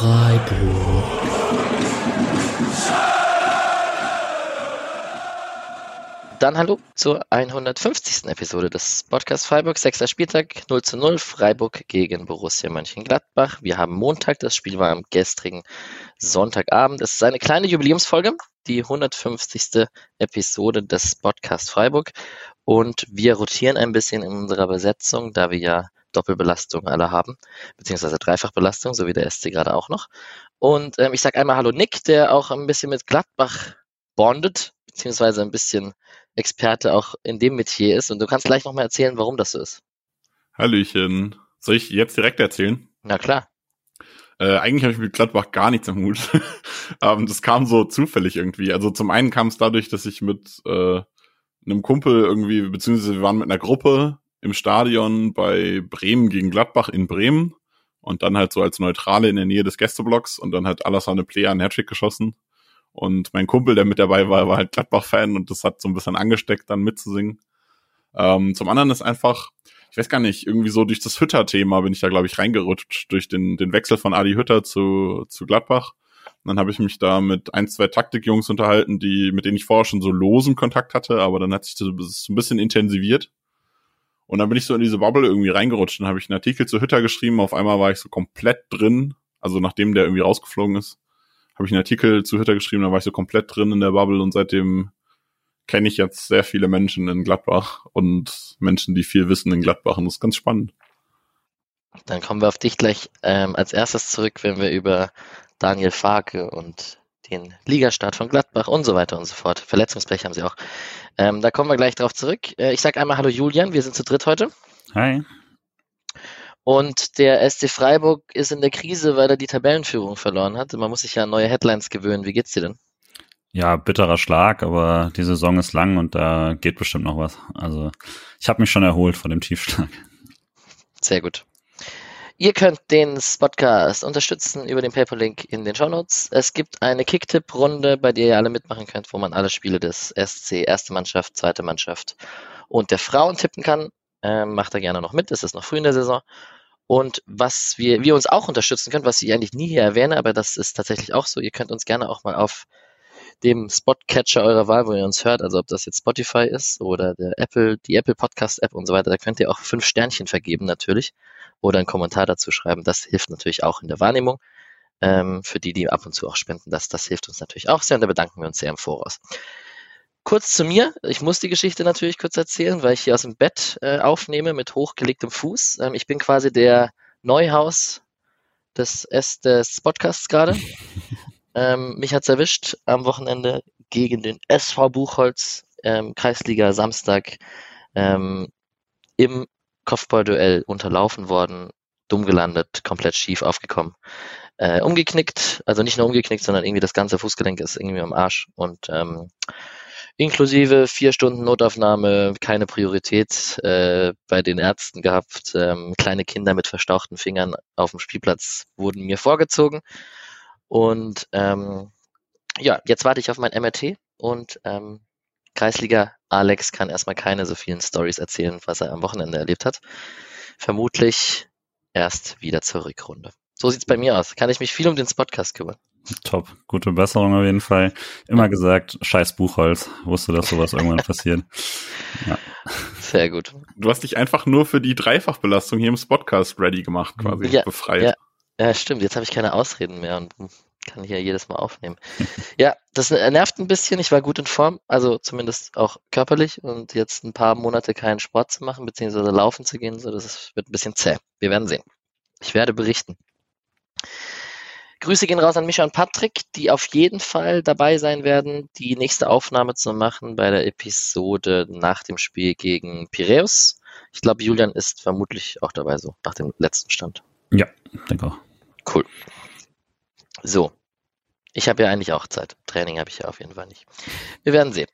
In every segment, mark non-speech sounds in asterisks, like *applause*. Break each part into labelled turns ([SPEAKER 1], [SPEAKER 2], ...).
[SPEAKER 1] Freiburg. Dann hallo zur 150. Episode des Podcast Freiburg. Sechster Spieltag 0 zu 0. Freiburg gegen Borussia Mönchengladbach. Wir haben Montag, das Spiel war am gestrigen Sonntagabend. Es ist eine kleine Jubiläumsfolge, die 150. Episode des Podcast Freiburg. Und wir rotieren ein bisschen in unserer Besetzung, da wir ja Doppelbelastung alle haben, beziehungsweise Dreifachbelastung, so wie der SC gerade auch noch. Und ähm, ich sage einmal Hallo Nick, der auch ein bisschen mit Gladbach bondet, beziehungsweise ein bisschen Experte auch in dem Metier ist. Und du kannst gleich nochmal erzählen, warum das so ist.
[SPEAKER 2] Hallöchen. Soll ich jetzt direkt erzählen?
[SPEAKER 1] Na klar.
[SPEAKER 2] Äh, eigentlich habe ich mit Gladbach gar nichts am Hut. *laughs* ähm, das kam so zufällig irgendwie. Also zum einen kam es dadurch, dass ich mit äh, einem Kumpel irgendwie, beziehungsweise wir waren mit einer Gruppe im Stadion bei Bremen gegen Gladbach in Bremen und dann halt so als Neutrale in der Nähe des Gästeblocks und dann hat Alassane Player einen Hattrick geschossen. Und mein Kumpel, der mit dabei war, war halt Gladbach-Fan und das hat so ein bisschen angesteckt, dann mitzusingen. Ähm, zum anderen ist einfach, ich weiß gar nicht, irgendwie so durch das Hütter-Thema bin ich da, glaube ich, reingerutscht, durch den, den Wechsel von Adi Hütter zu, zu Gladbach. Und dann habe ich mich da mit ein, zwei Taktikjungs unterhalten, die, mit denen ich vorher schon so losen Kontakt hatte, aber dann hat sich das so ein bisschen intensiviert. Und dann bin ich so in diese Bubble irgendwie reingerutscht. Und habe ich einen Artikel zu Hütter geschrieben. Auf einmal war ich so komplett drin, also nachdem der irgendwie rausgeflogen ist habe ich einen Artikel zu Hütter geschrieben, da war ich so komplett drin in der Bubble. Und seitdem kenne ich jetzt sehr viele Menschen in Gladbach und Menschen, die viel wissen in Gladbach. Und das ist ganz spannend.
[SPEAKER 1] Dann kommen wir auf dich gleich ähm, als erstes zurück, wenn wir über Daniel Farke und den Ligastart von Gladbach und so weiter und so fort. Verletzungspech haben sie auch. Ähm, da kommen wir gleich drauf zurück. Äh, ich sage einmal Hallo Julian, wir sind zu dritt heute.
[SPEAKER 3] Hi.
[SPEAKER 1] Und der SC Freiburg ist in der Krise, weil er die Tabellenführung verloren hat. Man muss sich ja an neue Headlines gewöhnen. Wie geht's dir denn?
[SPEAKER 3] Ja, bitterer Schlag, aber die Saison ist lang und da geht bestimmt noch was. Also ich habe mich schon erholt von dem Tiefschlag.
[SPEAKER 1] Sehr gut. Ihr könnt den Podcast unterstützen über den Paperlink in den Shownotes. Es gibt eine Kicktipp-Runde, bei der ihr alle mitmachen könnt, wo man alle Spiele des SC, erste Mannschaft, zweite Mannschaft und der Frauen tippen kann. Ähm, macht da gerne noch mit, es ist noch früh in der Saison. Und was wir, wir uns auch unterstützen können, was ich eigentlich nie hier erwähne, aber das ist tatsächlich auch so, ihr könnt uns gerne auch mal auf dem Spotcatcher eurer Wahl, wo ihr uns hört, also ob das jetzt Spotify ist oder der Apple, die Apple Podcast App und so weiter, da könnt ihr auch fünf Sternchen vergeben natürlich oder einen Kommentar dazu schreiben. Das hilft natürlich auch in der Wahrnehmung. Ähm, für die, die ab und zu auch spenden, das, das hilft uns natürlich auch sehr und da bedanken wir uns sehr im Voraus. Kurz zu mir. Ich muss die Geschichte natürlich kurz erzählen, weil ich hier aus dem Bett äh, aufnehme mit hochgelegtem Fuß. Ähm, ich bin quasi der Neuhaus des, S des Podcasts gerade. *laughs* ähm, mich hat's erwischt am Wochenende gegen den SV Buchholz, ähm, Kreisliga Samstag, ähm, im Kopfballduell unterlaufen worden, dumm gelandet, komplett schief aufgekommen. Äh, umgeknickt, also nicht nur umgeknickt, sondern irgendwie das ganze Fußgelenk ist irgendwie am Arsch und ähm, inklusive vier Stunden Notaufnahme, keine Priorität äh, bei den Ärzten gehabt. Ähm, kleine Kinder mit verstauchten Fingern auf dem Spielplatz wurden mir vorgezogen. Und ähm, ja, jetzt warte ich auf mein MRT und ähm, Kreisliga Alex kann erstmal keine so vielen Stories erzählen, was er am Wochenende erlebt hat. Vermutlich erst wieder zur Rückrunde. So sieht's bei mir aus. Kann ich mich viel um den Podcast kümmern.
[SPEAKER 3] Top, gute Besserung auf jeden Fall. Immer gesagt, scheiß Buchholz. Wusste, dass sowas irgendwann *laughs* passiert.
[SPEAKER 1] Ja. Sehr gut.
[SPEAKER 2] Du hast dich einfach nur für die Dreifachbelastung hier im Podcast ready gemacht, quasi
[SPEAKER 1] ja,
[SPEAKER 2] befreit.
[SPEAKER 1] Ja, ja stimmt. Jetzt habe ich keine Ausreden mehr und kann hier jedes Mal aufnehmen. ja, das nervt ein bisschen. Ich war gut in Form, also zumindest auch körperlich und jetzt ein paar Monate keinen Sport zu machen, beziehungsweise laufen zu gehen, so das wird ein bisschen zäh. Wir werden sehen. Ich werde berichten. Grüße gehen raus an Micha und Patrick, die auf jeden Fall dabei sein werden, die nächste Aufnahme zu machen bei der Episode nach dem Spiel gegen Piräus. Ich glaube, Julian ist vermutlich auch dabei, so nach dem letzten Stand.
[SPEAKER 3] Ja, denke auch.
[SPEAKER 1] Cool. So. Ich habe ja eigentlich auch Zeit. Training habe ich ja auf jeden Fall nicht. Wir werden sehen.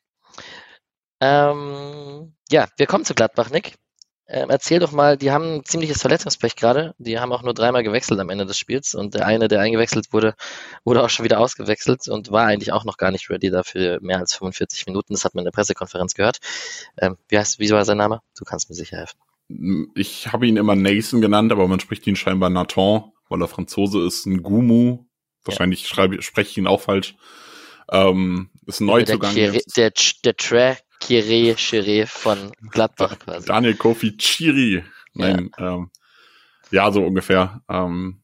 [SPEAKER 1] Ähm, ja, wir kommen zu Gladbach, Nick. Ähm, erzähl doch mal, die haben ein ziemliches Verletzungspech gerade. Die haben auch nur dreimal gewechselt am Ende des Spiels und der eine, der eingewechselt wurde, wurde auch schon wieder ausgewechselt und war eigentlich auch noch gar nicht ready dafür mehr als 45 Minuten. Das hat man in der Pressekonferenz gehört. Ähm, wie heißt, wie war sein Name? Du kannst mir sicher helfen.
[SPEAKER 2] Ich habe ihn immer Nathan genannt, aber man spricht ihn scheinbar Nathan. weil er Franzose ist, ein Gumu. Wahrscheinlich ja. schreibe, spreche ich ihn auch falsch. Ähm, ist ein Neuzugang.
[SPEAKER 1] Der, der, der Track Kire Chiré von Gladbach quasi.
[SPEAKER 2] Daniel Kofi Chiri. Nein, ja, ähm, ja so ungefähr. Ähm,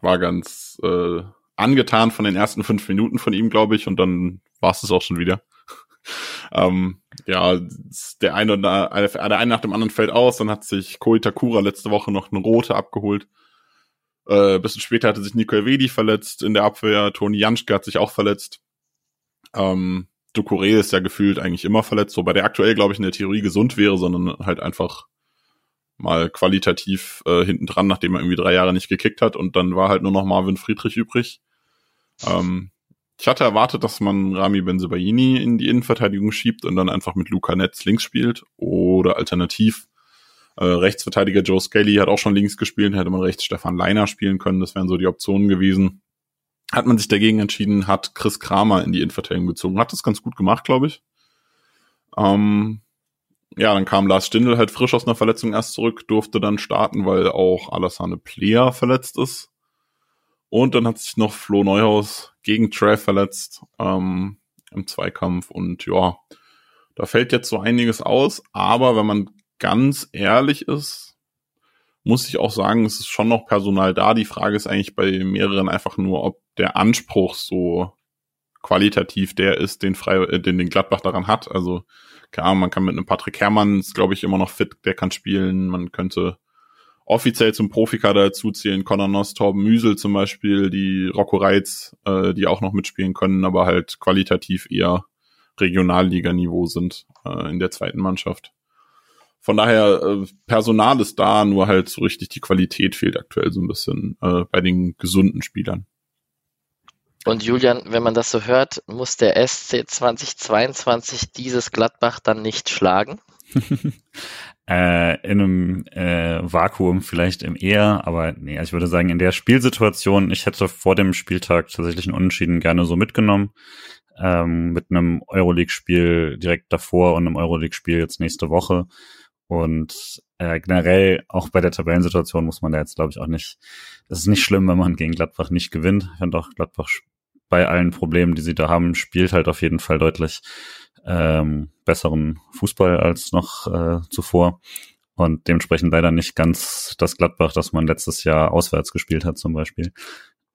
[SPEAKER 2] war ganz äh, angetan von den ersten fünf Minuten von ihm, glaube ich, und dann war es auch schon wieder. *laughs* ähm, ja, der eine, oder, der eine nach dem anderen fällt aus, dann hat sich Koitakura letzte Woche noch eine rote abgeholt. Äh, bisschen später hatte sich Nico Elvedi verletzt in der Abwehr, Toni Janschke hat sich auch verletzt. Ähm, Ducouré ist ja gefühlt eigentlich immer verletzt, wobei der aktuell, glaube ich, in der Theorie gesund wäre, sondern halt einfach mal qualitativ äh, hinten dran, nachdem er irgendwie drei Jahre nicht gekickt hat und dann war halt nur noch Marvin Friedrich übrig. Ähm, ich hatte erwartet, dass man Rami Benzebaini in die Innenverteidigung schiebt und dann einfach mit Luca Netz links spielt oder alternativ äh, Rechtsverteidiger Joe Skelly hat auch schon links gespielt, hätte man rechts Stefan Leiner spielen können, das wären so die Optionen gewesen. Hat man sich dagegen entschieden, hat Chris Kramer in die Innenverteidigung gezogen, hat das ganz gut gemacht, glaube ich. Ähm, ja, dann kam Lars Stindl halt frisch aus einer Verletzung erst zurück, durfte dann starten, weil auch Alassane Plea verletzt ist. Und dann hat sich noch Flo Neuhaus gegen Trey verletzt ähm, im Zweikampf. Und ja, da fällt jetzt so einiges aus. Aber wenn man ganz ehrlich ist, muss ich auch sagen, es ist schon noch Personal da. Die Frage ist eigentlich bei mehreren einfach nur, ob der Anspruch so qualitativ der ist, den, Frei, äh, den, den Gladbach daran hat. Also, klar, man kann mit einem Patrick Herrmann, ist glaube ich immer noch fit, der kann spielen. Man könnte offiziell zum Profikader dazuzählen, Conor Noss, Torben Müsel zum Beispiel, die Rocco Reitz, äh, die auch noch mitspielen können, aber halt qualitativ eher Regionalliganiveau sind äh, in der zweiten Mannschaft. Von daher, äh, Personal ist da, nur halt so richtig die Qualität fehlt aktuell so ein bisschen äh, bei den gesunden Spielern.
[SPEAKER 1] Und Julian, wenn man das so hört, muss der SC 2022 dieses Gladbach dann nicht schlagen? *laughs*
[SPEAKER 3] äh, in einem äh, Vakuum vielleicht im eher, aber nee, also ich würde sagen, in der Spielsituation, ich hätte vor dem Spieltag tatsächlich einen Unentschieden gerne so mitgenommen. Ähm, mit einem Euroleague-Spiel direkt davor und einem Euroleague-Spiel jetzt nächste Woche. Und äh, generell auch bei der Tabellensituation muss man da jetzt, glaube ich, auch nicht. Es ist nicht schlimm, wenn man gegen Gladbach nicht gewinnt. Ich finde auch Gladbach bei allen Problemen, die sie da haben, spielt halt auf jeden Fall deutlich ähm, besseren Fußball als noch äh, zuvor. Und dementsprechend leider nicht ganz das Gladbach, das man letztes Jahr auswärts gespielt hat, zum Beispiel.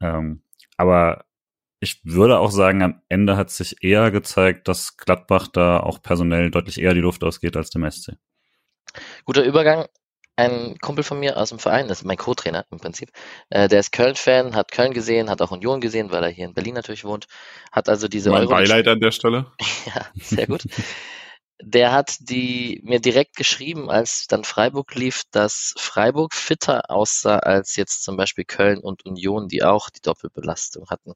[SPEAKER 3] Ähm, aber ich würde auch sagen, am Ende hat sich eher gezeigt, dass Gladbach da auch personell deutlich eher die Luft ausgeht als dem SC.
[SPEAKER 1] Guter Übergang ein Kumpel von mir aus dem Verein, das ist mein Co-Trainer im Prinzip, äh, der ist Köln-Fan, hat Köln gesehen, hat auch Union gesehen, weil er hier in Berlin natürlich wohnt, hat also diese
[SPEAKER 2] Mein Euro Beileid an der Stelle. *laughs*
[SPEAKER 1] ja, sehr gut. der hat die mir direkt geschrieben, als dann Freiburg lief, dass Freiburg fitter aussah als jetzt zum Beispiel Köln und Union, die auch die Doppelbelastung hatten.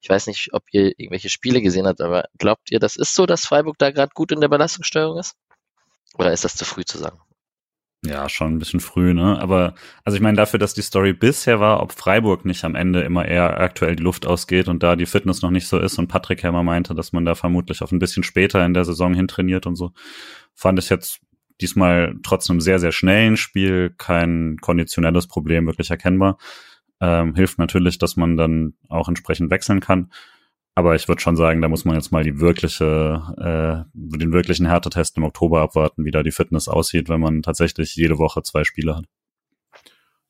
[SPEAKER 1] Ich weiß nicht, ob ihr irgendwelche Spiele gesehen habt, aber glaubt ihr, das ist so, dass Freiburg da gerade gut in der Belastungssteuerung ist? Oder ist das zu früh zu sagen?
[SPEAKER 3] Ja, schon ein bisschen früh, ne? Aber also ich meine, dafür, dass die Story bisher war, ob Freiburg nicht am Ende immer eher aktuell die Luft ausgeht und da die Fitness noch nicht so ist und Patrick Helmer meinte, dass man da vermutlich auf ein bisschen später in der Saison hintrainiert und so, fand ich jetzt diesmal trotz einem sehr, sehr schnellen Spiel kein konditionelles Problem wirklich erkennbar. Ähm, hilft natürlich, dass man dann auch entsprechend wechseln kann. Aber ich würde schon sagen, da muss man jetzt mal die wirkliche, äh, den wirklichen Härtetest im Oktober abwarten, wie da die Fitness aussieht, wenn man tatsächlich jede Woche zwei Spiele hat.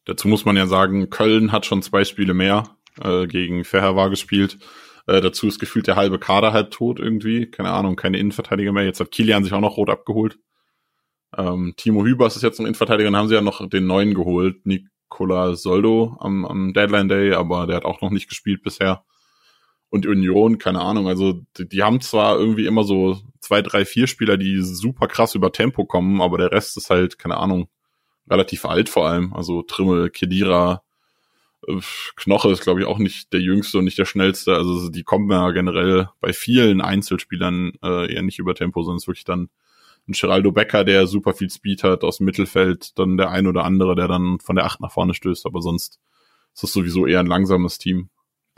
[SPEAKER 2] Dazu muss man ja sagen, Köln hat schon zwei Spiele mehr äh, gegen Ferhervar gespielt. Äh, dazu ist gefühlt der halbe Kader halb tot irgendwie. Keine Ahnung, keine Innenverteidiger mehr. Jetzt hat Kilian sich auch noch rot abgeholt. Ähm, Timo Hübers ist jetzt ein Innenverteidiger, dann haben sie ja noch den neuen geholt, Nicola Soldo am, am Deadline Day, aber der hat auch noch nicht gespielt bisher und Union, keine Ahnung. Also die, die, haben zwar irgendwie immer so zwei, drei, vier Spieler, die super krass über Tempo kommen, aber der Rest ist halt, keine Ahnung, relativ alt vor allem. Also Trimmel, Kedira, äh, Knoche ist, glaube ich, auch nicht der jüngste und nicht der schnellste. Also die kommen ja generell bei vielen Einzelspielern äh, eher nicht über Tempo, sondern es ist wirklich dann ein Geraldo Becker, der super viel Speed hat aus dem Mittelfeld, dann der ein oder andere, der dann von der Acht nach vorne stößt, aber sonst ist das sowieso eher ein langsames Team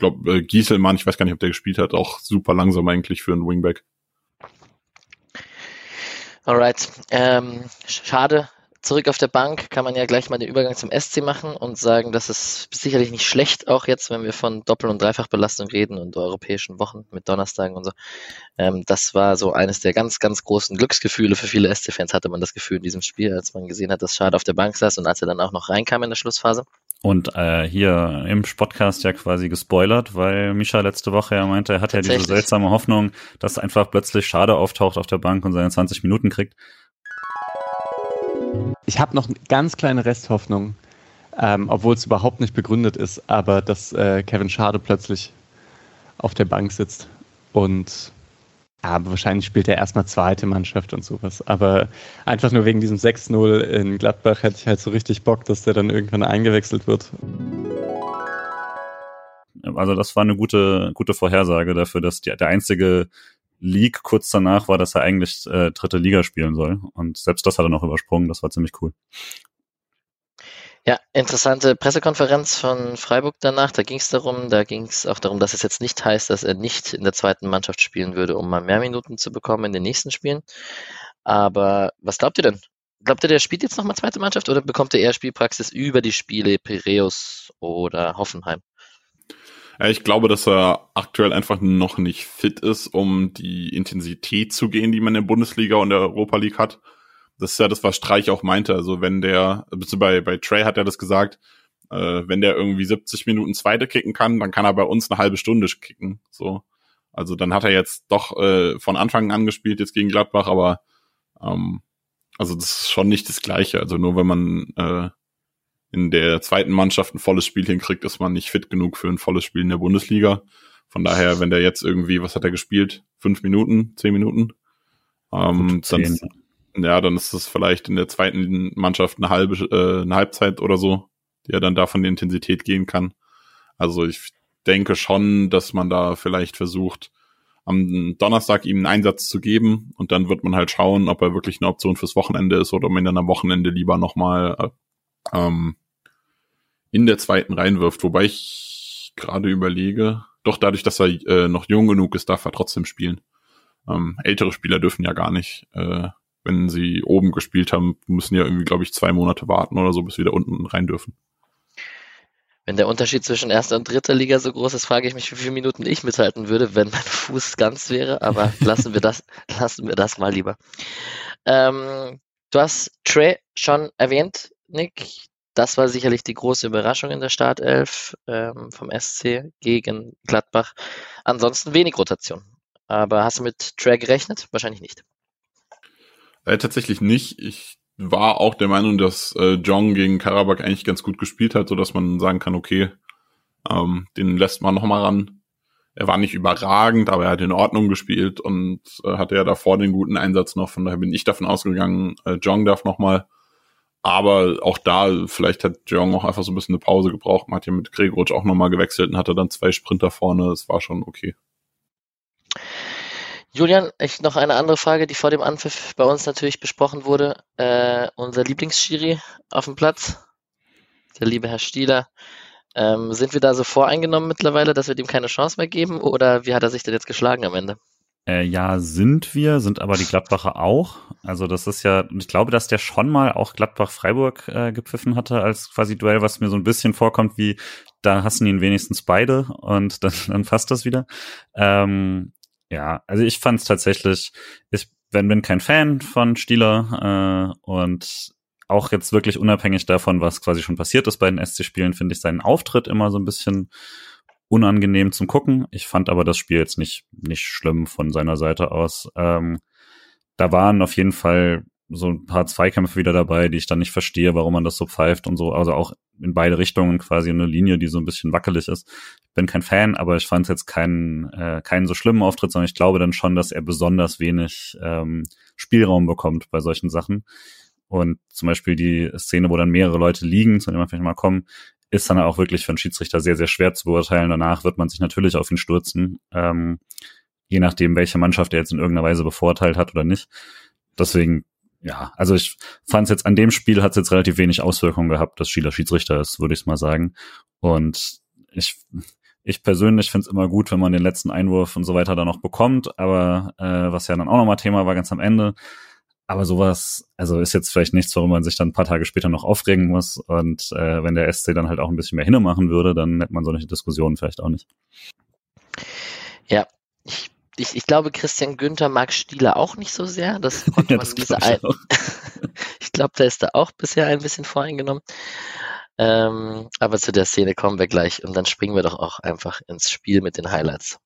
[SPEAKER 2] glaube, äh, Gieselmann, ich weiß gar nicht, ob der gespielt hat, auch super langsam eigentlich für einen Wingback.
[SPEAKER 1] Alright. Ähm, schade, zurück auf der Bank kann man ja gleich mal den Übergang zum SC machen und sagen, dass es sicherlich nicht schlecht, auch jetzt, wenn wir von Doppel- und Dreifachbelastung reden und europäischen Wochen mit Donnerstagen und so. Ähm, das war so eines der ganz, ganz großen Glücksgefühle für viele SC-Fans, hatte man das Gefühl in diesem Spiel, als man gesehen hat, dass Schade auf der Bank saß und als er dann auch noch reinkam in der Schlussphase.
[SPEAKER 3] Und äh, hier im Podcast ja quasi gespoilert, weil Misha letzte Woche ja meinte, er hat ja diese seltsame Hoffnung, dass einfach plötzlich Schade auftaucht auf der Bank und seine 20 Minuten kriegt.
[SPEAKER 4] Ich habe noch eine ganz kleine Resthoffnung, ähm, obwohl es überhaupt nicht begründet ist, aber dass äh, Kevin Schade plötzlich auf der Bank sitzt und aber wahrscheinlich spielt er erstmal zweite Mannschaft und sowas. Aber einfach nur wegen diesem 6-0 in Gladbach hätte ich halt so richtig Bock, dass der dann irgendwann eingewechselt wird.
[SPEAKER 3] Also das war eine gute, gute Vorhersage dafür, dass die, der einzige League kurz danach war, dass er eigentlich äh, dritte Liga spielen soll. Und selbst das hat er noch übersprungen. Das war ziemlich cool.
[SPEAKER 1] Ja, interessante Pressekonferenz von Freiburg danach. Da ging es darum, da ging es auch darum, dass es jetzt nicht heißt, dass er nicht in der zweiten Mannschaft spielen würde, um mal mehr Minuten zu bekommen in den nächsten Spielen. Aber was glaubt ihr denn? Glaubt ihr, der spielt jetzt nochmal zweite Mannschaft oder bekommt er eher Spielpraxis über die Spiele Piräus oder Hoffenheim?
[SPEAKER 2] Ich glaube, dass er aktuell einfach noch nicht fit ist, um die Intensität zu gehen, die man in der Bundesliga und der Europa League hat. Das ist ja das, was Streich auch meinte. Also wenn der, bei, bei Trey hat er das gesagt, äh, wenn der irgendwie 70 Minuten zweite kicken kann, dann kann er bei uns eine halbe Stunde kicken. So. Also dann hat er jetzt doch äh, von Anfang an gespielt, jetzt gegen Gladbach, aber ähm, also das ist schon nicht das Gleiche. Also nur wenn man äh, in der zweiten Mannschaft ein volles Spiel hinkriegt, ist man nicht fit genug für ein volles Spiel in der Bundesliga. Von daher, wenn der jetzt irgendwie, was hat er gespielt? Fünf Minuten, zehn Minuten? Ähm, dann, ja, dann ist das vielleicht in der zweiten Mannschaft eine halbe, äh, eine Halbzeit oder so, die er dann da von der Intensität gehen kann. Also ich denke schon, dass man da vielleicht versucht, am Donnerstag ihm einen Einsatz zu geben und dann wird man halt schauen, ob er wirklich eine Option fürs Wochenende ist oder ob man ihn dann am Wochenende lieber nochmal äh, ähm, in der zweiten reinwirft. Wobei ich gerade überlege, doch dadurch, dass er äh, noch jung genug ist, darf er trotzdem spielen. Ähm, ältere Spieler dürfen ja gar nicht. Äh, wenn sie oben gespielt haben, müssen ja irgendwie, glaube ich, zwei Monate warten oder so, bis wir da unten rein dürfen.
[SPEAKER 1] Wenn der Unterschied zwischen erster und dritter Liga so groß ist, frage ich mich, wie viele Minuten ich mithalten würde, wenn mein *laughs* Fuß ganz wäre. Aber *laughs* lassen wir das, lassen wir das mal lieber. Ähm, du hast Trey schon erwähnt, Nick. Das war sicherlich die große Überraschung in der Startelf ähm, vom SC gegen Gladbach. Ansonsten wenig Rotation. Aber hast du mit Trey gerechnet? Wahrscheinlich nicht.
[SPEAKER 2] Äh, tatsächlich nicht. Ich war auch der Meinung, dass äh, Jong gegen Karabakh eigentlich ganz gut gespielt hat, so dass man sagen kann, okay, ähm, den lässt man noch mal ran. Er war nicht überragend, aber er hat in Ordnung gespielt und äh, hatte ja davor den guten Einsatz noch. Von daher bin ich davon ausgegangen, äh, Jong darf noch mal. Aber auch da, vielleicht hat Jong auch einfach so ein bisschen eine Pause gebraucht. Man hat ja mit Gregoric auch noch mal gewechselt und hatte dann zwei Sprinter vorne. Es war schon okay.
[SPEAKER 1] Julian, ich noch eine andere Frage, die vor dem Anpfiff bei uns natürlich besprochen wurde. Äh, unser Lieblingsschiri auf dem Platz, der liebe Herr Stieler. Ähm, sind wir da so voreingenommen mittlerweile, dass wir dem keine Chance mehr geben? Oder wie hat er sich denn jetzt geschlagen am Ende?
[SPEAKER 3] Äh, ja, sind wir, sind aber die Gladbacher auch. Also das ist ja, ich glaube, dass der schon mal auch Gladbach-Freiburg äh, gepfiffen hatte als quasi Duell, was mir so ein bisschen vorkommt wie, da hassen ihn wenigstens beide und *laughs* dann, dann passt das wieder. Ähm, ja, also ich fand es tatsächlich, ich bin, bin kein Fan von Stieler äh, und auch jetzt wirklich unabhängig davon, was quasi schon passiert ist bei den SC-Spielen, finde ich seinen Auftritt immer so ein bisschen unangenehm zum Gucken. Ich fand aber das Spiel jetzt nicht, nicht schlimm von seiner Seite aus. Ähm, da waren auf jeden Fall so ein paar Zweikämpfe wieder dabei, die ich dann nicht verstehe, warum man das so pfeift und so. Also auch in beide Richtungen quasi eine Linie, die so ein bisschen wackelig ist. Ich bin kein Fan, aber ich fand es jetzt keinen, äh, keinen so schlimmen Auftritt, sondern ich glaube dann schon, dass er besonders wenig ähm, Spielraum bekommt bei solchen Sachen. Und zum Beispiel die Szene, wo dann mehrere Leute liegen, zu dem wir vielleicht mal kommen, ist dann auch wirklich für einen Schiedsrichter sehr, sehr schwer zu beurteilen. Danach wird man sich natürlich auf ihn stürzen, ähm, je nachdem, welche Mannschaft er jetzt in irgendeiner Weise bevorteilt hat oder nicht. Deswegen ja, also ich fand es jetzt an dem Spiel hat es jetzt relativ wenig Auswirkungen gehabt, dass Schieler Schiedsrichter ist, würde ich mal sagen. Und ich, ich persönlich finde es immer gut, wenn man den letzten Einwurf und so weiter dann noch bekommt, aber äh, was ja dann auch nochmal Thema war ganz am Ende, aber sowas, also ist jetzt vielleicht nichts, warum man sich dann ein paar Tage später noch aufregen muss. Und äh, wenn der SC dann halt auch ein bisschen mehr hinne machen würde, dann hätte man solche Diskussionen vielleicht auch nicht.
[SPEAKER 1] Ja, ich, ich, ich glaube, Christian Günther mag Stieler auch nicht so sehr. Das *laughs* konnte
[SPEAKER 3] Ja,
[SPEAKER 1] man
[SPEAKER 3] das
[SPEAKER 1] diese
[SPEAKER 3] glaub ich *laughs*
[SPEAKER 1] ich glaube, der ist da auch bisher ein bisschen voreingenommen. Ähm, aber zu der Szene kommen wir gleich und dann springen wir doch auch einfach ins Spiel mit den Highlights.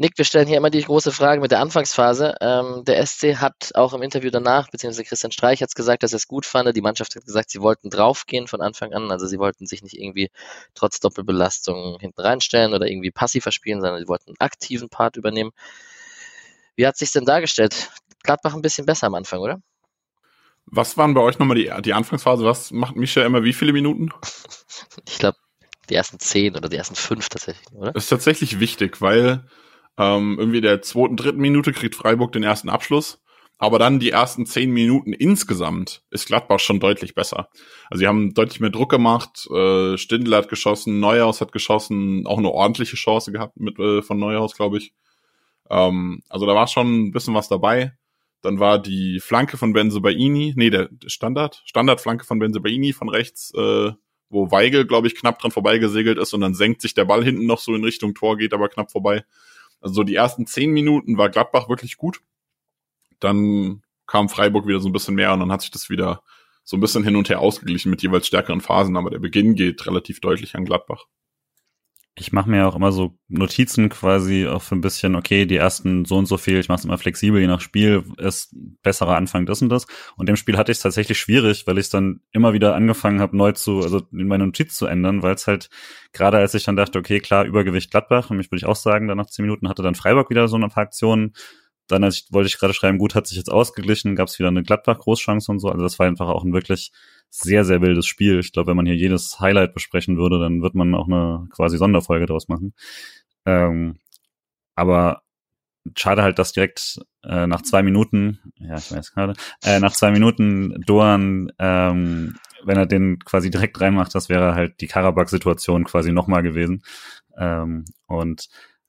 [SPEAKER 1] Nick, wir stellen hier immer die große Frage mit der Anfangsphase. Ähm, der SC hat auch im Interview danach, beziehungsweise Christian Streich hat es gesagt, dass er es gut fand. Die Mannschaft hat gesagt, sie wollten draufgehen von Anfang an. Also sie wollten sich nicht irgendwie trotz Doppelbelastung hinten reinstellen oder irgendwie passiver spielen, sondern sie wollten einen aktiven Part übernehmen. Wie hat sich denn dargestellt? Gladbach ein bisschen besser am Anfang, oder?
[SPEAKER 2] Was waren bei euch nochmal die, die Anfangsphase? Was macht Micha immer wie viele Minuten? *laughs*
[SPEAKER 1] Ich glaube, die ersten zehn oder die ersten fünf tatsächlich, oder?
[SPEAKER 2] Das ist tatsächlich wichtig, weil ähm, irgendwie der zweiten, dritten Minute kriegt Freiburg den ersten Abschluss. Aber dann die ersten zehn Minuten insgesamt ist Gladbach schon deutlich besser. Also sie haben deutlich mehr Druck gemacht. Äh, Stindl hat geschossen, Neuhaus hat geschossen, auch eine ordentliche Chance gehabt mit äh, von Neuhaus, glaube ich. Ähm, also da war schon ein bisschen was dabei. Dann war die Flanke von Benzebaini, nee, der Standard, Standardflanke von Benzebaini von rechts, äh, wo Weigel, glaube ich, knapp dran vorbeigesegelt ist und dann senkt sich der Ball hinten noch so in Richtung Tor, geht aber knapp vorbei. Also so die ersten zehn Minuten war Gladbach wirklich gut. Dann kam Freiburg wieder so ein bisschen mehr und dann hat sich das wieder so ein bisschen hin und her ausgeglichen mit jeweils stärkeren Phasen, aber der Beginn geht relativ deutlich an Gladbach.
[SPEAKER 3] Ich mache mir auch immer so Notizen quasi auch für ein bisschen, okay, die ersten so und so viel, ich mache es immer flexibel, je nach Spiel, ist besserer Anfang das und das. Und dem Spiel hatte ich es tatsächlich schwierig, weil ich dann immer wieder angefangen habe, neu zu, also in meine Notiz zu ändern, weil es halt, gerade als ich dann dachte, okay, klar, Übergewicht Gladbach, nämlich würde ich auch sagen, dann nach zehn Minuten hatte dann Freiburg wieder so ein paar Aktionen. Dann als ich, wollte ich gerade schreiben, gut, hat sich jetzt ausgeglichen, gab es wieder eine Gladbach-Großchance und so. Also das war einfach auch ein wirklich sehr, sehr wildes Spiel. Ich glaube, wenn man hier jedes Highlight besprechen würde, dann wird man auch eine quasi Sonderfolge draus machen. Ähm, aber schade halt, dass direkt äh, nach zwei Minuten, ja, ich weiß gerade, äh, nach zwei Minuten Doan, ähm, wenn er den quasi direkt reinmacht, das wäre halt die Karabakh-Situation quasi nochmal gewesen. Ähm, und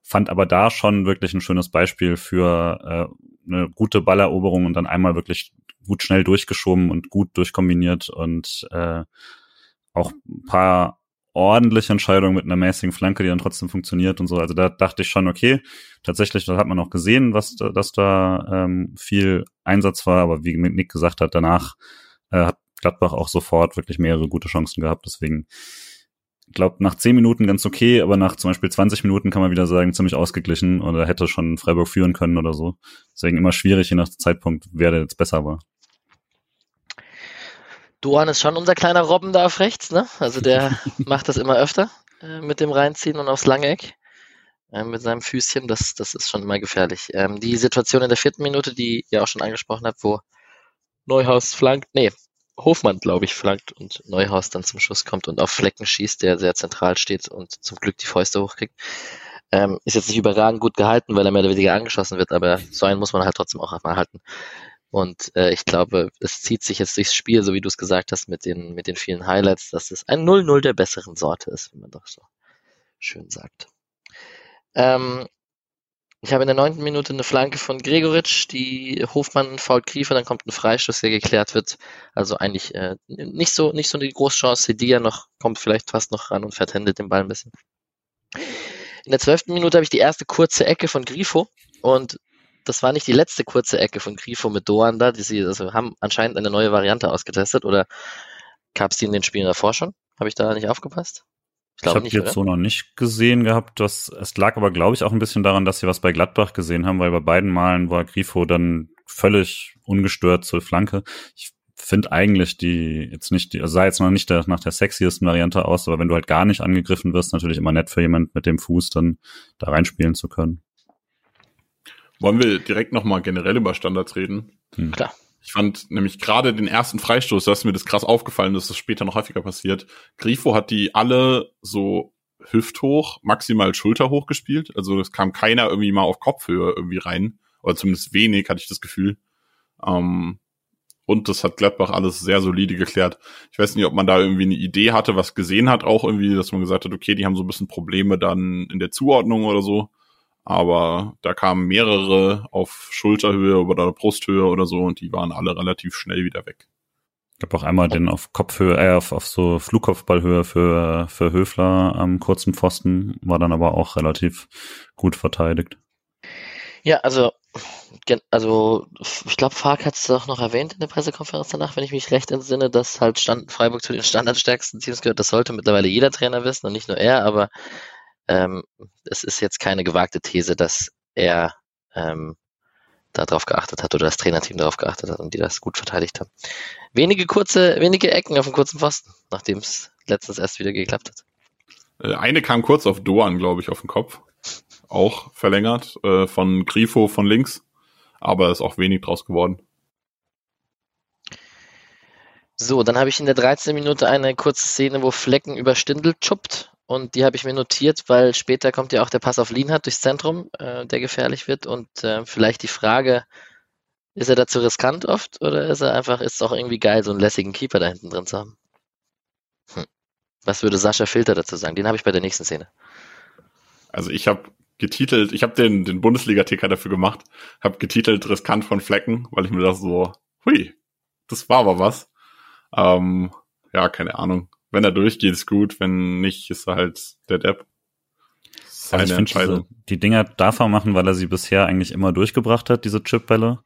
[SPEAKER 3] fand aber da schon wirklich ein schönes Beispiel für äh, eine gute Balleroberung und dann einmal wirklich gut schnell durchgeschoben und gut durchkombiniert und äh, auch ein paar ordentliche Entscheidungen mit einer mäßigen Flanke, die dann trotzdem funktioniert und so. Also da dachte ich schon, okay, tatsächlich, da hat man auch gesehen, was da, dass da ähm, viel Einsatz war, aber wie Nick gesagt hat, danach äh, hat Gladbach auch sofort wirklich mehrere gute Chancen gehabt. Deswegen glaube nach zehn Minuten ganz okay, aber nach zum Beispiel 20 Minuten kann man wieder sagen, ziemlich ausgeglichen oder hätte schon Freiburg führen können oder so. Deswegen immer schwierig, je nach Zeitpunkt, wer der jetzt besser war.
[SPEAKER 1] Duan ist schon unser kleiner Robben da auf rechts, ne? Also der *laughs* macht das immer öfter äh, mit dem Reinziehen und aufs Langeck äh, mit seinem Füßchen. Das, das ist schon immer gefährlich. Ähm, die Situation in der vierten Minute, die ihr auch schon angesprochen habt, wo Neuhaus flankt, nee, Hofmann, glaube ich, flankt und Neuhaus dann zum Schuss kommt und auf Flecken schießt, der sehr zentral steht und zum Glück die Fäuste hochkriegt. Ähm, ist jetzt nicht überragend gut gehalten, weil er mehr oder weniger angeschossen wird, aber so einen muss man halt trotzdem auch mal halten. Und äh, ich glaube, es zieht sich jetzt durchs Spiel, so wie du es gesagt hast, mit den, mit den vielen Highlights, dass es ein 0-0 der besseren Sorte ist, wie man doch so schön sagt. Ähm, ich habe in der neunten Minute eine Flanke von Gregoritsch, die Hofmann fault Griefer, dann kommt ein Freistoß, der geklärt wird. Also eigentlich äh, nicht so nicht so eine Großchance. Die ja noch kommt vielleicht fast noch ran und vertändelt den Ball ein bisschen. In der zwölften Minute habe ich die erste kurze Ecke von Grifo und das war nicht die letzte kurze Ecke von Grifo mit Doan da. Die sie also haben anscheinend eine neue Variante ausgetestet oder gab es die in den Spielen davor schon? Habe ich da nicht aufgepasst?
[SPEAKER 3] Ich, ich habe jetzt oder? so noch nicht gesehen gehabt. Dass, es lag aber, glaube ich, auch ein bisschen daran, dass sie was bei Gladbach gesehen haben, weil bei beiden Malen war Grifo dann völlig ungestört zur Flanke. Ich finde eigentlich die jetzt nicht, die, also sah jetzt noch nicht der, nach der sexiesten Variante aus, aber wenn du halt gar nicht angegriffen wirst, natürlich immer nett für jemand mit dem Fuß dann da reinspielen zu können.
[SPEAKER 2] Wollen wir direkt nochmal generell über Standards reden?
[SPEAKER 1] Hm. Klar.
[SPEAKER 2] Ich fand nämlich gerade den ersten Freistoß, da ist mir das krass aufgefallen, dass das später noch häufiger passiert. Grifo hat die alle so hüfthoch, maximal schulterhoch gespielt. Also es kam keiner irgendwie mal auf Kopfhöhe irgendwie rein. Oder zumindest wenig, hatte ich das Gefühl. Ähm, und das hat Gladbach alles sehr solide geklärt. Ich weiß nicht, ob man da irgendwie eine Idee hatte, was gesehen hat, auch irgendwie, dass man gesagt hat, okay, die haben so ein bisschen Probleme dann in der Zuordnung oder so. Aber da kamen mehrere auf Schulterhöhe oder Brusthöhe oder so und die waren alle relativ schnell wieder weg.
[SPEAKER 3] Ich habe auch einmal den auf Kopfhöhe, äh, auf, auf so Flugkopfballhöhe für, für Höfler am kurzen Pfosten, war dann aber auch relativ gut verteidigt.
[SPEAKER 1] Ja, also, also ich glaube, Fark hat es doch noch erwähnt in der Pressekonferenz danach, wenn ich mich recht entsinne, dass halt Stand, Freiburg zu den standardstärksten Teams gehört. Das sollte mittlerweile jeder Trainer wissen und nicht nur er, aber ähm, es ist jetzt keine gewagte These, dass er ähm, darauf geachtet hat oder das Trainerteam darauf geachtet hat und die das gut verteidigt haben. Wenige kurze, wenige Ecken auf dem kurzen Pfosten, nachdem es letztens erst wieder geklappt hat.
[SPEAKER 2] Äh, eine kam kurz auf Doan, glaube ich, auf den Kopf. Auch verlängert äh, von Grifo von links, aber ist auch wenig draus geworden.
[SPEAKER 1] So, dann habe ich in der 13. Minute eine kurze Szene, wo Flecken über Stindel chuppt und die habe ich mir notiert, weil später kommt ja auch der Pass auf Lienhardt durchs Zentrum, äh, der gefährlich wird. Und äh, vielleicht die Frage, ist er dazu riskant oft oder ist er einfach, ist es auch irgendwie geil, so einen lässigen Keeper da hinten drin zu haben? Hm. Was würde Sascha Filter dazu sagen? Den habe ich bei der nächsten Szene.
[SPEAKER 2] Also ich habe getitelt, ich habe den, den Bundesliga-Ticker dafür gemacht, habe getitelt riskant von Flecken, weil ich mir das so, hui, das war aber was. Ähm, ja, keine Ahnung wenn er durchgeht, ist gut, wenn nicht, ist er halt der Depp.
[SPEAKER 3] Seine also ich Entscheidung. Diese, die Dinger darf er machen, weil er sie bisher eigentlich immer durchgebracht hat, diese Chipbälle.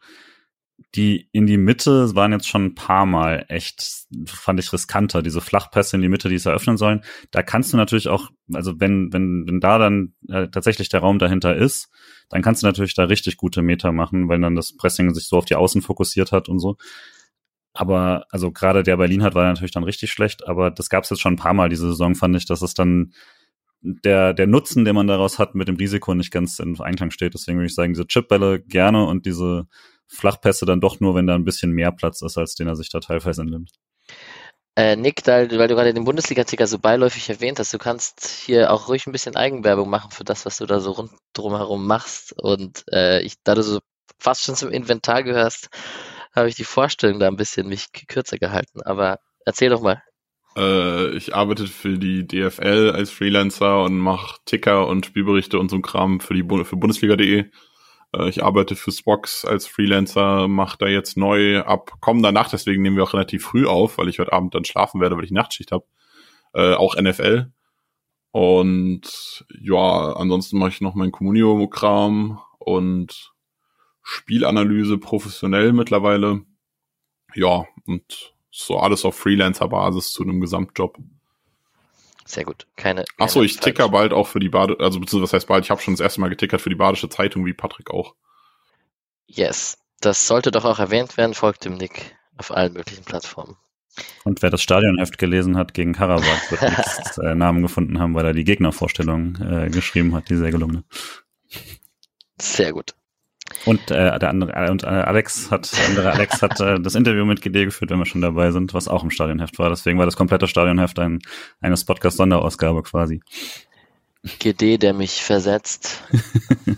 [SPEAKER 3] Die in die Mitte waren jetzt schon ein paar Mal echt, fand ich riskanter, diese Flachpässe in die Mitte, die es eröffnen sollen. Da kannst du natürlich auch, also wenn, wenn, wenn da dann äh, tatsächlich der Raum dahinter ist, dann kannst du natürlich da richtig gute Meter machen, weil dann das Pressing sich so auf die Außen fokussiert hat und so. Aber also gerade der Berlin hat war natürlich dann richtig schlecht, aber das gab es jetzt schon ein paar Mal diese Saison, fand ich, dass es dann der, der Nutzen, den man daraus hat, mit dem Risiko nicht ganz in Einklang steht. Deswegen würde ich sagen, diese Chipbälle gerne und diese Flachpässe dann doch nur, wenn da ein bisschen mehr Platz ist, als den er sich da teilweise nimmt.
[SPEAKER 1] Äh, Nick, weil, weil du gerade den Bundesliga-Ticker so beiläufig erwähnt hast, du kannst hier auch ruhig ein bisschen Eigenwerbung machen für das, was du da so rund drumherum machst. Und äh, ich, da du so fast schon zum Inventar gehörst, habe ich die Vorstellung da ein bisschen mich kürzer gehalten. Aber erzähl doch mal.
[SPEAKER 2] Äh, ich arbeite für die DFL als Freelancer und mache Ticker und Spielberichte und so Kram für die für Bundesliga.de. Äh, ich arbeite für Spox als Freelancer, mache da jetzt neu ab kommender Nacht, deswegen nehmen wir auch relativ früh auf, weil ich heute Abend dann schlafen werde, weil ich Nachtschicht habe. Äh, auch NFL. Und ja, ansonsten mache ich noch mein Communio-Kram und Spielanalyse professionell mittlerweile. Ja, und so alles auf Freelancer-Basis zu einem Gesamtjob.
[SPEAKER 1] Sehr gut. Keine.
[SPEAKER 2] Ach so, ich ticker bald auch für die Bade, also beziehungsweise was heißt bald? Ich habe schon das erste Mal getickert für die Badische Zeitung, wie Patrick auch.
[SPEAKER 1] Yes, das sollte doch auch erwähnt werden. Folgt dem Nick auf allen möglichen Plattformen.
[SPEAKER 3] Und wer das Stadionheft gelesen hat gegen Karabakh, wird *laughs* jetzt äh, Namen gefunden haben, weil er die Gegnervorstellung äh, geschrieben hat, die sehr gelungene.
[SPEAKER 1] Sehr gut.
[SPEAKER 3] Und äh, der andere äh, und äh, Alex hat der andere Alex hat äh, das Interview mit GD geführt, wenn wir schon dabei sind, was auch im Stadionheft war. Deswegen war das komplette Stadionheft ein eine Podcast Sonderausgabe quasi.
[SPEAKER 1] GD, der mich versetzt. *laughs*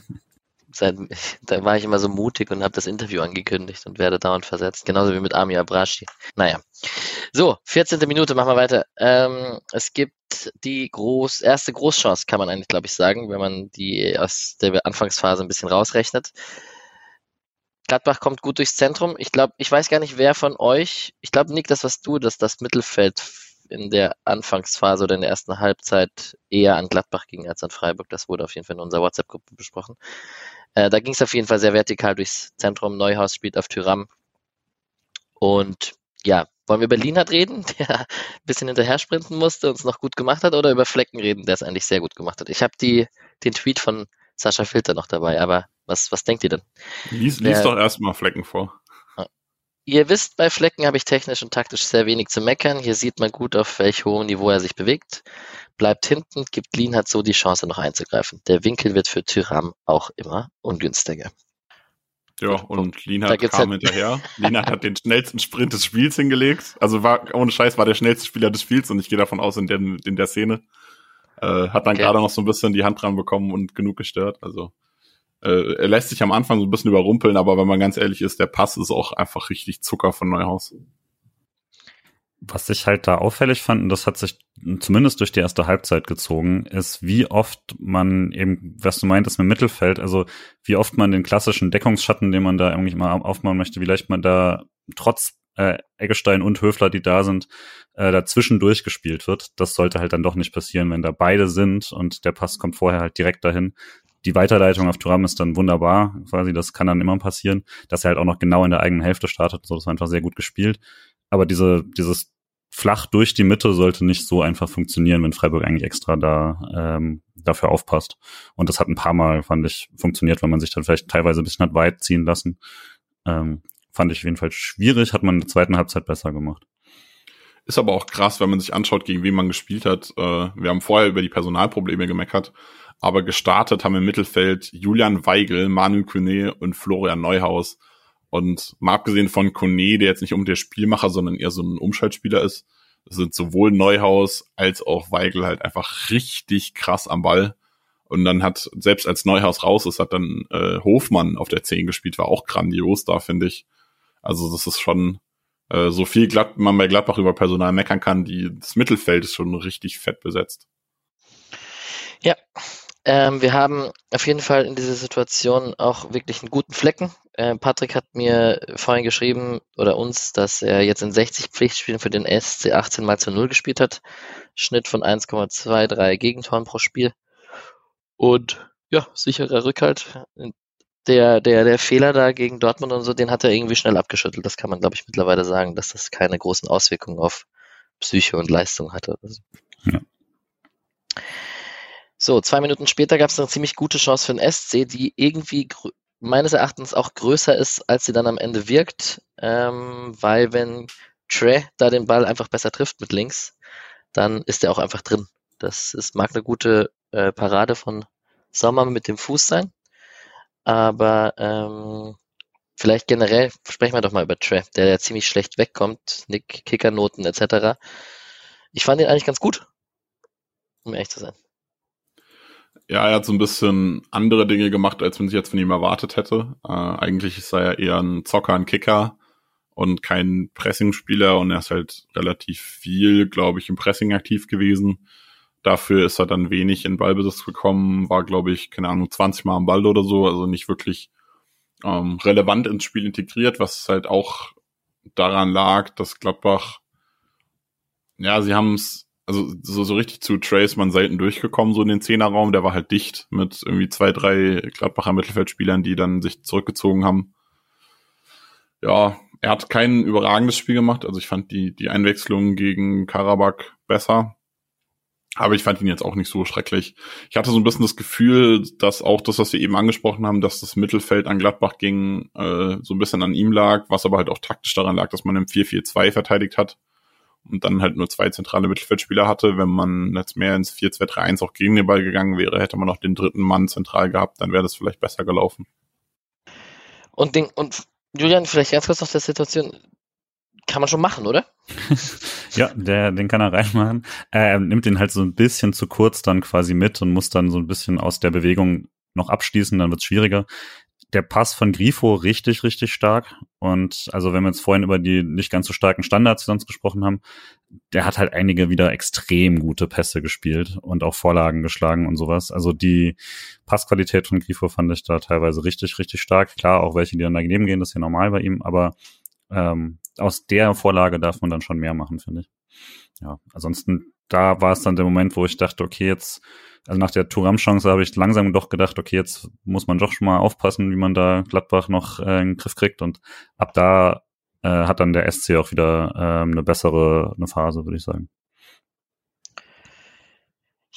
[SPEAKER 1] Seit, da war ich immer so mutig und habe das Interview angekündigt und werde dauernd versetzt. Genauso wie mit Ami Abrashi. Naja. So, 14. Minute, machen wir weiter. Ähm, es gibt die groß, erste Großchance, kann man eigentlich, glaube ich, sagen, wenn man die aus der Anfangsphase ein bisschen rausrechnet. Gladbach kommt gut durchs Zentrum. Ich glaube, ich weiß gar nicht, wer von euch, ich glaube, Nick, das was du, dass das Mittelfeld in der Anfangsphase oder in der ersten Halbzeit eher an Gladbach ging als an Freiburg. Das wurde auf jeden Fall in unserer WhatsApp-Gruppe besprochen. Äh, da ging es auf jeden Fall sehr vertikal durchs Zentrum. Neuhaus spielt auf Tyram. Und ja, wollen wir über Lienhardt reden, *laughs* der ein bisschen hinterher sprinten musste und es noch gut gemacht hat, oder über Flecken reden, der es eigentlich sehr gut gemacht hat? Ich habe den Tweet von Sascha Filter noch dabei, aber was, was denkt ihr denn?
[SPEAKER 2] Lies, lies doch erstmal Flecken vor.
[SPEAKER 1] Ihr wisst, bei Flecken habe ich technisch und taktisch sehr wenig zu meckern. Hier sieht man gut, auf welch hohem Niveau er sich bewegt. Bleibt hinten, gibt Lienhardt so die Chance, noch einzugreifen. Der Winkel wird für Tyram auch immer ungünstiger.
[SPEAKER 2] Ja, und Lienhardt kam halt hinterher. *laughs* Lienhardt hat den schnellsten Sprint des Spiels hingelegt. Also war, ohne Scheiß, war der schnellste Spieler des Spiels und ich gehe davon aus, in der, in der Szene. Äh, hat dann okay. gerade noch so ein bisschen die Hand dran bekommen und genug gestört. Also äh, er lässt sich am Anfang so ein bisschen überrumpeln, aber wenn man ganz ehrlich ist, der Pass ist auch einfach richtig Zucker von Neuhaus.
[SPEAKER 3] Was ich halt da auffällig fand, und das hat sich zumindest durch die erste Halbzeit gezogen, ist, wie oft man eben, was du meintest mit Mittelfeld, also wie oft man den klassischen Deckungsschatten, den man da irgendwie mal aufmachen möchte, wie leicht man da trotz äh, Eggestein und Höfler, die da sind, äh, dazwischen durchgespielt wird. Das sollte halt dann doch nicht passieren, wenn da beide sind und der Pass kommt vorher halt direkt dahin. Die Weiterleitung auf Turam ist dann wunderbar, quasi, das kann dann immer passieren, dass er halt auch noch genau in der eigenen Hälfte startet, so das war einfach sehr gut gespielt. Aber diese, dieses flach durch die Mitte sollte nicht so einfach funktionieren, wenn Freiburg eigentlich extra da ähm, dafür aufpasst. Und das hat ein paar Mal, fand ich, funktioniert, wenn man sich dann vielleicht teilweise ein bisschen hat weit ziehen lassen. Ähm, fand ich auf jeden Fall schwierig, hat man in der zweiten Halbzeit besser gemacht.
[SPEAKER 2] Ist aber auch krass, wenn man sich anschaut, gegen wen man gespielt hat. Äh, wir haben vorher über die Personalprobleme gemeckert, aber gestartet haben im Mittelfeld Julian Weigel, Manu Kone und Florian Neuhaus. Und mal abgesehen von Kone, der jetzt nicht um der Spielmacher, sondern eher so ein Umschaltspieler ist, sind sowohl Neuhaus als auch Weigel halt einfach richtig krass am Ball. Und dann hat, selbst als Neuhaus raus ist, hat dann äh, Hofmann auf der 10 gespielt, war auch grandios da, finde ich. Also das ist schon äh, so viel Glatt man bei Gladbach über Personal meckern kann, die, das Mittelfeld ist schon richtig fett besetzt.
[SPEAKER 1] Ja, ähm, wir haben auf jeden Fall in dieser Situation auch wirklich einen guten Flecken. Äh, Patrick hat mir vorhin geschrieben oder uns, dass er jetzt in 60 Pflichtspielen für den SC 18 mal zu 0 gespielt hat. Schnitt von 1,23 Gegentoren pro Spiel. Und ja, sicherer Rückhalt der, der, der Fehler da gegen Dortmund und so, den hat er irgendwie schnell abgeschüttelt. Das kann man, glaube ich, mittlerweile sagen, dass das keine großen Auswirkungen auf Psyche und Leistung hatte. So. Ja. so, zwei Minuten später gab es eine ziemlich gute Chance für den SC, die irgendwie meines Erachtens auch größer ist, als sie dann am Ende wirkt, ähm, weil wenn Trey da den Ball einfach besser trifft mit links, dann ist er auch einfach drin. Das ist, mag eine gute äh, Parade von Sommer mit dem Fuß sein. Aber ähm, vielleicht generell sprechen wir doch mal über Trey, der ja ziemlich schlecht wegkommt, Nick, Kickernoten etc. Ich fand ihn eigentlich ganz gut, um ehrlich zu sein.
[SPEAKER 2] Ja, er hat so ein bisschen andere Dinge gemacht, als man sich jetzt von ihm erwartet hätte. Äh, eigentlich ist er ja eher ein Zocker, ein Kicker und kein Pressing-Spieler und er ist halt relativ viel, glaube ich, im Pressing aktiv gewesen. Dafür ist er dann wenig in Ballbesitz gekommen, war, glaube ich, keine Ahnung, 20 Mal am Ball oder so, also nicht wirklich ähm, relevant ins Spiel integriert, was halt auch daran lag, dass Gladbach, ja, sie haben es, also so, so richtig zu Trace man selten durchgekommen, so in den Zehnerraum, der war halt dicht mit irgendwie zwei, drei Gladbacher Mittelfeldspielern, die dann sich zurückgezogen haben. Ja, er hat kein überragendes Spiel gemacht, also ich fand die, die Einwechslung gegen Karabakh besser. Aber ich fand ihn jetzt auch nicht so schrecklich. Ich hatte so ein bisschen das Gefühl, dass auch das, was wir eben angesprochen haben, dass das Mittelfeld an Gladbach ging, äh, so ein bisschen an ihm lag, was aber halt auch taktisch daran lag, dass man im 4-4-2 verteidigt hat und dann halt nur zwei zentrale Mittelfeldspieler hatte. Wenn man jetzt mehr ins 4-2-3-1 auch gegen den Ball gegangen wäre, hätte man noch den dritten Mann zentral gehabt, dann wäre das vielleicht besser gelaufen.
[SPEAKER 1] Und, den, und Julian, vielleicht ganz kurz noch der Situation kann man schon machen, oder? *laughs*
[SPEAKER 3] ja, der, den kann er reinmachen. Er nimmt den halt so ein bisschen zu kurz dann quasi mit und muss dann so ein bisschen aus der Bewegung noch abschließen, dann wird es schwieriger. Der Pass von Grifo richtig, richtig stark. Und also wenn wir jetzt vorhin über die nicht ganz so starken Standards sonst gesprochen haben, der hat halt einige wieder extrem gute Pässe gespielt und auch Vorlagen geschlagen und sowas. Also die Passqualität von Grifo fand ich da teilweise richtig, richtig stark. Klar, auch welche, die dann daneben gehen, das ist ja normal bei ihm, aber ähm, aus der Vorlage darf man dann schon mehr machen, finde ich. Ja, ansonsten, da war es dann der Moment, wo ich dachte, okay, jetzt, also nach der Turam-Chance habe ich langsam doch gedacht, okay, jetzt muss man doch schon mal aufpassen, wie man da Gladbach noch äh, in den Griff kriegt. Und ab da äh, hat dann der SC auch wieder äh, eine bessere eine Phase, würde ich sagen.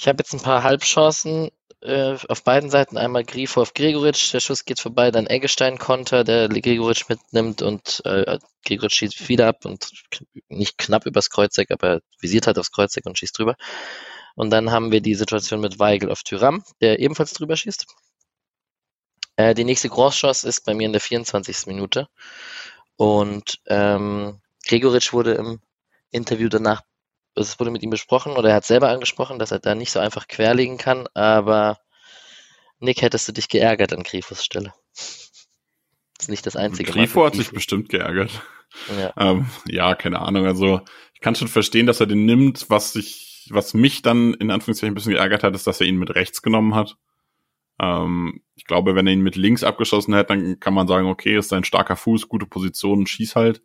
[SPEAKER 1] Ich habe jetzt ein paar Halbchancen äh, auf beiden Seiten. Einmal Grifo auf Gregoritsch, der Schuss geht vorbei, dann Eggestein Konter, der Gregoritsch mitnimmt und äh, Gregoritsch schießt wieder ab und nicht knapp übers Kreuzeck, aber visiert halt aufs Kreuzeck und schießt drüber. Und dann haben wir die Situation mit Weigel auf Tyram, der ebenfalls drüber schießt. Äh, die nächste Großchance ist bei mir in der 24. Minute. Und ähm, Gregoritsch wurde im Interview danach es wurde mit ihm besprochen oder er hat selber angesprochen, dass er da nicht so einfach querlegen kann, aber Nick, hättest du dich geärgert an Grifos Stelle? Das ist nicht das einzige.
[SPEAKER 2] Grifo hat sich bestimmt geärgert. Ja. Ähm, ja, keine Ahnung. Also ich kann schon verstehen, dass er den nimmt. Was sich, was mich dann in Anführungszeichen ein bisschen geärgert hat, ist, dass er ihn mit rechts genommen hat. Ähm, ich glaube, wenn er ihn mit links abgeschossen hätte, dann kann man sagen, okay, ist ein starker Fuß, gute Position, schieß halt.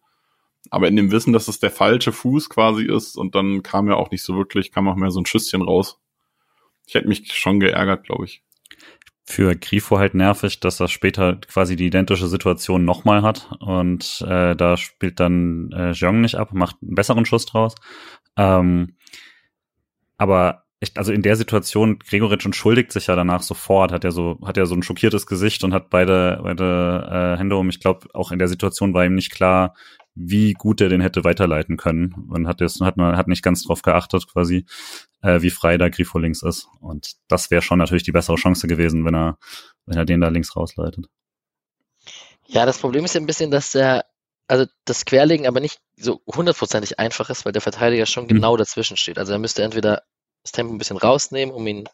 [SPEAKER 2] Aber in dem Wissen, dass es der falsche Fuß quasi ist und dann kam ja auch nicht so wirklich, kam auch mehr so ein Schüsschen raus. Ich hätte mich schon geärgert, glaube ich.
[SPEAKER 3] Für Grifo halt nervig, dass er später quasi die identische Situation nochmal hat und äh, da spielt dann äh, Jeong nicht ab, macht einen besseren Schuss draus. Ähm, aber ich, also in der Situation, Gregoritsch entschuldigt sich ja danach sofort, hat er so, hat er so ein schockiertes Gesicht und hat beide, beide äh, Hände um. Ich glaube, auch in der Situation war ihm nicht klar, wie gut er den hätte weiterleiten können. Man hat jetzt hat man hat nicht ganz drauf geachtet, quasi, äh, wie frei da Grifo links ist. Und das wäre schon natürlich die bessere Chance gewesen, wenn er, wenn er den da links rausleitet.
[SPEAKER 1] Ja, das Problem ist ja ein bisschen, dass der, also das Querlegen aber nicht so hundertprozentig einfach ist, weil der Verteidiger schon hm. genau dazwischen steht. Also er müsste entweder das Tempo ein bisschen rausnehmen, um ihn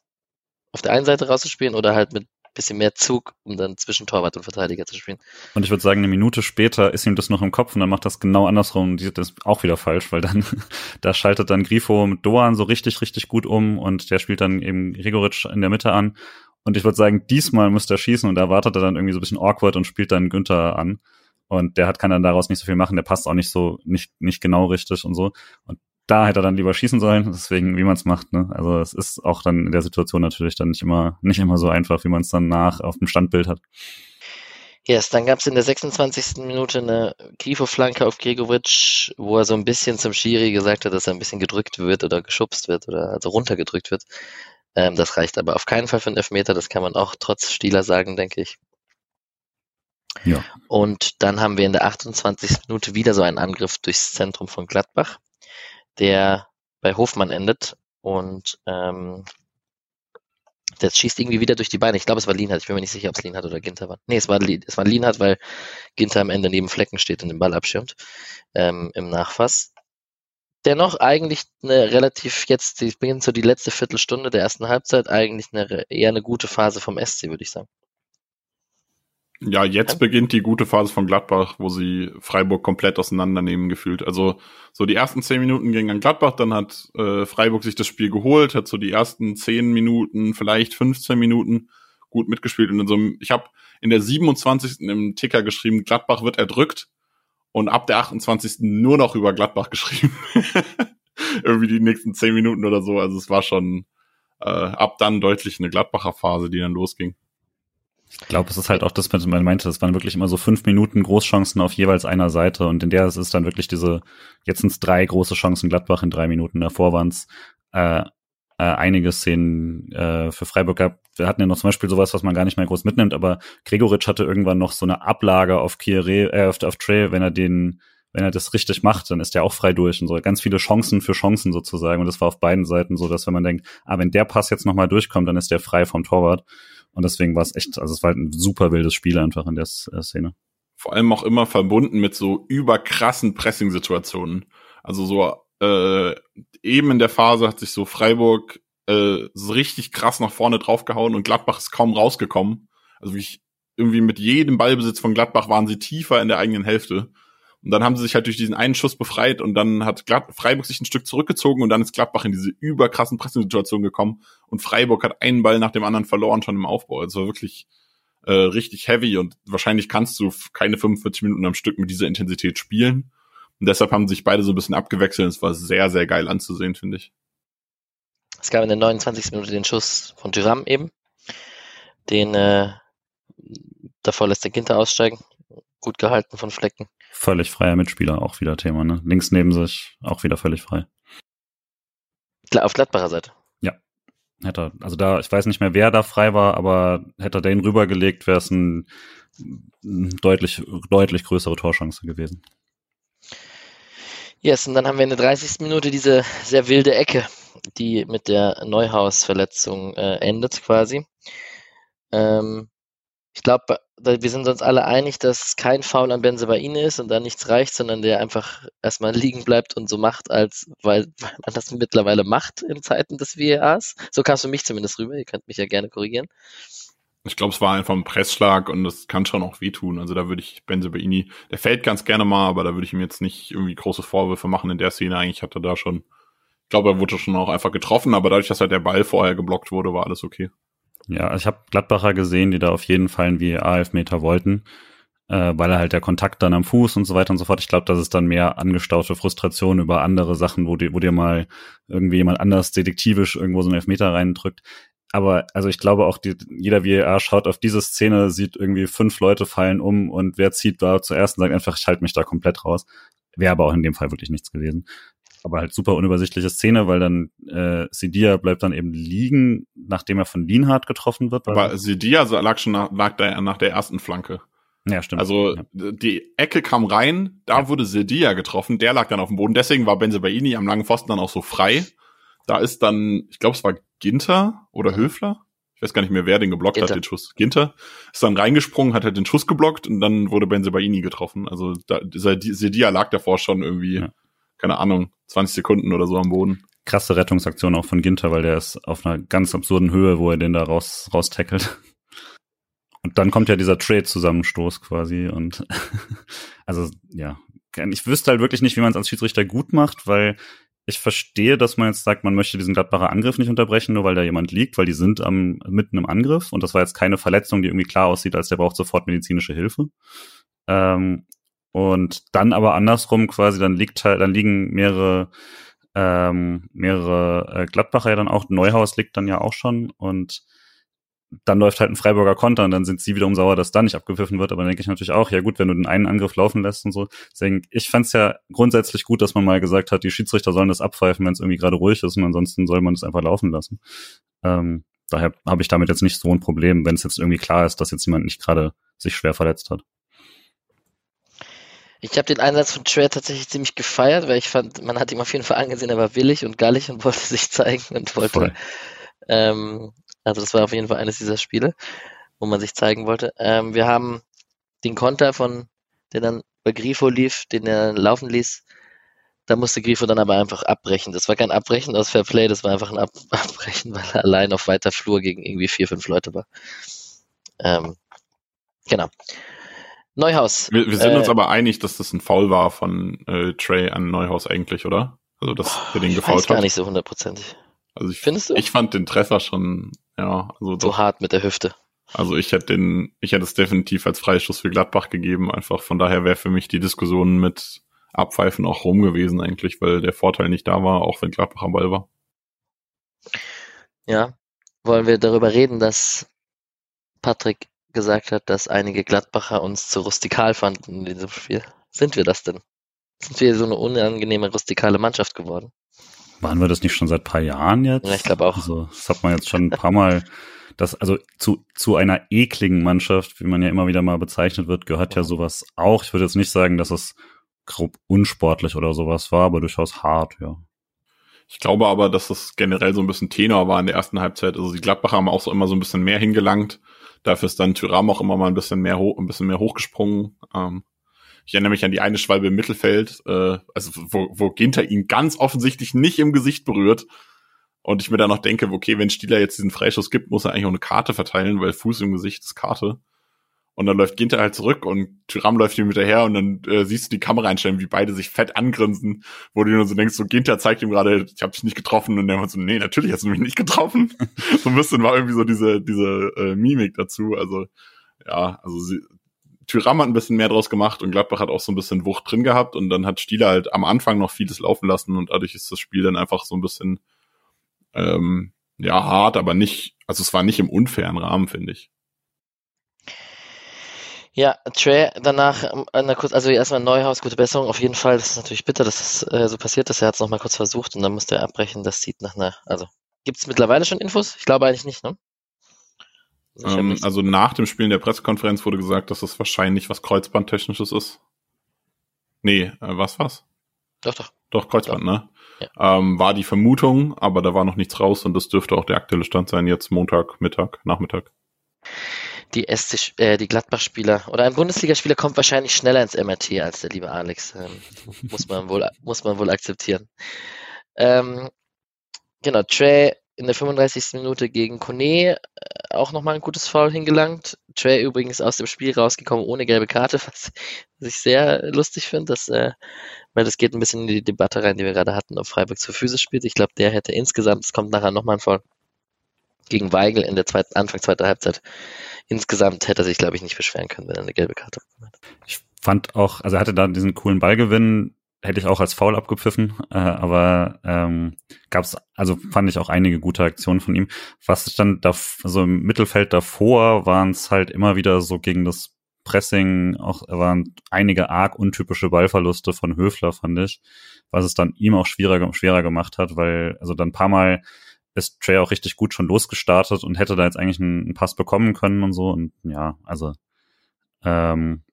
[SPEAKER 1] auf der einen Seite rauszuspielen oder halt mit bisschen mehr Zug, um dann zwischen Torwart und Verteidiger zu spielen.
[SPEAKER 3] Und ich würde sagen, eine Minute später ist ihm das noch im Kopf und dann macht das genau andersrum und das ist auch wieder falsch, weil dann, *laughs* da schaltet dann Grifo mit Doan so richtig, richtig gut um und der spielt dann eben Gregoritsch in der Mitte an. Und ich würde sagen, diesmal müsste er schießen und da wartet er dann irgendwie so ein bisschen awkward und spielt dann Günther an. Und der hat, kann dann daraus nicht so viel machen, der passt auch nicht so, nicht, nicht genau richtig und so. Und da hätte er dann lieber schießen sollen, deswegen, wie man es macht. Ne? Also es ist auch dann in der Situation natürlich dann nicht immer, nicht immer so einfach, wie man es dann nach auf dem Standbild hat.
[SPEAKER 1] Yes, dann gab es in der 26. Minute eine Grifo-Flanke auf Gregovic, wo er so ein bisschen zum Schiri gesagt hat, dass er ein bisschen gedrückt wird oder geschubst wird oder also runtergedrückt wird. Ähm, das reicht aber auf keinen Fall für einen Elfmeter, das kann man auch trotz Stieler sagen, denke ich. Ja. Und dann haben wir in der 28. Minute wieder so einen Angriff durchs Zentrum von Gladbach der bei Hofmann endet und ähm, das schießt irgendwie wieder durch die Beine. Ich glaube, es war Lienhardt. Ich bin mir nicht sicher, ob es Lienhardt oder Ginter war. Nee, es war, es war Lienhardt, weil Ginter am Ende neben Flecken steht und den Ball abschirmt ähm, im Nachfass. Dennoch eigentlich eine relativ jetzt, ich beginnt so die letzte Viertelstunde der ersten Halbzeit, eigentlich eine eher eine gute Phase vom SC, würde ich sagen.
[SPEAKER 2] Ja, jetzt ja. beginnt die gute Phase von Gladbach, wo sie Freiburg komplett auseinandernehmen gefühlt. Also so die ersten zehn Minuten gingen an Gladbach, dann hat äh, Freiburg sich das Spiel geholt, hat so die ersten zehn Minuten, vielleicht 15 Minuten gut mitgespielt. Und in so einem, ich habe in der 27. im Ticker geschrieben, Gladbach wird erdrückt und ab der 28. nur noch über Gladbach *laughs* geschrieben. Irgendwie die nächsten zehn Minuten oder so. Also es war schon äh, ab dann deutlich eine Gladbacher Phase, die dann losging.
[SPEAKER 3] Ich glaube, es ist halt auch das, was man meinte, es waren wirklich immer so fünf Minuten Großchancen auf jeweils einer Seite und in der ist es dann wirklich diese, jetzt sind es drei große Chancen Gladbach in drei Minuten. Davor waren es äh, äh, einige Szenen äh, für Freiburg gab. Wir hatten ja noch zum Beispiel sowas, was man gar nicht mehr groß mitnimmt, aber Gregoritsch hatte irgendwann noch so eine Ablage auf Kieré, äh, auf, auf Trey, wenn er den wenn er das richtig macht, dann ist er auch frei durch und so. Ganz viele Chancen für Chancen sozusagen. Und das war auf beiden Seiten so, dass wenn man denkt, ah, wenn der Pass jetzt nochmal durchkommt, dann ist der frei vom Torwart. Und deswegen war es echt, also es war halt ein super wildes Spiel einfach in der äh, Szene.
[SPEAKER 2] Vor allem auch immer verbunden mit so überkrassen Pressing-Situationen. Also so äh, eben in der Phase hat sich so Freiburg äh, so richtig krass nach vorne draufgehauen und Gladbach ist kaum rausgekommen. Also ich, irgendwie mit jedem Ballbesitz von Gladbach waren sie tiefer in der eigenen Hälfte. Und dann haben sie sich halt durch diesen einen Schuss befreit und dann hat Glad Freiburg sich ein Stück zurückgezogen und dann ist Gladbach in diese überkrassen Pressensituation gekommen und Freiburg hat einen Ball nach dem anderen verloren schon im Aufbau. Also wirklich äh, richtig heavy und wahrscheinlich kannst du keine 45 Minuten am Stück mit dieser Intensität spielen. Und deshalb haben sich beide so ein bisschen abgewechselt. Es war sehr, sehr geil anzusehen, finde ich.
[SPEAKER 1] Es gab in der 29. Minute den Schuss von Tyram eben. Den äh, davor lässt der Ginter aussteigen. Gut gehalten von Flecken.
[SPEAKER 3] Völlig freier Mitspieler, auch wieder Thema, ne? Links neben sich, auch wieder völlig frei.
[SPEAKER 1] Auf Gladbacher Seite.
[SPEAKER 3] Ja. Hätte also da, ich weiß nicht mehr, wer da frei war, aber hätte er den rübergelegt, wäre es ein, ein deutlich, deutlich größere Torchance gewesen.
[SPEAKER 1] Yes, und dann haben wir in der 30. Minute diese sehr wilde Ecke, die mit der Neuhaus-Verletzung äh, endet quasi. Ähm, ich glaube, wir sind uns alle einig, dass kein Foul an Benzebaini ist und da nichts reicht, sondern der einfach erstmal liegen bleibt und so macht, als weil, *laughs* weil man das mittlerweile macht in Zeiten des VARs. So kam es für mich zumindest rüber. Ihr könnt mich ja gerne korrigieren.
[SPEAKER 2] Ich glaube, es war einfach ein Pressschlag und das kann schon auch wehtun. Also da würde ich Benzebaini, der fällt ganz gerne mal, aber da würde ich ihm jetzt nicht irgendwie große Vorwürfe machen in der Szene. Eigentlich hat er da schon, ich glaube, er wurde schon auch einfach getroffen, aber dadurch, dass halt der Ball vorher geblockt wurde, war alles okay.
[SPEAKER 3] Ja, ich habe Gladbacher gesehen, die da auf jeden Fall einen VAR-Elfmeter wollten, äh, weil halt der Kontakt dann am Fuß und so weiter und so fort. Ich glaube, das ist dann mehr angestaute Frustration über andere Sachen, wo, die, wo dir mal irgendwie jemand anders detektivisch irgendwo so einen Elfmeter reindrückt aber also ich glaube auch, die, jeder VAR schaut auf diese Szene, sieht irgendwie fünf Leute fallen um und wer zieht da zuerst und sagt einfach, ich halte mich da komplett raus. Wäre aber auch in dem Fall wirklich nichts gewesen. Aber halt super unübersichtliche Szene, weil dann äh, Sidia bleibt dann eben liegen, nachdem er von Lienhardt getroffen wird.
[SPEAKER 2] Aber Sidia lag schon nach, lag der, nach der ersten Flanke.
[SPEAKER 3] Ja, stimmt.
[SPEAKER 2] Also
[SPEAKER 3] ja.
[SPEAKER 2] die Ecke kam rein, da ja. wurde Sidia getroffen, der lag dann auf dem Boden. Deswegen war Benzebaini am langen Pfosten dann auch so frei. Da ist dann, ich glaube, es war Ginter oder Höfler. Ich weiß gar nicht mehr, wer den geblockt Ginter. hat, den Schuss. Ginter ist dann reingesprungen, hat halt den Schuss geblockt und dann wurde Benzebaini getroffen. Also da, Sedia lag davor schon irgendwie, ja. keine Ahnung, 20 Sekunden oder so am Boden.
[SPEAKER 3] Krasse Rettungsaktion auch von Ginter, weil der ist auf einer ganz absurden Höhe, wo er den da raus, raus tackelt. Und dann kommt ja dieser Trade-Zusammenstoß quasi und *laughs* also ja, ich wüsste halt wirklich nicht, wie man es als Schiedsrichter gut macht, weil ich verstehe, dass man jetzt sagt, man möchte diesen Gladbacher Angriff nicht unterbrechen, nur weil da jemand liegt, weil die sind am, mitten im Angriff und das war jetzt keine Verletzung, die irgendwie klar aussieht, als der braucht sofort medizinische Hilfe. Ähm, und dann aber andersrum quasi, dann liegt halt, dann liegen mehrere ähm, mehrere äh, Gladbacher ja dann auch, Neuhaus liegt dann ja auch schon und dann läuft halt ein Freiburger Konter und dann sind sie wiederum sauer, dass da nicht abgepfiffen wird. Aber dann denke ich natürlich auch, ja gut, wenn du den einen Angriff laufen lässt und so. Deswegen, ich fand es ja grundsätzlich gut, dass man mal gesagt hat, die Schiedsrichter sollen das abpfeifen, wenn es irgendwie gerade ruhig ist und ansonsten soll man es einfach laufen lassen. Ähm, daher habe ich damit jetzt nicht so ein Problem, wenn es jetzt irgendwie klar ist, dass jetzt jemand nicht gerade sich schwer verletzt hat.
[SPEAKER 1] Ich habe den Einsatz von Trey tatsächlich ziemlich gefeiert, weil ich fand, man hat ihm auf jeden Fall angesehen, er war willig und gallig und wollte *laughs* sich zeigen und wollte ähm, also das war auf jeden Fall eines dieser Spiele, wo man sich zeigen wollte. Ähm, wir haben den Konter von, der dann bei Grifo lief, den er laufen ließ. Da musste Grifo dann aber einfach abbrechen. Das war kein Abbrechen aus Fair Play, das war einfach ein Ab *laughs* Abbrechen, weil er allein auf weiter Flur gegen irgendwie vier, fünf Leute war. Ähm, genau. Neuhaus.
[SPEAKER 2] Wir, wir sind äh, uns aber einig, dass das ein Foul war von äh, Trey an Neuhaus eigentlich, oder? Also, dass er den gefault hat.
[SPEAKER 1] gar nicht so hundertprozentig.
[SPEAKER 2] Also ich, Findest du? Ich fand den Treffer schon, ja, also
[SPEAKER 1] so hart mit der Hüfte.
[SPEAKER 2] Also ich hätte den, ich hätte es definitiv als Freischuss für Gladbach gegeben. Einfach von daher wäre für mich die Diskussion mit Abpfeifen auch rum gewesen eigentlich, weil der Vorteil nicht da war, auch wenn Gladbach am Ball war.
[SPEAKER 1] Ja, wollen wir darüber reden, dass Patrick gesagt hat, dass einige Gladbacher uns zu rustikal fanden in diesem Spiel. Sind wir das denn? Sind wir so eine unangenehme rustikale Mannschaft geworden?
[SPEAKER 3] Waren wir das nicht schon seit paar Jahren jetzt?
[SPEAKER 1] Ja, ich glaube auch.
[SPEAKER 3] Also, das hat man jetzt schon ein paar Mal. *laughs* Das, also zu, zu einer ekligen Mannschaft, wie man ja immer wieder mal bezeichnet wird, gehört ja sowas auch. Ich würde jetzt nicht sagen, dass es grob unsportlich oder sowas war, aber durchaus hart, ja.
[SPEAKER 2] Ich glaube aber, dass das generell so ein bisschen Tenor war in der ersten Halbzeit. Also die Gladbacher haben auch so immer so ein bisschen mehr hingelangt. Dafür ist dann Tyram auch immer mal ein bisschen mehr hoch, ein bisschen mehr hochgesprungen. Ähm, ich erinnere mich an die eine Schwalbe im Mittelfeld, äh, also wo, wo Ginter ihn ganz offensichtlich nicht im Gesicht berührt. Und ich mir dann noch denke, okay, wenn Stieler jetzt diesen Freischuss gibt, muss er eigentlich auch eine Karte verteilen, weil Fuß im Gesicht ist Karte. Und dann läuft Ginter halt zurück und Tyram läuft ihm hinterher und dann äh, siehst du die Kamera einstellen, wie beide sich fett angrinsen, wo du nur so denkst, so Ginter zeigt ihm gerade, ich habe dich nicht getroffen und der war so, nee, natürlich hast du mich nicht getroffen. *laughs* so ein bisschen war irgendwie so diese, diese äh, Mimik dazu. Also ja, also sie, Tyram hat ein bisschen mehr draus gemacht und Gladbach hat auch so ein bisschen Wucht drin gehabt und dann hat Stieler halt am Anfang noch vieles laufen lassen und dadurch ist das Spiel dann einfach so ein bisschen ähm, ja hart, aber nicht, also es war nicht im unfairen Rahmen, finde ich.
[SPEAKER 1] Ja, Trey danach, ähm, kurz, also erstmal Neuhaus, gute Besserung, auf jeden Fall. Das ist natürlich bitter, dass das äh, so passiert ist. Er hat es nochmal kurz versucht und dann musste er abbrechen. Das sieht nach einer, also gibt es mittlerweile schon Infos? Ich glaube eigentlich nicht, ne?
[SPEAKER 2] Ähm, also nach dem Spiel in der Pressekonferenz wurde gesagt, dass das wahrscheinlich was Kreuzbandtechnisches ist. Nee, äh, was was?
[SPEAKER 1] Doch, doch.
[SPEAKER 2] Doch, Kreuzband, doch. ne? Ja. Ähm, war die Vermutung, aber da war noch nichts raus und das dürfte auch der aktuelle Stand sein, jetzt Montag, Mittag, Nachmittag.
[SPEAKER 1] Die, SC, äh, die Gladbach-Spieler oder ein Bundesligaspieler kommt wahrscheinlich schneller ins MRT als der liebe Alex. Ähm, muss man wohl, muss man wohl akzeptieren. Ähm, genau, Trey in der 35. Minute gegen Kone äh, auch nochmal ein gutes Foul hingelangt. Trey übrigens aus dem Spiel rausgekommen ohne gelbe Karte, *laughs* was, ich sehr lustig finde, dass, äh, weil das geht ein bisschen in die Debatte rein, die wir gerade hatten, ob Freiburg zu Physisch spielt. Ich glaube, der hätte insgesamt, es kommt nachher nochmal ein Foul gegen Weigel in der zweiten, Anfang zweiter Halbzeit. Insgesamt hätte er sich, glaube ich, nicht beschweren können, wenn er eine gelbe Karte bekommen hat.
[SPEAKER 3] Ich fand auch, also er hatte da diesen coolen Ballgewinn, hätte ich auch als Foul abgepfiffen, äh, aber ähm, gab es, also fand ich auch einige gute Aktionen von ihm. Was dann da, so im Mittelfeld davor waren es halt immer wieder so gegen das Pressing, auch waren einige arg untypische Ballverluste von Höfler, fand ich, was es dann ihm auch schwieriger, schwerer gemacht hat, weil also dann ein paar Mal ist Trey auch richtig gut schon losgestartet und hätte da jetzt eigentlich einen, einen Pass bekommen können und so und ja, also ähm,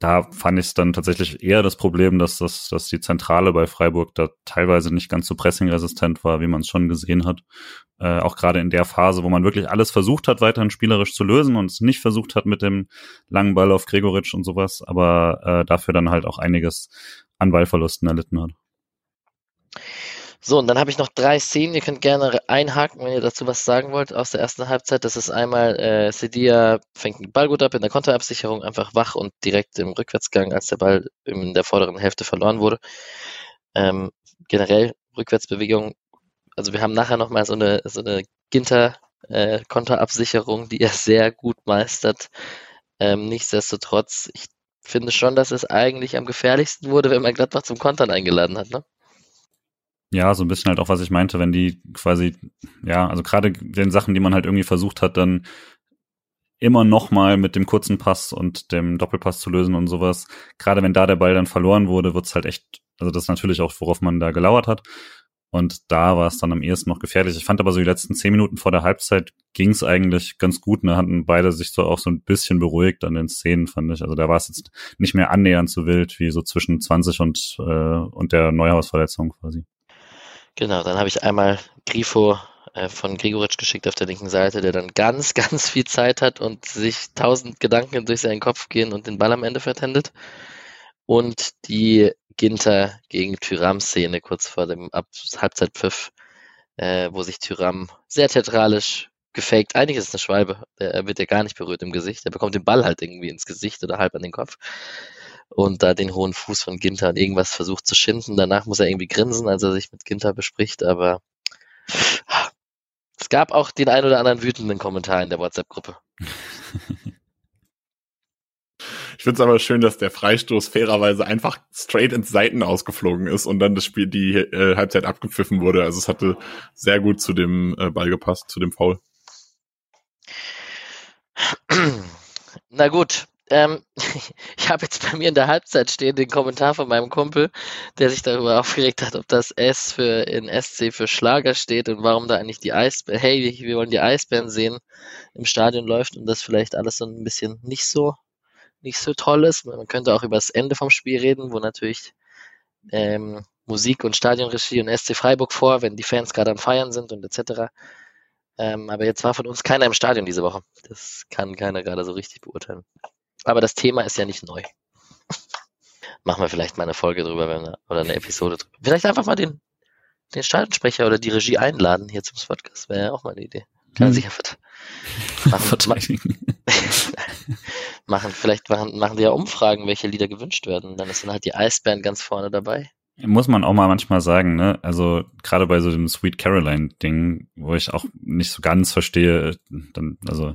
[SPEAKER 3] da fand ich es dann tatsächlich eher das Problem, dass, das, dass die Zentrale bei Freiburg da teilweise nicht ganz so pressingresistent war, wie man es schon gesehen hat. Äh, auch gerade in der Phase, wo man wirklich alles versucht hat, weiterhin spielerisch zu lösen und es nicht versucht hat mit dem langen Ball auf Gregoritsch und sowas, aber äh, dafür dann halt auch einiges an Ballverlusten erlitten hat.
[SPEAKER 1] So, und dann habe ich noch drei Szenen. Ihr könnt gerne einhaken, wenn ihr dazu was sagen wollt aus der ersten Halbzeit. Das ist einmal, äh, Sedia fängt den Ball gut ab in der Konterabsicherung, einfach wach und direkt im Rückwärtsgang, als der Ball in der vorderen Hälfte verloren wurde. Ähm, generell Rückwärtsbewegung. Also wir haben nachher nochmal so eine, so eine Ginter äh, die er sehr gut meistert. Ähm, nichtsdestotrotz, ich finde schon, dass es eigentlich am gefährlichsten wurde, wenn man Gladbach zum Kontern eingeladen hat. Ne?
[SPEAKER 3] Ja, so ein bisschen halt auch, was ich meinte, wenn die quasi, ja, also gerade den Sachen, die man halt irgendwie versucht hat, dann immer noch mal mit dem kurzen Pass und dem Doppelpass zu lösen und sowas. Gerade wenn da der Ball dann verloren wurde, wird's halt echt, also das ist natürlich auch, worauf man da gelauert hat. Und da war es dann am ehesten noch gefährlich. Ich fand aber so die letzten zehn Minuten vor der Halbzeit ging's eigentlich ganz gut. Da hatten beide sich so auch so ein bisschen beruhigt an den Szenen, fand ich. Also da war es jetzt nicht mehr annähernd so wild wie so zwischen 20 und, äh, und der Neuhausverletzung quasi.
[SPEAKER 1] Genau, dann habe ich einmal Grifo äh, von Gregoritsch geschickt auf der linken Seite, der dann ganz, *laughs* ganz viel Zeit hat und sich tausend Gedanken durch seinen Kopf gehen und den Ball am Ende vertändelt. Und die Ginter gegen Tyram-Szene kurz vor dem Ab Halbzeitpfiff, äh, wo sich Tyram sehr theatralisch gefaked. Eigentlich ist es eine Schwalbe. Er wird ja gar nicht berührt im Gesicht. Er bekommt den Ball halt irgendwie ins Gesicht oder halb an den Kopf und da den hohen Fuß von Ginter und irgendwas versucht zu schinden. Danach muss er irgendwie grinsen, als er sich mit Ginter bespricht, aber es gab auch den ein oder anderen wütenden Kommentar in der WhatsApp-Gruppe.
[SPEAKER 2] Ich finde es aber schön, dass der Freistoß fairerweise einfach straight ins Seiten ausgeflogen ist und dann das Spiel die äh, Halbzeit abgepfiffen wurde. Also es hatte sehr gut zu dem äh, Ball gepasst, zu dem Foul.
[SPEAKER 1] Na gut, ähm, *laughs* ich habe jetzt bei mir in der Halbzeit stehen den Kommentar von meinem Kumpel, der sich darüber aufgeregt hat, ob das S für in SC für Schlager steht und warum da eigentlich die Eisbären, hey, wir wollen die Eisbären sehen, im Stadion läuft und das vielleicht alles so ein bisschen nicht so, nicht so toll ist. Man könnte auch über das Ende vom Spiel reden, wo natürlich ähm, Musik und Stadionregie und SC Freiburg vor, wenn die Fans gerade am Feiern sind und etc. Ähm, aber jetzt war von uns keiner im Stadion diese Woche. Das kann keiner gerade so richtig beurteilen. Aber das Thema ist ja nicht neu. *laughs* Machen wir vielleicht mal eine Folge drüber wir, oder eine Episode drüber. Vielleicht einfach mal den, den Stadionsprecher oder die Regie einladen hier zum Podcast. Wäre ja auch mal eine Idee. Kann hm. sicher *laughs* machen, *laughs* machen, vielleicht machen, machen die ja Umfragen, welche Lieder gewünscht werden. Dann ist dann halt die Eisband ganz vorne dabei.
[SPEAKER 3] Muss man auch mal manchmal sagen, ne? Also gerade bei so dem Sweet Caroline Ding, wo ich auch nicht so ganz verstehe, dann, also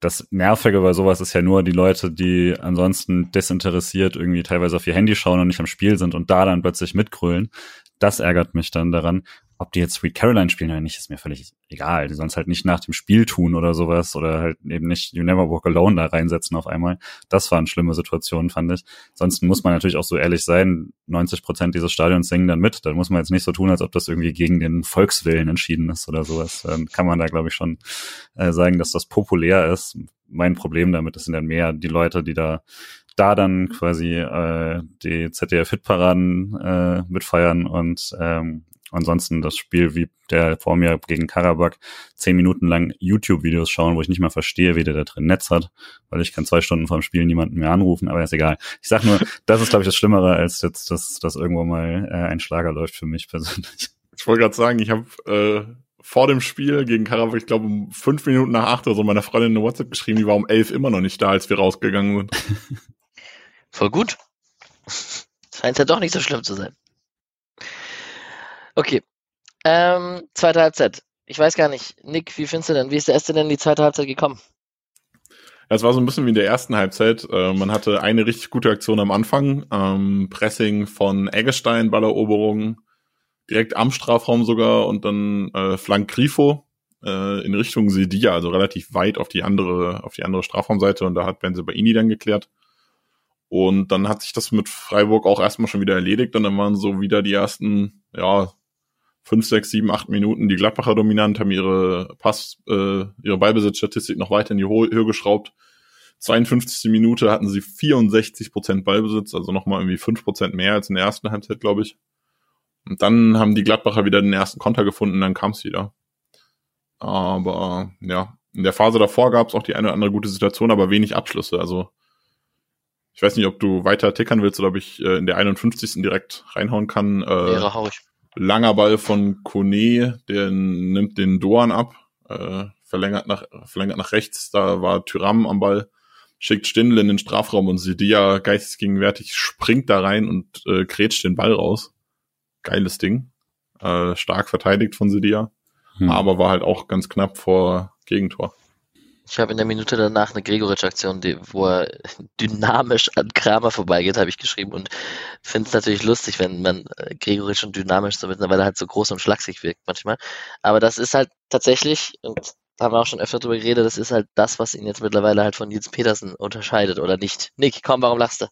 [SPEAKER 3] das Nervige bei sowas ist ja nur die Leute, die ansonsten desinteressiert irgendwie teilweise auf ihr Handy schauen und nicht am Spiel sind und da dann plötzlich mitgrölen. Das ärgert mich dann daran. Ob die jetzt Sweet Caroline spielen oder nicht, ist mir völlig egal. Die sollen es halt nicht nach dem Spiel tun oder sowas oder halt eben nicht You Never Walk Alone da reinsetzen auf einmal. Das waren schlimme Situationen, fand ich. Sonst muss man natürlich auch so ehrlich sein, 90 Prozent dieses Stadions singen dann mit. Dann muss man jetzt nicht so tun, als ob das irgendwie gegen den Volkswillen entschieden ist oder sowas. Dann kann man da, glaube ich, schon äh, sagen, dass das populär ist. Mein Problem damit das sind dann mehr die Leute, die da da dann quasi äh, die ZDF-Hitparaden äh, mitfeiern und ähm, ansonsten das Spiel wie der vor mir gegen Karabakh zehn Minuten lang YouTube-Videos schauen, wo ich nicht mal verstehe, wie der da drin Netz hat, weil ich kann zwei Stunden vorm Spiel niemanden mehr anrufen, aber ist egal. Ich sag nur, *laughs* das ist, glaube ich, das Schlimmere, als jetzt, dass, dass irgendwo mal äh, ein Schlager läuft für mich persönlich.
[SPEAKER 2] Ich wollte gerade sagen, ich habe äh, vor dem Spiel gegen Karabakh, ich glaube um fünf Minuten nach acht oder so, meiner Freundin eine WhatsApp geschrieben, die war um elf immer noch nicht da, als wir rausgegangen sind. *laughs*
[SPEAKER 1] Voll gut. Scheint ja doch nicht so schlimm zu sein. Okay. Ähm, zweite Halbzeit. Ich weiß gar nicht. Nick, wie findest du denn? Wie ist der erste denn in die zweite Halbzeit gekommen?
[SPEAKER 2] Es war so ein bisschen wie in der ersten Halbzeit. Äh, man hatte eine richtig gute Aktion am Anfang. Ähm, Pressing von Eggestein, Balleroberung, direkt am Strafraum sogar und dann äh, Flank Grifo äh, in Richtung Sedia, also relativ weit auf die andere, auf die andere Strafraumseite und da hat Benzebaini dann geklärt. Und dann hat sich das mit Freiburg auch erstmal schon wieder erledigt und dann waren so wieder die ersten, ja, fünf, sechs, sieben, acht Minuten die Gladbacher dominant, haben ihre Pass, äh, ihre Ballbesitzstatistik noch weiter in die Höhe geschraubt. 52. Minute hatten sie 64 Prozent Ballbesitz, also nochmal irgendwie fünf Prozent mehr als in der ersten Halbzeit, glaube ich. Und dann haben die Gladbacher wieder den ersten Konter gefunden, dann kam es wieder. Aber ja, in der Phase davor gab es auch die eine oder andere gute Situation, aber wenig Abschlüsse. Also ich weiß nicht, ob du weiter tickern willst oder ob ich äh, in der 51. direkt reinhauen kann. Äh,
[SPEAKER 1] Ehre hau ich.
[SPEAKER 2] Langer Ball von Kone, der nimmt den Doan ab, äh, verlängert nach verlängert nach rechts, da war Tyram am Ball, schickt Stindl in den Strafraum und Sidia geistesgegenwärtig springt da rein und äh, grätscht den Ball raus geiles Ding. Äh, stark verteidigt von Sidia. Hm. Aber war halt auch ganz knapp vor Gegentor.
[SPEAKER 1] Ich habe in der Minute danach eine Gregoritsch-Aktion, wo er *laughs* dynamisch an Kramer vorbeigeht, habe ich geschrieben und finde es natürlich lustig, wenn man äh, Gregoritsch und dynamisch so mittlerweile halt so groß und schlaksig wirkt manchmal. Aber das ist halt tatsächlich, und da haben wir auch schon öfter drüber geredet, das ist halt das, was ihn jetzt mittlerweile halt von Nils Petersen unterscheidet oder nicht. Nick, komm, warum lachst du?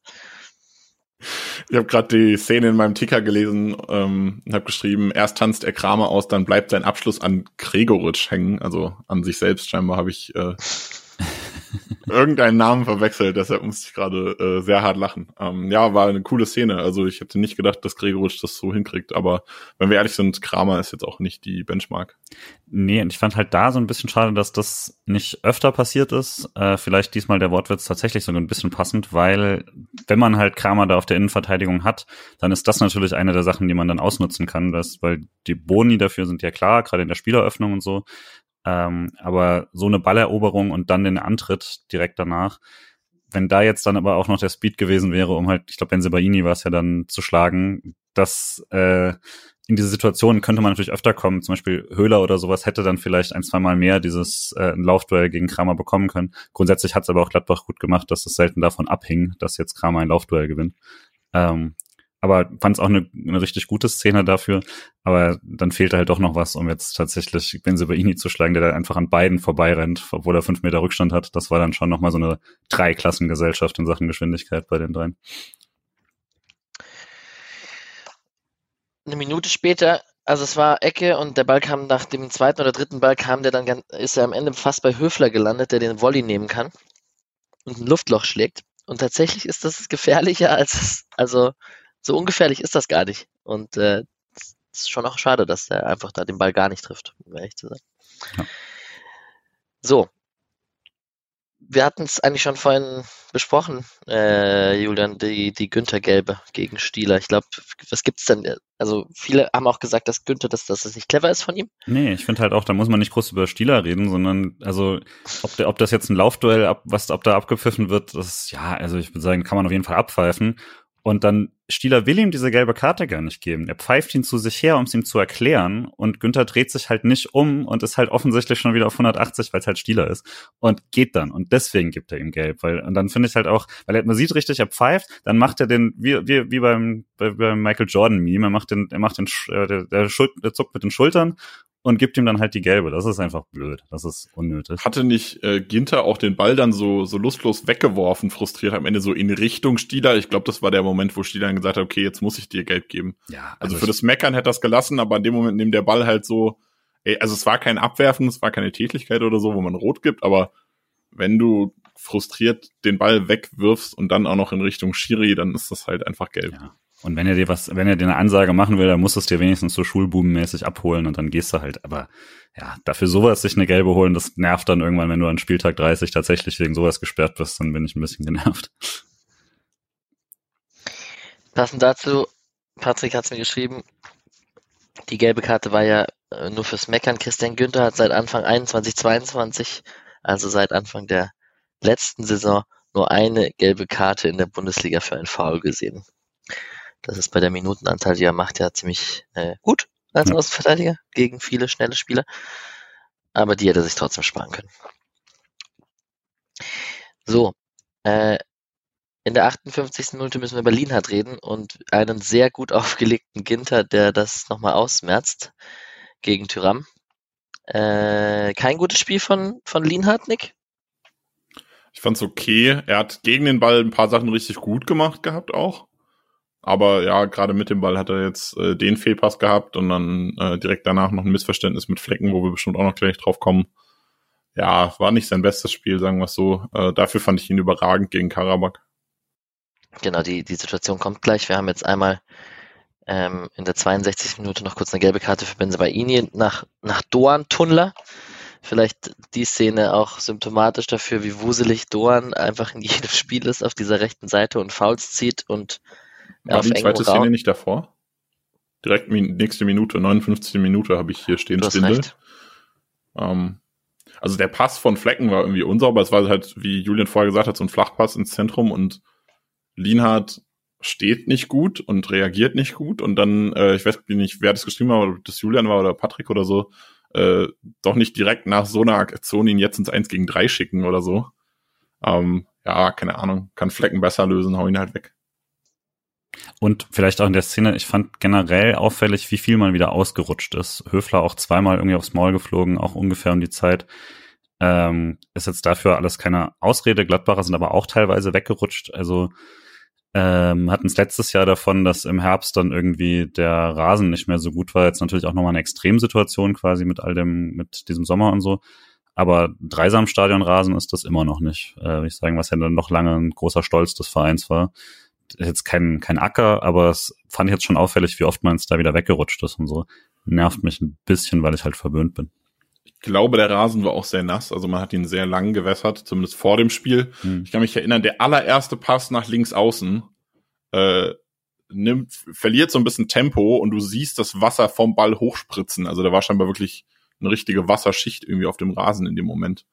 [SPEAKER 2] Ich habe gerade die Szene in meinem Ticker gelesen ähm, und habe geschrieben, erst tanzt er Kramer aus, dann bleibt sein Abschluss an Gregoritsch hängen, also an sich selbst. Scheinbar habe ich äh, irgendeinen Namen verwechselt, deshalb musste ich gerade äh, sehr hart lachen. Ähm, ja, war eine coole Szene. Also ich hätte nicht gedacht, dass Gregoritsch das so hinkriegt, aber wenn wir ehrlich sind, Kramer ist jetzt auch nicht die Benchmark.
[SPEAKER 3] Nee, und ich fand halt da so ein bisschen schade, dass das nicht öfter passiert ist. Äh, vielleicht diesmal der Wortwitz tatsächlich sogar ein bisschen passend, weil wenn man halt Kramer da auf der Innenverteidigung hat, dann ist das natürlich eine der Sachen, die man dann ausnutzen kann, dass, weil die Boni dafür sind ja klar, gerade in der Spieleröffnung und so. Ähm, aber so eine Balleroberung und dann den Antritt direkt danach, wenn da jetzt dann aber auch noch der Speed gewesen wäre, um halt, ich glaube, Benzebaini war es ja dann zu schlagen, das äh, in diese Situation könnte man natürlich öfter kommen. Zum Beispiel Höhler oder sowas hätte dann vielleicht ein, zwei Mal mehr dieses äh, Laufduell gegen Kramer bekommen können. Grundsätzlich hat es aber auch Gladbach gut gemacht, dass es selten davon abhing, dass jetzt Kramer ein Laufduell gewinnt. Ähm, aber fand es auch eine, eine richtig gute Szene dafür. Aber dann fehlte halt doch noch was, um jetzt tatsächlich Benzebaini zu schlagen, der da einfach an beiden vorbeirennt, obwohl er fünf Meter Rückstand hat. Das war dann schon nochmal so eine Dreiklassengesellschaft in Sachen Geschwindigkeit bei den dreien.
[SPEAKER 1] Eine Minute später, also es war Ecke und der Ball kam nach dem zweiten oder dritten Ball kam der dann, ist er am Ende fast bei Höfler gelandet, der den Volley nehmen kann und ein Luftloch schlägt. Und tatsächlich ist das gefährlicher als also so ungefährlich ist das gar nicht. Und äh, es ist schon auch schade, dass er einfach da den Ball gar nicht trifft, um ehrlich zu sein. Ja. So. Wir hatten es eigentlich schon vorhin besprochen, äh, Julian, die, die Günther-Gelbe gegen Stieler. Ich glaube, was gibt's denn? Also viele haben auch gesagt, dass Günther, dass, dass das nicht clever ist von ihm.
[SPEAKER 3] Nee, ich finde halt auch, da muss man nicht groß über Stieler reden, sondern also ob, der, ob das jetzt ein Laufduell, ab, was ob da abgepfiffen wird, das ja, also ich würde sagen, kann man auf jeden Fall abpfeifen. Und dann Stieler will ihm diese gelbe Karte gar nicht geben. Er pfeift ihn zu sich her, um es ihm zu erklären. Und Günther dreht sich halt nicht um und ist halt offensichtlich schon wieder auf 180, weil es halt Stieler ist. Und geht dann. Und deswegen gibt er ihm gelb. Weil, und dann finde ich halt auch, weil er, man sieht richtig, er pfeift, dann macht er den, wie, wie, wie beim, bei, beim Michael Jordan-Meme, er macht den, er macht den, äh, der, der, Schul der zuckt mit den Schultern und gibt ihm dann halt die gelbe. Das ist einfach blöd. Das ist unnötig.
[SPEAKER 2] Hatte nicht äh, Ginter auch den Ball dann so, so lustlos weggeworfen, frustriert am Ende so in Richtung Stieler? Ich glaube, das war der Moment, wo Stieler dann gesagt hat, okay, jetzt muss ich dir Geld geben. Ja, also, also für das Meckern hätte das gelassen, aber in dem Moment nimmt der Ball halt so, ey, also es war kein Abwerfen, es war keine Tätigkeit oder so, wo man rot gibt, aber wenn du frustriert den Ball wegwirfst und dann auch noch in Richtung Schiri, dann ist das halt einfach gelb.
[SPEAKER 3] Ja. Und wenn er dir was, wenn er dir eine Ansage machen will, dann musst du es dir wenigstens so schulbubenmäßig abholen und dann gehst du halt. Aber ja, dafür sowas sich eine gelbe holen, das nervt dann irgendwann, wenn du an Spieltag 30 tatsächlich wegen sowas gesperrt bist, dann bin ich ein bisschen genervt.
[SPEAKER 1] Passend dazu, Patrick hat es mir geschrieben, Die gelbe Karte war ja äh, nur fürs Meckern. Christian Günther hat seit Anfang 21, 22, also seit Anfang der letzten Saison, nur eine gelbe Karte in der Bundesliga für ein Foul gesehen. Das ist bei der Minutenanteil, die er macht, ja ziemlich äh, gut als. Außenverteidiger gegen viele schnelle Spieler. Aber die hätte er sich trotzdem sparen können. So, äh, in der 58. Minute müssen wir über Lienhardt reden und einen sehr gut *laughs* aufgelegten Ginter, der das nochmal ausmerzt gegen Tyram. Äh, kein gutes Spiel von, von Lienhardt, Nick?
[SPEAKER 2] Ich fand's okay. Er hat gegen den Ball ein paar Sachen richtig gut gemacht gehabt auch. Aber ja, gerade mit dem Ball hat er jetzt äh, den Fehlpass gehabt und dann äh, direkt danach noch ein Missverständnis mit Flecken, wo wir bestimmt auch noch gleich drauf kommen. Ja, war nicht sein bestes Spiel, sagen wir es so. Äh, dafür fand ich ihn überragend gegen Karabakh.
[SPEAKER 1] Genau, die, die Situation kommt gleich. Wir haben jetzt einmal ähm, in der 62. Minute noch kurz eine gelbe Karte für Benzebaini nach, nach Doan Tunnler. Vielleicht die Szene auch symptomatisch dafür, wie wuselig Doan einfach in jedem *laughs* Spiel ist auf dieser rechten Seite und Fouls zieht und
[SPEAKER 2] War die zweite
[SPEAKER 1] Raum.
[SPEAKER 2] Szene nicht davor? Direkt nächste Minute, 59. Minute habe ich hier stehen.
[SPEAKER 1] Recht.
[SPEAKER 2] Ähm, also der Pass von Flecken war irgendwie unsauber. Es war halt, wie Julian vorher gesagt hat, so ein Flachpass ins Zentrum und Lienhardt steht nicht gut und reagiert nicht gut und dann, äh, ich weiß nicht, wer das geschrieben hat, ob das Julian war oder Patrick oder so, äh, doch nicht direkt nach so einer Aktion ihn jetzt ins 1 gegen 3 schicken oder so. Ähm, ja, keine Ahnung, kann Flecken besser lösen, hau ihn halt weg.
[SPEAKER 3] Und vielleicht auch in der Szene, ich fand generell auffällig, wie viel man wieder ausgerutscht ist. Höfler auch zweimal irgendwie aufs Maul geflogen, auch ungefähr um die Zeit. Ähm, ist jetzt dafür alles keine Ausrede. Gladbacher sind aber auch teilweise weggerutscht. Also ähm, hatten es letztes Jahr davon, dass im Herbst dann irgendwie der Rasen nicht mehr so gut war. Jetzt natürlich auch nochmal eine Extremsituation quasi mit all dem, mit diesem Sommer und so. Aber Dreisamstadion-Rasen ist das immer noch nicht. Äh, würde ich sagen, was ja dann noch lange ein großer Stolz des Vereins war. Jetzt kein, kein Acker, aber es fand ich jetzt schon auffällig, wie oft man es da wieder weggerutscht ist und so. Nervt mich ein bisschen, weil ich halt verwöhnt bin.
[SPEAKER 2] Ich glaube, der Rasen war auch sehr nass, also man hat ihn sehr lang gewässert, zumindest vor dem Spiel.
[SPEAKER 3] Hm.
[SPEAKER 2] Ich kann mich erinnern, der allererste Pass nach links außen äh, nimmt, verliert so ein bisschen Tempo und du siehst das Wasser vom Ball hochspritzen. Also da war scheinbar wirklich eine richtige Wasserschicht irgendwie auf dem Rasen in dem Moment.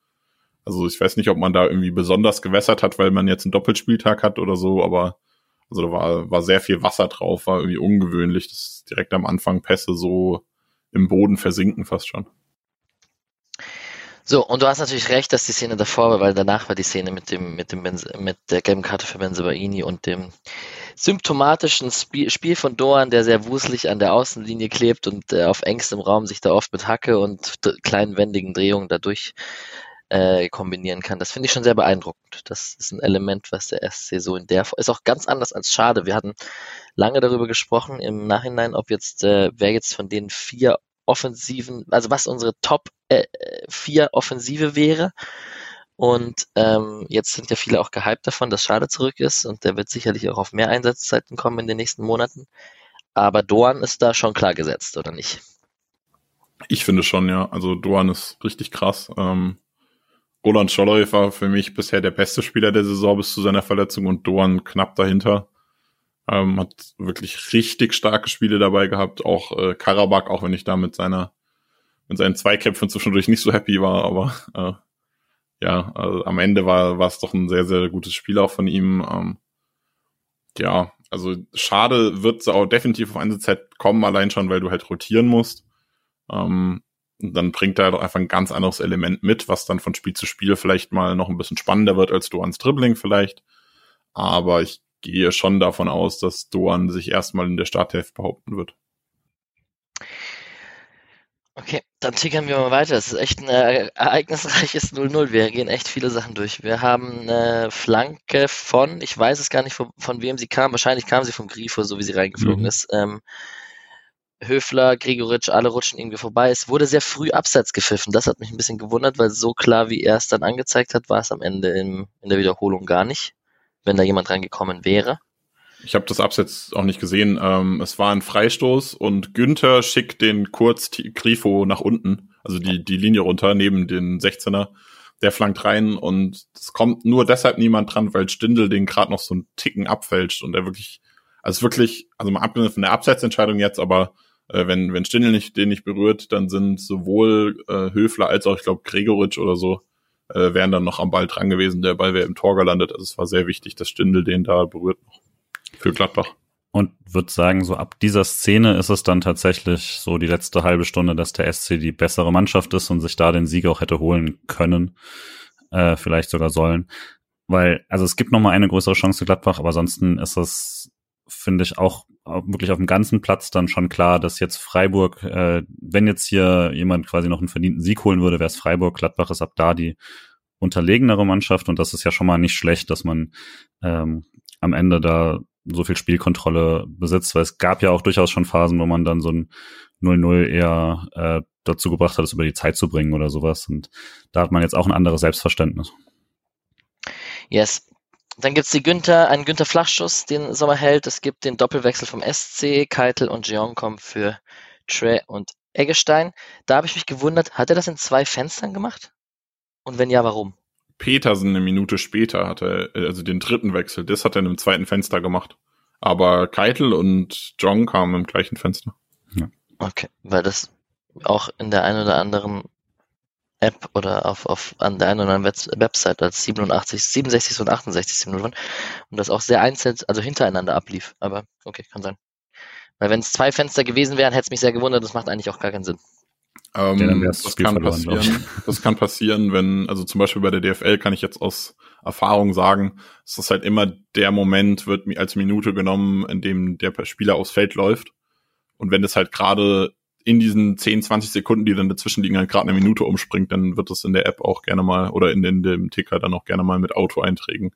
[SPEAKER 2] Also ich weiß nicht, ob man da irgendwie besonders gewässert hat, weil man jetzt einen Doppelspieltag hat oder so, aber also da war, war sehr viel Wasser drauf, war irgendwie ungewöhnlich, dass direkt am Anfang Pässe so im Boden versinken fast schon.
[SPEAKER 1] So, und du hast natürlich recht, dass die Szene davor war, weil danach war die Szene mit dem, mit dem Benz, mit der gelben Karte für Benzebaini und dem symptomatischen Spiel, Spiel von Doan, der sehr wuselig an der Außenlinie klebt und äh, auf engstem Raum sich da oft mit Hacke und kleinen wendigen Drehungen dadurch äh, kombinieren kann. Das finde ich schon sehr beeindruckend. Das ist ein Element, was der SC so in der ist auch ganz anders als schade. Wir hatten lange darüber gesprochen im Nachhinein, ob jetzt äh, wer jetzt von den vier Offensiven, also was unsere Top äh, vier Offensive wäre. Und ähm, jetzt sind ja viele auch gehypt davon, dass Schade zurück ist und der wird sicherlich auch auf mehr Einsatzzeiten kommen in den nächsten Monaten. Aber Doan ist da schon klar gesetzt, oder nicht?
[SPEAKER 2] Ich finde schon, ja. Also Doan ist richtig krass. Ähm, Roland Scholloy war für mich bisher der beste Spieler der Saison bis zu seiner Verletzung und Doan knapp dahinter. Ähm, hat wirklich richtig starke Spiele dabei gehabt. Auch äh, Karabakh, auch wenn ich da mit seiner mit seinen Zweikämpfen zwischendurch nicht so happy war, aber äh, ja, also am Ende war war es doch ein sehr, sehr gutes Spiel auch von ihm. Ähm, ja, also schade wird es auch definitiv auf Einsatzzeit kommen, allein schon, weil du halt rotieren musst. Ähm, dann bringt er doch einfach ein ganz anderes Element mit, was dann von Spiel zu Spiel vielleicht mal noch ein bisschen spannender wird als Doans Dribbling vielleicht. Aber ich gehe schon davon aus, dass Doan sich erstmal in der Starthilfe behaupten wird.
[SPEAKER 1] Okay, dann tickern wir mal weiter. Es ist echt ein äh, ereignisreiches 0-0. Wir gehen echt viele Sachen durch. Wir haben eine Flanke von, ich weiß es gar nicht, von, von wem sie kam. Wahrscheinlich kam sie vom Grifo, so wie sie reingeflogen
[SPEAKER 3] Mhm.
[SPEAKER 1] ist. Ähm, Höfler, Gregoritsch, alle rutschen irgendwie vorbei. Es wurde sehr früh abseits gepfiffen. Das hat mich ein bisschen gewundert, weil so klar, wie er es dann angezeigt hat, war es am Ende im, in der Wiederholung gar nicht, wenn da jemand reingekommen wäre.
[SPEAKER 2] Ich habe das Absatz auch nicht gesehen. Ähm, es war ein Freistoß und Günther schickt den kurz Grifo nach unten, also die, die Linie runter neben den 16er. Der flankt rein und es kommt nur deshalb niemand dran, weil Stindel den gerade noch so einen Ticken abfälscht und er wirklich, also wirklich, also mal abgesehen von der Abseitsentscheidung jetzt, aber äh, wenn, wenn Stindl nicht, den nicht berührt, dann sind sowohl äh, Höfler als auch, ich glaube, Gregoritsch oder so, äh, wären dann noch am Ball dran gewesen. Der Ball wäre im Tor gelandet. Also es war sehr wichtig, dass Stindl den da berührt noch für Gladbach.
[SPEAKER 3] Und würde sagen, so ab dieser Szene ist es dann tatsächlich so die letzte halbe Stunde, dass der SC die bessere Mannschaft ist und sich da den Sieg auch hätte holen können, äh, vielleicht sogar sollen. Weil, also es gibt noch mal eine größere Chance für Gladbach, aber ansonsten ist es, finde ich, auch wirklich auf dem ganzen Platz dann schon klar, dass jetzt Freiburg, äh, wenn jetzt hier jemand quasi noch einen verdienten Sieg holen würde, wäre es Freiburg. Gladbach ist ab da die unterlegenere Mannschaft und das ist ja schon mal nicht schlecht, dass man ähm, am Ende da so viel Spielkontrolle besitzt, weil es gab ja auch durchaus schon Phasen, wo man dann so ein 0-0 eher äh, dazu gebracht hat, es über die Zeit zu bringen oder sowas. Und da hat man jetzt auch ein anderes Selbstverständnis.
[SPEAKER 1] Yes. Dann gibt's die Günther, einen Günther Flachschuss, den Sommer hält. Es gibt den Doppelwechsel vom SC. Keitel und Jeong kommen für Tre und Eggestein. Da habe ich mich gewundert, hat er das in zwei Fenstern gemacht? Und wenn ja, warum?
[SPEAKER 2] Petersen eine Minute später hatte, also den dritten Wechsel, das hat er in einem zweiten Fenster gemacht. Aber Keitel und John kamen im gleichen Fenster.
[SPEAKER 1] Ja. Okay, weil das auch in der einen oder anderen App oder auf, auf an der einen oder anderen Website als 87, 67 und 68 Minuten waren und das auch sehr einzeln, also hintereinander ablief. Aber okay, kann sein. Weil wenn es zwei Fenster gewesen wären, hätte es mich sehr gewundert, das macht eigentlich auch gar keinen Sinn.
[SPEAKER 2] Ähm, ja, das kann verloren, passieren. Das kann passieren, wenn, also zum Beispiel bei der DFL kann ich jetzt aus Erfahrung sagen, es ist halt immer der Moment, wird mir als Minute genommen, in dem der Spieler aufs Feld läuft. Und wenn es halt gerade in diesen 10, 20 Sekunden, die dann dazwischen liegen, halt gerade eine Minute umspringt, dann wird das in der App auch gerne mal oder in, in dem Ticker dann auch gerne mal mit Auto-Einträgen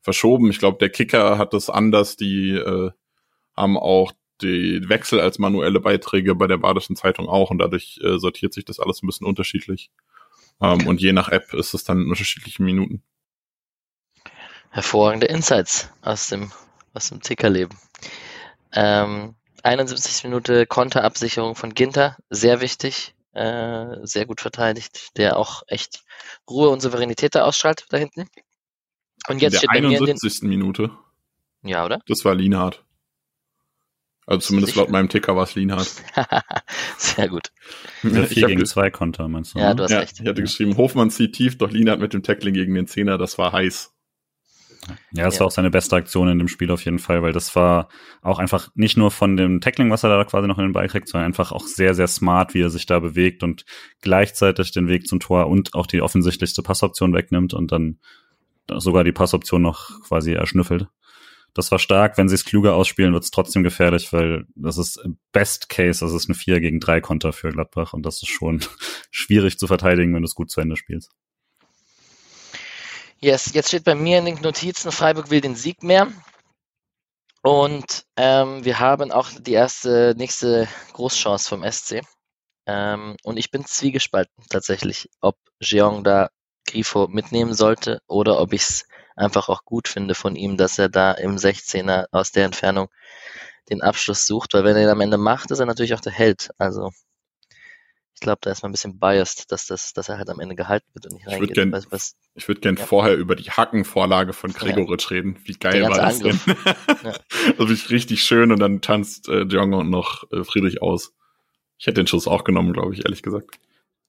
[SPEAKER 2] verschoben. Ich glaube, der Kicker hat das anders, die äh, haben auch die Wechsel als manuelle Beiträge bei der Badischen Zeitung auch und dadurch äh, sortiert sich das alles ein bisschen unterschiedlich. Ähm. Und je nach App ist es dann in unterschiedlichen Minuten.
[SPEAKER 1] Hervorragende Insights aus dem, aus dem Tickerleben. Ähm, 71 Minute Konterabsicherung von Ginter, sehr wichtig, äh, sehr gut verteidigt, der auch echt Ruhe und Souveränität da ausstrahlt da hinten.
[SPEAKER 2] Und jetzt In der steht bei 71. mir den, Minute.
[SPEAKER 1] Ja, oder?
[SPEAKER 2] Das war Lienhardt. Also zumindest laut meinem Ticker war es Lienhardt. *laughs*
[SPEAKER 1] Sehr gut.
[SPEAKER 3] Der 4 gegen 2 Konter, meinst du?
[SPEAKER 1] Ja, du hast
[SPEAKER 2] ja,
[SPEAKER 1] recht.
[SPEAKER 2] Ich hatte geschrieben, Hofmann zieht tief, doch Lienhardt mit dem Tackling gegen den Zehner, das war heiß.
[SPEAKER 3] Ja, das ja. war auch seine beste Aktion in dem Spiel auf jeden Fall, weil das war auch einfach nicht nur von dem Tackling, was er da quasi noch in den Ball kriegt, sondern einfach auch sehr, sehr smart, wie er sich da bewegt und gleichzeitig den Weg zum Tor und auch die offensichtlichste Passoption wegnimmt und dann sogar die Passoption noch quasi erschnüffelt. Das war stark. Wenn sie es kluger ausspielen, wird es trotzdem gefährlich, weil das ist Best Case, das ist eine 4 gegen 3 Konter für Gladbach und das ist schon *laughs* schwierig zu verteidigen, wenn du es gut zu Ende spielst.
[SPEAKER 1] Yes, jetzt steht bei mir in den Notizen, Freiburg will den Sieg mehr. Und ähm, wir haben auch die erste, nächste Großchance vom SC. Ähm, und ich bin zwiegespalten tatsächlich, ob Jeong da Grifo mitnehmen sollte oder ob ich es einfach auch gut finde von ihm, dass er da im 16er aus der Entfernung den Abschluss sucht, weil wenn er ihn am Ende macht, ist er natürlich auch der Held. Also ich glaube, da ist man ein bisschen biased, dass das, dass er halt am Ende gehalten wird und nicht reingeht.
[SPEAKER 2] Ich würde gern, was, ich würd gern ja. vorher über die Hackenvorlage von Gregoritsch ja. reden. Wie geil war das Angriff. denn? *laughs* ja. Das ist richtig schön und dann tanzt äh, Django noch äh, Friedrich aus. Ich hätte den Schuss auch genommen, glaube ich, ehrlich gesagt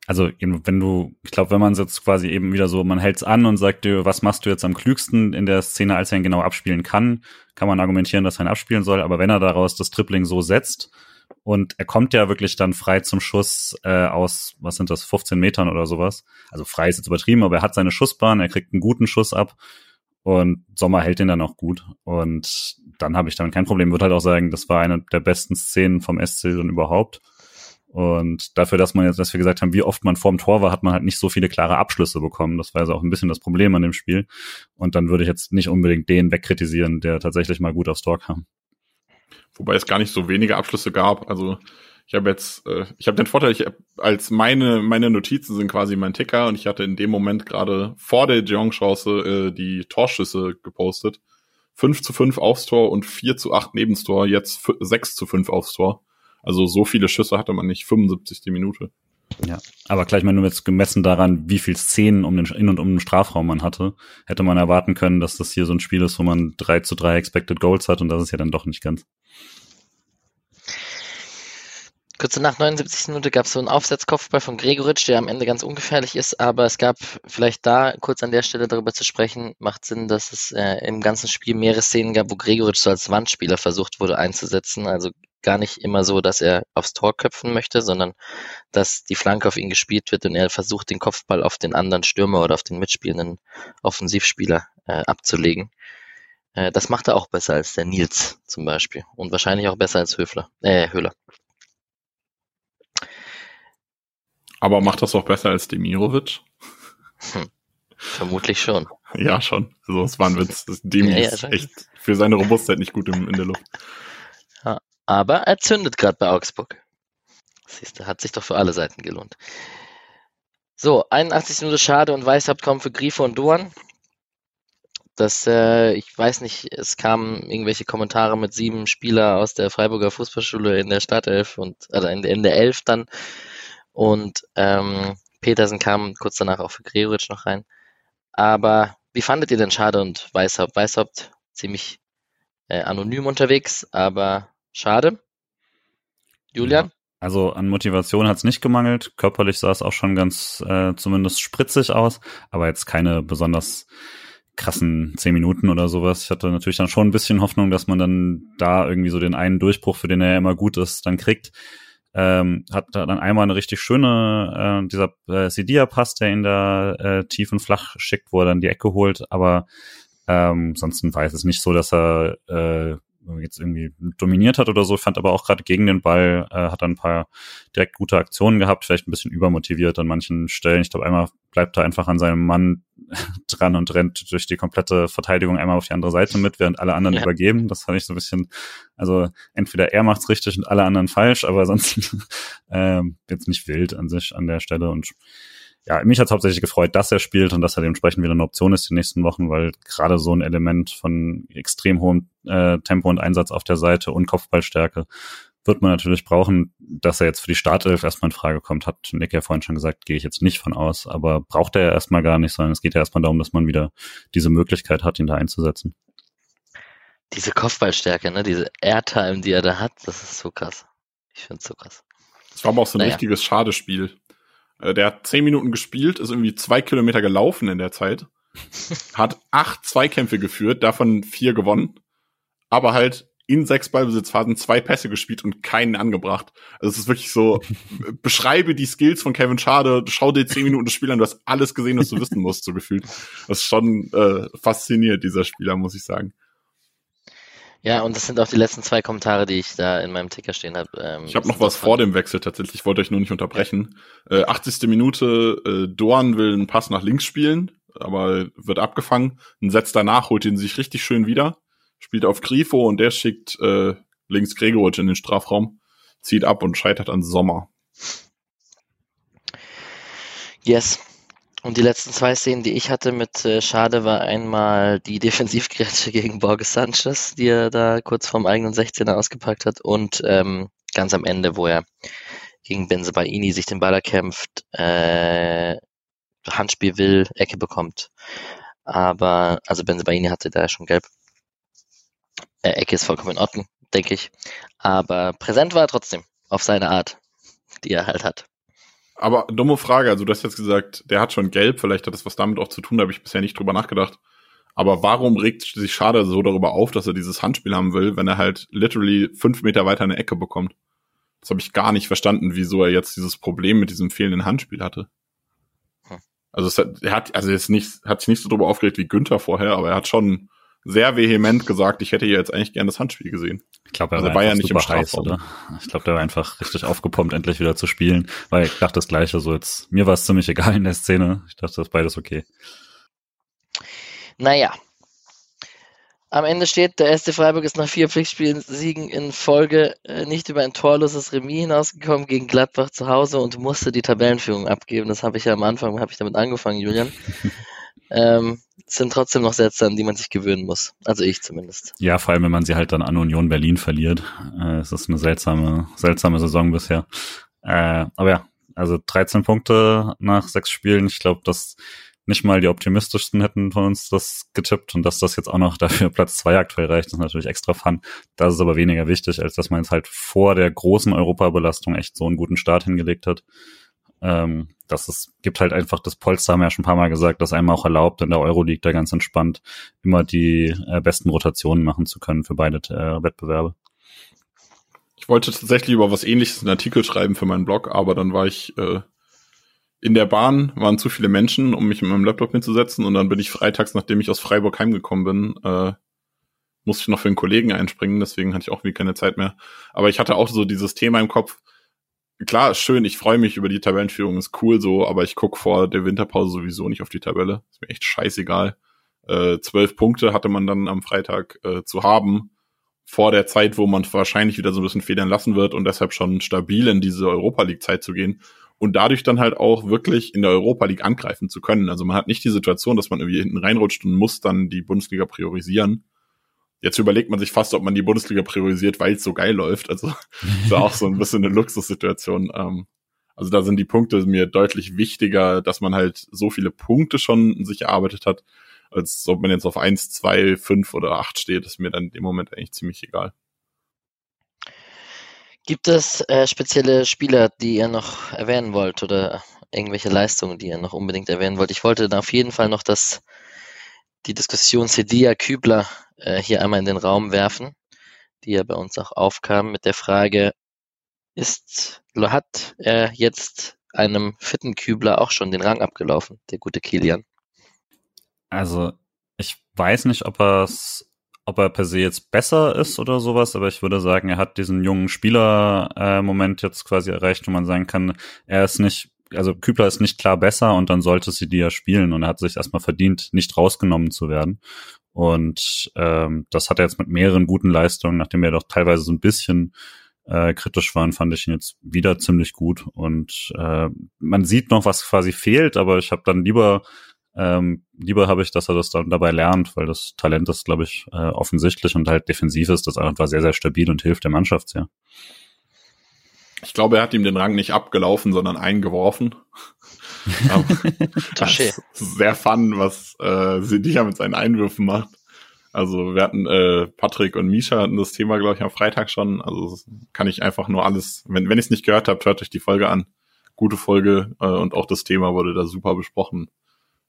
[SPEAKER 3] also wenn du, ich glaube, wenn man jetzt quasi eben wieder so, man hält's an und sagt dir, was machst du jetzt am klügsten in der Szene, als er ihn genau abspielen kann, kann man argumentieren, dass er ihn abspielen soll. Aber wenn er daraus das Tripling so setzt und er kommt ja wirklich dann frei zum Schuss äh, aus, was sind das, 15 Metern oder sowas. Also frei ist jetzt übertrieben, aber er hat seine Schussbahn, er kriegt einen guten Schuss ab und Sommer hält den dann auch gut. Und dann habe ich damit kein Problem. Würde halt auch sagen, das war eine der besten Szenen vom SC dann überhaupt. Und dafür, dass man jetzt, dass wir gesagt haben, wie oft man vorm Tor war, hat man halt nicht so viele klare Abschlüsse bekommen. Das war also auch ein bisschen das Problem an dem Spiel. Und dann würde ich jetzt nicht unbedingt den wegkritisieren, der tatsächlich mal gut aufs Tor kam.
[SPEAKER 2] Wobei es gar nicht so wenige Abschlüsse gab. Also ich habe jetzt, äh, ich habe den Vorteil, ich als meine meine Notizen sind quasi mein Ticker und ich hatte in dem Moment gerade vor der Jeong-Chance äh, die Torschüsse gepostet. 5 zu 5 aufs Tor und 4 zu 8 nebens Tor, jetzt 6 zu 5 aufs Tor. Also so viele Schüsse hatte man nicht, 75. Minute.
[SPEAKER 3] Ja, aber gleich mal nur jetzt gemessen daran, wie viel Szenen um den in und um den Strafraum man hatte, hätte man erwarten können, dass das hier so ein Spiel ist, wo man 3 zu 3 Expected Goals hat und das ist ja dann doch nicht ganz.
[SPEAKER 1] Kurze nach 79. Minute gab es so einen Aufsetzkopfball von Gregoritsch, der am Ende ganz ungefährlich ist, aber es gab vielleicht da kurz an der Stelle darüber zu sprechen, macht Sinn, dass es äh, im ganzen Spiel mehrere Szenen gab, wo Gregoritsch so als Wandspieler versucht wurde einzusetzen. Also gar nicht immer so, dass er aufs Tor köpfen möchte, sondern dass die Flanke auf ihn gespielt wird und er versucht, den Kopfball auf den anderen Stürmer oder auf den mitspielenden Offensivspieler äh, abzulegen. Äh, das macht er auch besser als der Nils zum Beispiel und wahrscheinlich auch besser als Höfler, äh, Höhler.
[SPEAKER 2] Aber macht das auch besser als Demirovic?
[SPEAKER 1] Hm. Vermutlich schon.
[SPEAKER 2] Ja, schon. Also es war ein Witz. Demi ja, ja, ist echt für seine Robustheit nicht gut in, in der Luft.
[SPEAKER 1] Aber er zündet gerade bei Augsburg. Siehst du, hat sich doch für alle Seiten gelohnt. So, 81 Minuten Schade und Weißhaupt kommen für Grifo und Duan. Das, äh, ich weiß nicht, es kamen irgendwelche Kommentare mit sieben Spieler aus der Freiburger Fußballschule in der Startelf und, also in, in der Elf dann und ähm, Petersen kam kurz danach auch für Gregoritsch noch rein. Aber wie fandet ihr denn Schade und Weißhaupt? Weißhaupt ziemlich äh, anonym unterwegs, aber schade. Julian?
[SPEAKER 3] Also an Motivation hat es nicht gemangelt. Körperlich sah es auch schon ganz äh, zumindest spritzig aus, aber jetzt keine besonders krassen zehn Minuten oder sowas. Ich hatte natürlich dann schon ein bisschen Hoffnung, dass man dann da irgendwie so den einen Durchbruch, für den er immer gut ist, dann kriegt ähm, hat dann einmal eine richtig schöne, äh, dieser äh, Sidia-Pass, der ihn da äh, tief und flach schickt, wo er dann die Ecke holt, aber ähm, sonst war es nicht so, dass er äh, jetzt irgendwie dominiert hat oder so. fand aber auch gerade gegen den Ball, äh, hat dann ein paar direkt gute Aktionen gehabt, vielleicht ein bisschen übermotiviert an manchen Stellen. Ich glaube, einmal bleibt er einfach an seinem Mann *laughs* dran und rennt durch die komplette Verteidigung einmal auf die andere Seite mit, während alle anderen ja. übergeben. Das fand ich so ein bisschen, also entweder er macht's richtig und alle anderen falsch, aber sonst *laughs* äh, jetzt nicht wild an sich an der Stelle und ja, mich hat es hauptsächlich gefreut, dass er spielt und dass er dementsprechend wieder eine Option ist die nächsten Wochen, weil gerade so ein Element von extrem hohem äh, Tempo und Einsatz auf der Seite und Kopfballstärke wird man natürlich brauchen, dass er jetzt für die Startelf erstmal in Frage kommt, hat Nick ja vorhin schon gesagt, gehe ich jetzt nicht von aus, aber braucht er ja erstmal gar nicht, sondern es geht ja erstmal darum, dass man wieder diese Möglichkeit hat, ihn da einzusetzen.
[SPEAKER 1] Diese Kopfballstärke, ne, diese Airtime, die er da hat, das ist so krass. Ich finde es so krass.
[SPEAKER 2] Das war aber auch so ein naja. richtiges Schadespiel. Äh, der hat zehn Minuten gespielt, ist irgendwie zwei Kilometer gelaufen in der Zeit, *laughs* hat acht Zweikämpfe geführt, davon vier gewonnen, aber halt in sechs Ballbesitzphasen zwei Pässe gespielt und keinen angebracht. Also es ist wirklich so, *laughs* beschreibe die Skills von Kevin Schade, schau dir zehn Minuten das Spiel an, du hast alles gesehen, was du wissen musst, so gefühlt. Das ist schon äh, fasziniert, dieser Spieler, muss ich sagen.
[SPEAKER 1] Ja, und das sind auch die letzten zwei Kommentare, die ich da in meinem Ticker stehen habe.
[SPEAKER 2] Ähm, ich habe noch was vor dem Wechsel tatsächlich, ich wollte euch nur nicht unterbrechen. Äh, 80. Minute, äh, Dorn will einen Pass nach links spielen, aber wird abgefangen. Ein Setz danach holt ihn sich richtig schön wieder, spielt auf Grifo und der schickt äh, links Gregoritsch in den Strafraum, zieht ab und scheitert an Sommer.
[SPEAKER 1] Yes, und die letzten zwei Szenen, die ich hatte mit äh, Schade, war einmal die Defensivgrätsche *laughs* gegen Borges Sanchez, die er da kurz vorm eigenen 16er ausgepackt hat und ähm, ganz am Ende, wo er gegen Benzebaini sich den Ball erkämpft, äh, Handspiel will, Ecke bekommt. Aber, also Benzebaini hatte da schon gelb. Äh, Ecke ist vollkommen in Ordnung, denke ich. Aber präsent war er trotzdem, auf seine Art, die er halt hat.
[SPEAKER 2] Aber dumme Frage, also du hast jetzt gesagt, der hat schon gelb, vielleicht hat das was damit auch zu tun, da habe ich bisher nicht drüber nachgedacht. Aber warum regt sich Schade so darüber auf, dass er dieses Handspiel haben will, wenn er halt literally fünf Meter weiter eine Ecke bekommt? Das habe ich gar nicht verstanden, wieso er jetzt dieses Problem mit diesem fehlenden Handspiel hatte. Hm. Also es hat, er hat, also jetzt nicht, hat sich nicht so darüber aufgeregt wie Günther vorher, aber er hat schon sehr vehement gesagt, ich hätte hier jetzt eigentlich gerne das Handspiel gesehen.
[SPEAKER 3] Ich glaube, er also war, war ja nicht im heiß, oder? Ich glaube, der war einfach richtig aufgepumpt, endlich wieder zu spielen, weil ich dachte das Gleiche, so jetzt, mir war es ziemlich egal in der Szene. Ich dachte, das ist beides okay.
[SPEAKER 1] Naja. Am Ende steht, der erste Freiburg ist nach vier Pflichtspielsiegen in Folge äh, nicht über ein torloses Remis hinausgekommen gegen Gladbach zu Hause und musste die Tabellenführung abgeben. Das habe ich ja am Anfang, habe ich damit angefangen, Julian. *laughs* ähm, sind trotzdem noch Sätze, an die man sich gewöhnen muss. Also ich zumindest.
[SPEAKER 3] Ja, vor allem, wenn man sie halt dann an Union Berlin verliert. Äh, es ist eine seltsame, seltsame Saison bisher. Äh, aber ja, also 13 Punkte nach sechs Spielen. Ich glaube, das nicht mal die optimistischsten hätten von uns das getippt und dass das jetzt auch noch dafür Platz zwei aktuell reicht, ist natürlich extra fun. Das ist aber weniger wichtig, als dass man jetzt halt vor der großen Europabelastung echt so einen guten Start hingelegt hat. Ähm, das ist, gibt halt einfach das Polster, haben wir ja schon ein paar Mal gesagt, das einmal auch erlaubt, in der Euroleague da ganz entspannt immer die äh, besten Rotationen machen zu können für beide äh, Wettbewerbe.
[SPEAKER 2] Ich wollte tatsächlich über was ähnliches einen Artikel schreiben für meinen Blog, aber dann war ich äh, in der Bahn, waren zu viele Menschen, um mich mit meinem Laptop hinzusetzen und dann bin ich freitags, nachdem ich aus Freiburg heimgekommen bin, äh, musste ich noch für einen Kollegen einspringen, deswegen hatte ich auch wie keine Zeit mehr. Aber ich hatte auch so dieses Thema im Kopf, klar, schön, ich freue mich über die Tabellenführung, ist cool so, aber ich guck vor der Winterpause sowieso nicht auf die Tabelle. Ist mir echt scheißegal. Äh, zwölf Punkte hatte man dann am Freitag äh, zu haben, vor der Zeit, wo man wahrscheinlich wieder so ein bisschen federn lassen wird und deshalb schon stabil in diese Europa League-Zeit zu gehen und dadurch dann halt auch wirklich in der Europa League angreifen zu können. Also man hat nicht die Situation, dass man irgendwie hinten reinrutscht und muss dann die Bundesliga priorisieren, Jetzt überlegt man sich fast, ob man die Bundesliga priorisiert, weil es so geil läuft. Also *laughs* ist auch so ein bisschen eine Luxussituation. Ähm, also da sind die Punkte mir deutlich wichtiger, dass man halt so viele Punkte schon sich erarbeitet hat, als ob man jetzt auf eins, zwei, fünf oder acht steht, ist mir dann in dem Moment eigentlich ziemlich egal.
[SPEAKER 1] Gibt es äh, spezielle Spieler, die ihr noch erwähnen wollt oder irgendwelche Leistungen, die ihr noch unbedingt erwähnen wollt? Ich wollte da auf jeden Fall noch das die Diskussion Sedia Kübler äh, hier einmal in den Raum werfen, die ja bei uns auch aufkam mit der Frage, ist, hat er jetzt einem fitten Kübler auch schon den Rang abgelaufen, der gute Kilian?
[SPEAKER 3] Also, ich weiß nicht, ob er ob er per se jetzt besser ist oder sowas, aber ich würde sagen, er hat diesen jungen Spieler-Moment äh, jetzt quasi erreicht, wo man sagen kann, er ist nicht also Kübler ist nicht klar besser und dann sollte sie die ja spielen und er hat sich erstmal verdient, nicht rausgenommen zu werden. Und ähm, das hat er jetzt mit mehreren guten Leistungen, nachdem wir doch teilweise so ein bisschen äh, kritisch waren, fand ich ihn jetzt wieder ziemlich gut. Und äh, man sieht noch, was quasi fehlt, aber ich habe dann lieber ähm, lieber habe ich, dass er das dann dabei lernt, weil das Talent ist, glaube ich, äh, offensichtlich und halt defensiv ist das einfach sehr, sehr stabil und hilft der Mannschaft sehr.
[SPEAKER 2] Ich glaube, er hat ihm den Rang nicht abgelaufen, sondern eingeworfen. *laughs* sehr fun, was äh, Sidia mit seinen Einwürfen macht. Also wir hatten äh, Patrick und Misha hatten das Thema, glaube ich, am Freitag schon. Also kann ich einfach nur alles, wenn, wenn ich es nicht gehört habt, hört euch die Folge an. Gute Folge äh, und auch das Thema wurde da super besprochen.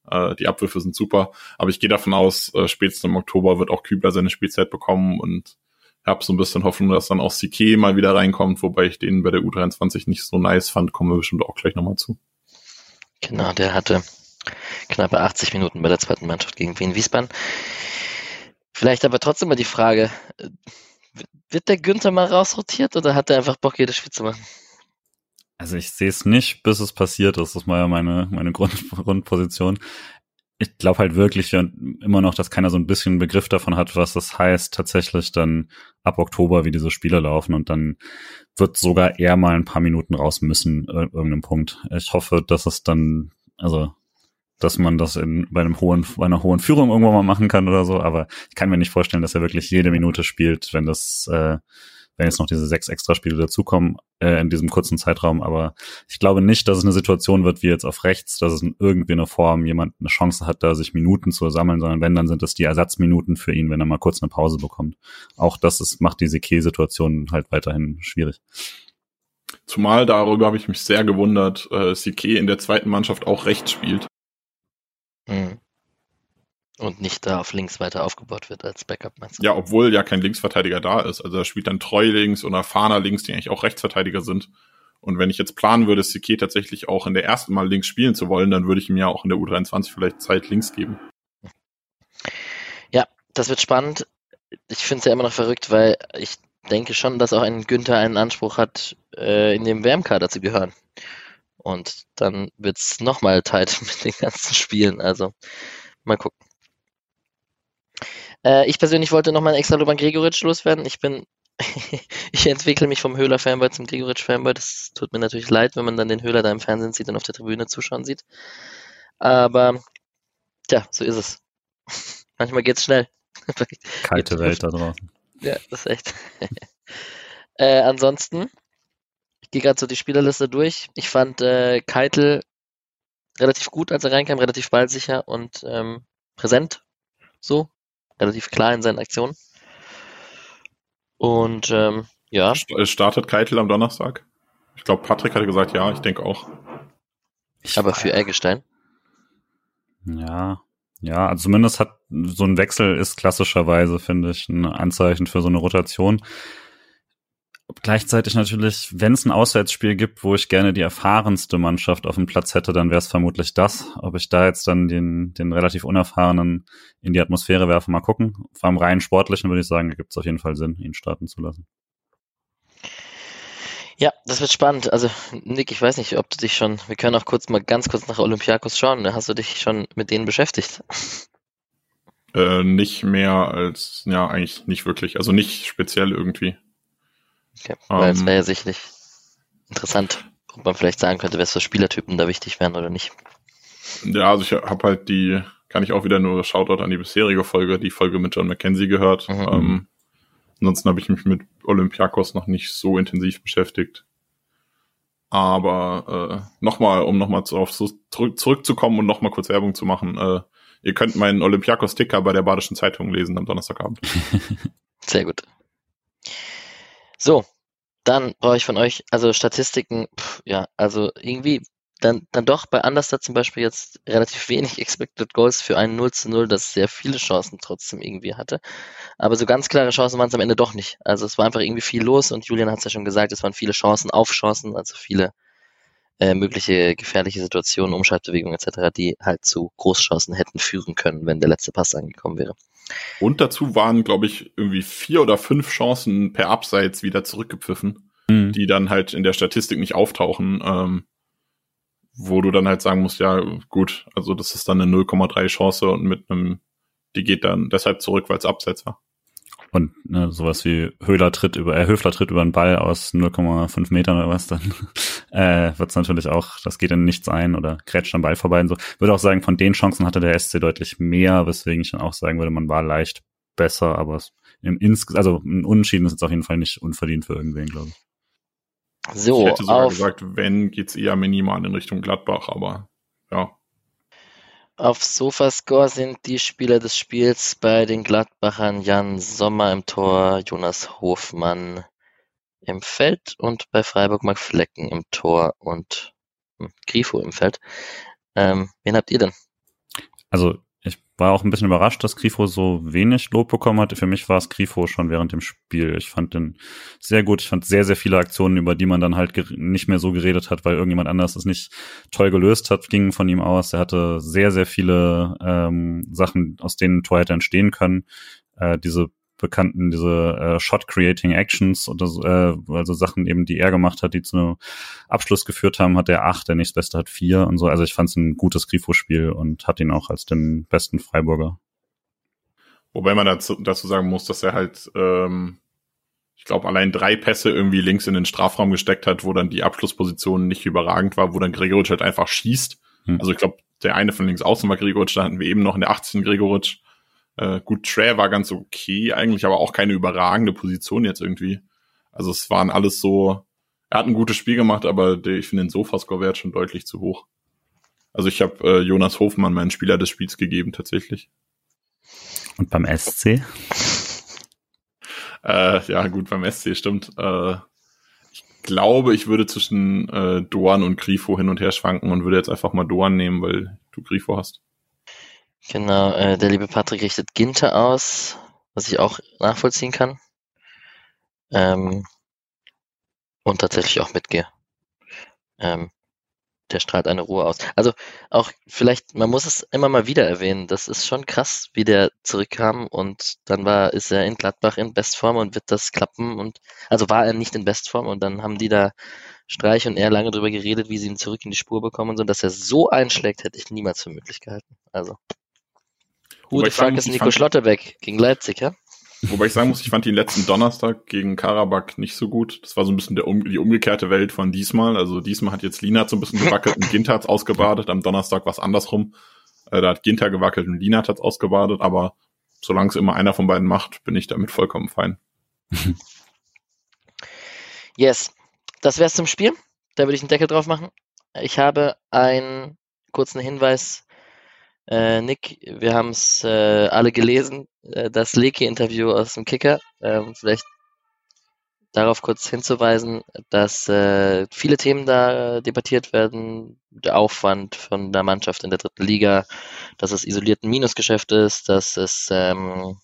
[SPEAKER 2] Äh, die Abwürfe sind super. Aber ich gehe davon aus, äh, spätestens im Oktober wird auch Kübler seine Spielzeit bekommen und habe so ein bisschen Hoffnung, dass dann auch Sike mal wieder reinkommt, wobei ich den bei der U23 nicht so nice fand, kommen wir bestimmt auch gleich nochmal zu.
[SPEAKER 1] Genau, der hatte knappe 80 Minuten bei der zweiten Mannschaft gegen Wien Wiesbaden. Vielleicht aber trotzdem mal die Frage, wird der Günther mal rausrotiert oder hat er einfach Bock, jedes Spiel zu machen?
[SPEAKER 3] Also ich sehe es nicht, bis es passiert ist. Das ist mal ja meine, meine Grund, *laughs* Grundposition ich glaube halt wirklich immer noch, dass keiner so ein bisschen Begriff davon hat, was das heißt, tatsächlich dann ab Oktober, wie diese Spiele laufen und dann wird sogar er mal ein paar Minuten raus müssen, irgendeinem Punkt. Ich hoffe, dass es dann, also, dass man das in, bei einem hohen, bei einer hohen Führung irgendwann mal machen kann oder so, aber ich kann mir nicht vorstellen, dass er wirklich jede Minute spielt, wenn das, äh, wenn jetzt noch diese sechs Extraspiele dazukommen äh, in diesem kurzen Zeitraum. Aber ich glaube nicht, dass es eine Situation wird wie jetzt auf rechts, dass es in irgendwie eine Form jemand eine Chance hat, da sich Minuten zu sammeln, sondern wenn, dann sind es die Ersatzminuten für ihn, wenn er mal kurz eine Pause bekommt. Auch das ist, macht diese Key-Situation halt weiterhin schwierig.
[SPEAKER 2] Zumal darüber habe ich mich sehr gewundert, äh, Sique in der zweiten Mannschaft auch rechts spielt.
[SPEAKER 1] Mhm. Und nicht da auf links weiter aufgebaut wird als Backup, meinst
[SPEAKER 2] du? Ja, obwohl ja kein Linksverteidiger da ist. Also er spielt dann Treu links oder Fahner links, die eigentlich auch Rechtsverteidiger sind. Und wenn ich jetzt planen würde, Sique tatsächlich auch in der ersten Mal links spielen zu wollen, dann würde ich ihm ja auch in der U23 vielleicht Zeit links geben.
[SPEAKER 1] Ja, das wird spannend. Ich finde es ja immer noch verrückt, weil ich denke schon, dass auch ein Günther einen Anspruch hat, äh, in dem WM-Kader zu gehören. Und dann wird es nochmal tight *laughs* mit den ganzen Spielen. Also mal gucken. Äh, ich persönlich wollte nochmal extra Lob an Gregoritsch loswerden. Ich bin, *laughs* ich entwickle mich vom Höhler-Fanboy zum Gregoritsch-Fanboy. Das tut mir natürlich leid, wenn man dann den Höhler da im Fernsehen sieht und auf der Tribüne zuschauen sieht. Aber, tja, so ist es. *laughs* Manchmal geht's schnell. *laughs*
[SPEAKER 3] Kalte Welt da draußen.
[SPEAKER 1] Ja, das ist echt. äh, ansonsten, ich gehe gerade so die Spielerliste durch. Ich fand äh, Keitel relativ gut, als er reinkam, relativ ballsicher und ähm, präsent. So, relativ klar in seinen Aktionen. Und ähm, ja.
[SPEAKER 2] Startet Keitel am Donnerstag? Ich glaube, Patrick hatte gesagt, ja, ich denke auch.
[SPEAKER 1] Aber für Eggestein?
[SPEAKER 3] Ja, ja, also zumindest hat so ein Wechsel ist klassischerweise, finde ich, ein Anzeichen für so eine Rotation. Gleichzeitig natürlich, wenn es ein Auswärtsspiel gibt, wo ich gerne die erfahrenste Mannschaft auf dem Platz hätte, dann wäre es vermutlich das. Ob ich da jetzt dann den, den relativ unerfahrenen in die Atmosphäre werfe, mal gucken. Vor allem rein sportlichen würde ich sagen, da gibt es auf jeden Fall Sinn, ihn starten zu lassen.
[SPEAKER 1] Ja, das wird spannend. Also, Nick, ich weiß nicht, ob du dich schon, wir können auch kurz mal ganz kurz nach Olympiakos schauen. Hast du dich schon mit denen beschäftigt?
[SPEAKER 2] Äh, nicht mehr als, ja, eigentlich nicht wirklich. Also nicht speziell irgendwie.
[SPEAKER 1] Okay, weil ähm, es wäre ja sicherlich interessant, ob man vielleicht sagen könnte, was für Spielertypen da wichtig wären oder nicht.
[SPEAKER 2] Ja, also ich habe halt die, kann ich auch wieder nur Shoutout an die bisherige Folge, die Folge mit John McKenzie gehört. Mhm. Ähm, ansonsten habe ich mich mit Olympiakos noch nicht so intensiv beschäftigt. Aber äh, nochmal, um nochmal auf so zurück, zurückzukommen und nochmal kurz Werbung zu machen, äh, ihr könnt meinen Olympiakos-Ticker bei der Badischen Zeitung lesen am Donnerstagabend. *laughs*
[SPEAKER 1] Sehr gut. So, dann brauche ich von euch, also Statistiken, pff, ja, also irgendwie dann, dann doch bei Understat zum Beispiel jetzt relativ wenig *laughs* Expected Goals für einen 0 zu 0, das sehr viele Chancen trotzdem irgendwie hatte. Aber so ganz klare Chancen waren es am Ende doch nicht. Also es war einfach irgendwie viel los und Julian hat es ja schon gesagt, es waren viele Chancen auf Chancen, also viele äh, mögliche gefährliche Situationen, Umschaltbewegungen etc., die halt zu Großchancen hätten führen können, wenn der letzte Pass angekommen wäre.
[SPEAKER 2] Und dazu waren, glaube ich, irgendwie vier oder fünf Chancen per Abseits wieder zurückgepfiffen, mhm. die dann halt in der Statistik nicht auftauchen, ähm, wo du dann halt sagen musst, ja, gut, also das ist dann eine 0,3 Chance und mit einem, die geht dann deshalb zurück, weil es Abseits war.
[SPEAKER 3] Und ne, sowas wie Höhler tritt über, äh, Höfler tritt über einen Ball aus 0,5 Metern oder was, dann äh, wird es natürlich auch, das geht in nichts ein oder grätscht am Ball vorbei und so. Würde auch sagen, von den Chancen hatte der SC deutlich mehr, weswegen ich dann auch sagen würde, man war leicht besser, aber es, im Ins also ein Unentschieden ist jetzt auf jeden Fall nicht unverdient für irgendwen, glaube ich.
[SPEAKER 2] So, ich hätte sogar gesagt, wenn, geht's eher minimal in Richtung Gladbach, aber ja,
[SPEAKER 1] auf Sofascore sind die Spieler des Spiels bei den Gladbachern Jan Sommer im Tor, Jonas Hofmann im Feld und bei Freiburg Mark Flecken im Tor und hm, Grifo im Feld. Ähm, wen habt ihr denn?
[SPEAKER 3] Also war auch ein bisschen überrascht, dass Grifo so wenig Lob bekommen hatte. Für mich war es Grifo schon während dem Spiel. Ich fand den sehr gut. Ich fand sehr, sehr viele Aktionen, über die man dann halt nicht mehr so geredet hat, weil irgendjemand anders es nicht toll gelöst hat, gingen von ihm aus. Er hatte sehr, sehr viele ähm, Sachen, aus denen Tor hätte entstehen können. Äh, diese bekannten, diese äh, Shot-Creating Actions oder so, äh, also Sachen eben, die er gemacht hat, die zu einem Abschluss geführt haben, hat er acht, der nächstbeste hat vier und so. Also ich fand es ein gutes Grifo-Spiel und hat ihn auch als den besten Freiburger.
[SPEAKER 2] Wobei man dazu, dazu sagen muss, dass er halt, ähm, ich glaube, allein drei Pässe irgendwie links in den Strafraum gesteckt hat, wo dann die Abschlussposition nicht überragend war, wo dann Gregoritsch halt einfach schießt. Hm. Also ich glaube, der eine von links außen war Gregoritsch, da hatten wir eben noch in der 18 Gregoritsch. Äh, gut, Trey war ganz okay eigentlich, aber auch keine überragende Position jetzt irgendwie. Also es waren alles so, er hat ein gutes Spiel gemacht, aber der, ich finde den Sofascore-Wert schon deutlich zu hoch. Also ich habe äh, Jonas Hofmann meinen Spieler des Spiels gegeben, tatsächlich.
[SPEAKER 3] Und beim SC?
[SPEAKER 2] äh, ja, gut, beim SC stimmt. Äh, ich glaube, ich würde zwischen äh, Doan und Grifo hin und her schwanken und würde jetzt einfach mal Doan nehmen, weil du Grifo hast.
[SPEAKER 1] Genau, äh, der liebe Patrick richtet Ginter aus, was ich auch nachvollziehen kann. Ähm, und tatsächlich auch mitgehe. Ähm, der strahlt eine Ruhe aus. Also auch vielleicht, man muss es immer mal wieder erwähnen, das ist schon krass, wie der zurückkam und dann war, ist er in Gladbach in Bestform und wird das klappen und also war er nicht in Bestform und dann haben die da Streich und er lange drüber geredet, wie sie ihn zurück in die Spur bekommen und so, dass er so einschlägt, hätte ich niemals für möglich gehalten. Also. Gute Frage ist Nico Schlotterbeck gegen Leipzig, ja?
[SPEAKER 2] Wobei ich sagen muss, ich fand ihn letzten Donnerstag gegen Karabakh nicht so gut. Das war so ein bisschen der, die umgekehrte Welt von diesmal. Also diesmal hat jetzt Lina so ein bisschen gewackelt und Ginter hat's ausgebadet. Am Donnerstag war es andersrum. Äh, da hat Ginter gewackelt und Lina hat's ausgebadet. Aber solange es immer einer von beiden macht, bin ich damit vollkommen fein. *laughs*
[SPEAKER 1] yes. Das wär's zum Spiel. Da würde ich einen Deckel drauf machen. Ich habe ein kurzen Hinweis. Äh, Nick, wir haben es äh, alle gelesen, äh, das Leki-Interview aus dem Kicker. Ähm, vielleicht darauf kurz hinzuweisen, dass äh, viele Themen da debattiert werden. Der Aufwand von der Mannschaft in der dritten Liga, dass es isoliert ein Minusgeschäft ist, dass es, ähm,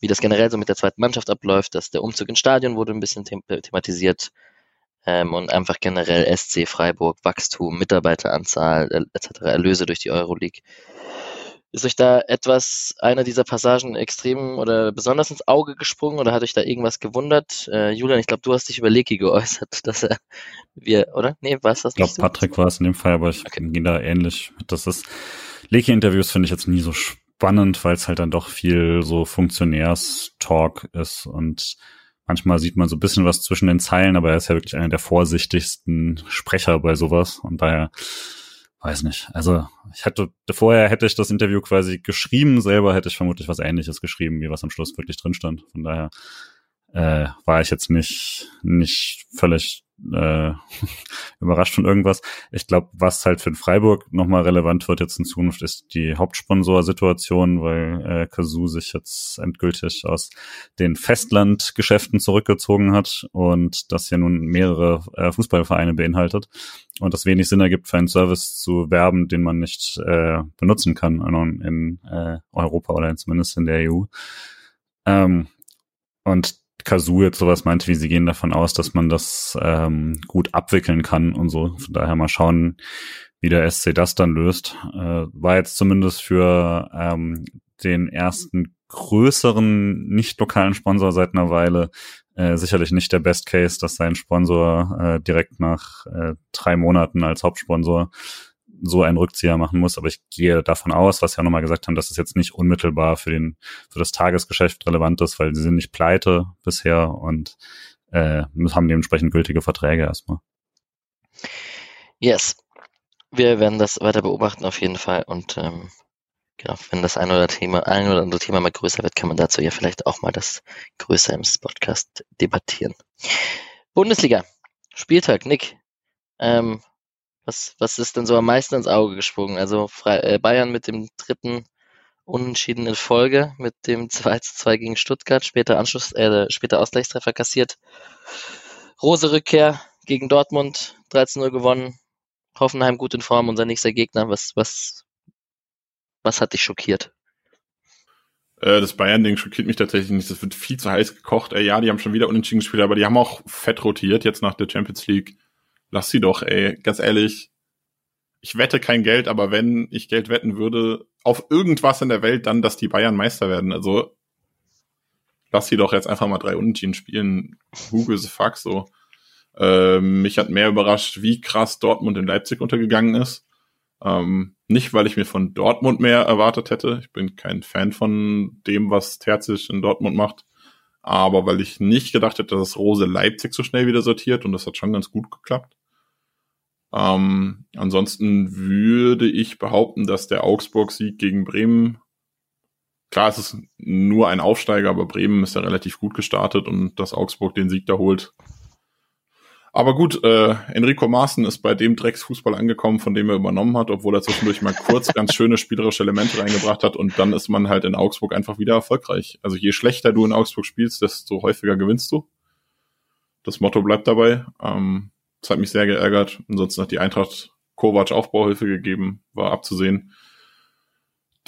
[SPEAKER 1] wie das generell so mit der zweiten Mannschaft abläuft, dass der Umzug ins Stadion wurde ein bisschen them thematisiert ähm, und einfach generell SC Freiburg, Wachstum, Mitarbeiteranzahl äh, etc., Erlöse durch die Euroleague. Ist euch da etwas, einer dieser Passagen extrem oder besonders ins Auge gesprungen oder hat euch da irgendwas gewundert? Äh, Julian, ich glaube, du hast dich über Leki geäußert, *laughs* dass er wir, oder? Nee, war es das
[SPEAKER 3] Ich glaube, Patrick war es in dem Fall, aber ich okay. ging da ähnlich. Das ist Leki-Interviews finde ich jetzt nie so spannend, weil es halt dann doch viel so Funktionärs-Talk ist und manchmal sieht man so ein bisschen was zwischen den Zeilen, aber er ist ja wirklich einer der vorsichtigsten Sprecher bei sowas und daher weiß nicht. Also ich hätte vorher hätte ich das Interview quasi geschrieben, selber hätte ich vermutlich was ähnliches geschrieben, wie was am Schluss wirklich drin stand. Von daher äh, war ich jetzt nicht, nicht völlig äh, *laughs* überrascht von irgendwas. Ich glaube, was halt für Freiburg nochmal relevant wird jetzt in Zukunft, ist die Hauptsponsorsituation, weil äh, Kazoo sich jetzt endgültig aus den Festlandgeschäften zurückgezogen hat und das ja nun mehrere äh, Fußballvereine beinhaltet und das wenig Sinn ergibt, für einen Service zu werben, den man nicht äh, benutzen kann in, in äh, Europa oder zumindest in der EU. Ähm, und Kazoo jetzt sowas meinte, wie sie gehen davon aus, dass man das ähm, gut abwickeln kann und so. Von daher mal schauen, wie der SC das dann löst. Äh, war jetzt zumindest für ähm, den ersten größeren, nicht lokalen Sponsor seit einer Weile äh, sicherlich nicht der Best Case, dass sein Sponsor äh, direkt nach äh, drei Monaten als Hauptsponsor so einen Rückzieher machen muss. Aber ich gehe davon aus, was wir nochmal gesagt haben, dass es jetzt nicht unmittelbar für den, für das Tagesgeschäft relevant ist, weil sie sind nicht pleite bisher und äh, haben dementsprechend gültige Verträge erstmal.
[SPEAKER 1] Yes. Wir werden das weiter beobachten auf jeden Fall und ähm, genau, wenn das ein oder, Thema, ein oder andere Thema mal größer wird, kann man dazu ja vielleicht auch mal das größer im Podcast debattieren. Bundesliga, Spieltag, Nick. Ähm, was, was ist denn so am meisten ins Auge gesprungen? Also äh, Bayern mit dem dritten Unentschieden in Folge, mit dem 2 zu 2 gegen Stuttgart, später Anschluss, äh, später Ausgleichstreffer kassiert. Rose Rückkehr gegen Dortmund, 13-0 gewonnen. Hoffenheim gut in Form, unser nächster Gegner. Was, was, was hat dich schockiert?
[SPEAKER 2] Äh, das Bayern-Ding schockiert mich tatsächlich nicht. Das wird viel zu heiß gekocht. Äh, ja, die haben schon wieder unentschieden gespielt, aber die haben auch fett rotiert jetzt nach der Champions League lass sie doch, ey, ganz ehrlich. Ich wette kein Geld, aber wenn ich Geld wetten würde, auf irgendwas in der Welt, dann, dass die Bayern Meister werden. Also, lass sie doch jetzt einfach mal drei Unentschieden spielen. Who gives a fuck, so. Ähm, mich hat mehr überrascht, wie krass Dortmund in Leipzig untergegangen ist. Ähm, nicht, weil ich mir von Dortmund mehr erwartet hätte. Ich bin kein Fan von dem, was Terzic in Dortmund macht aber weil ich nicht gedacht hätte, dass Rose Leipzig so schnell wieder sortiert und das hat schon ganz gut geklappt. Ähm, ansonsten würde ich behaupten, dass der Augsburg-Sieg gegen Bremen, klar, es ist nur ein Aufsteiger, aber Bremen ist ja relativ gut gestartet und dass Augsburg den Sieg da holt, aber gut, äh, Enrico Maaßen ist bei dem Drecksfußball angekommen, von dem er übernommen hat, obwohl er zwischendurch mal kurz ganz schöne spielerische Elemente reingebracht hat und dann ist man halt in Augsburg einfach wieder erfolgreich. Also je schlechter du in Augsburg spielst, desto häufiger gewinnst du. Das Motto bleibt dabei. Ähm, das hat mich sehr geärgert. Ansonsten hat die Eintracht Kovac Aufbauhilfe gegeben, war abzusehen.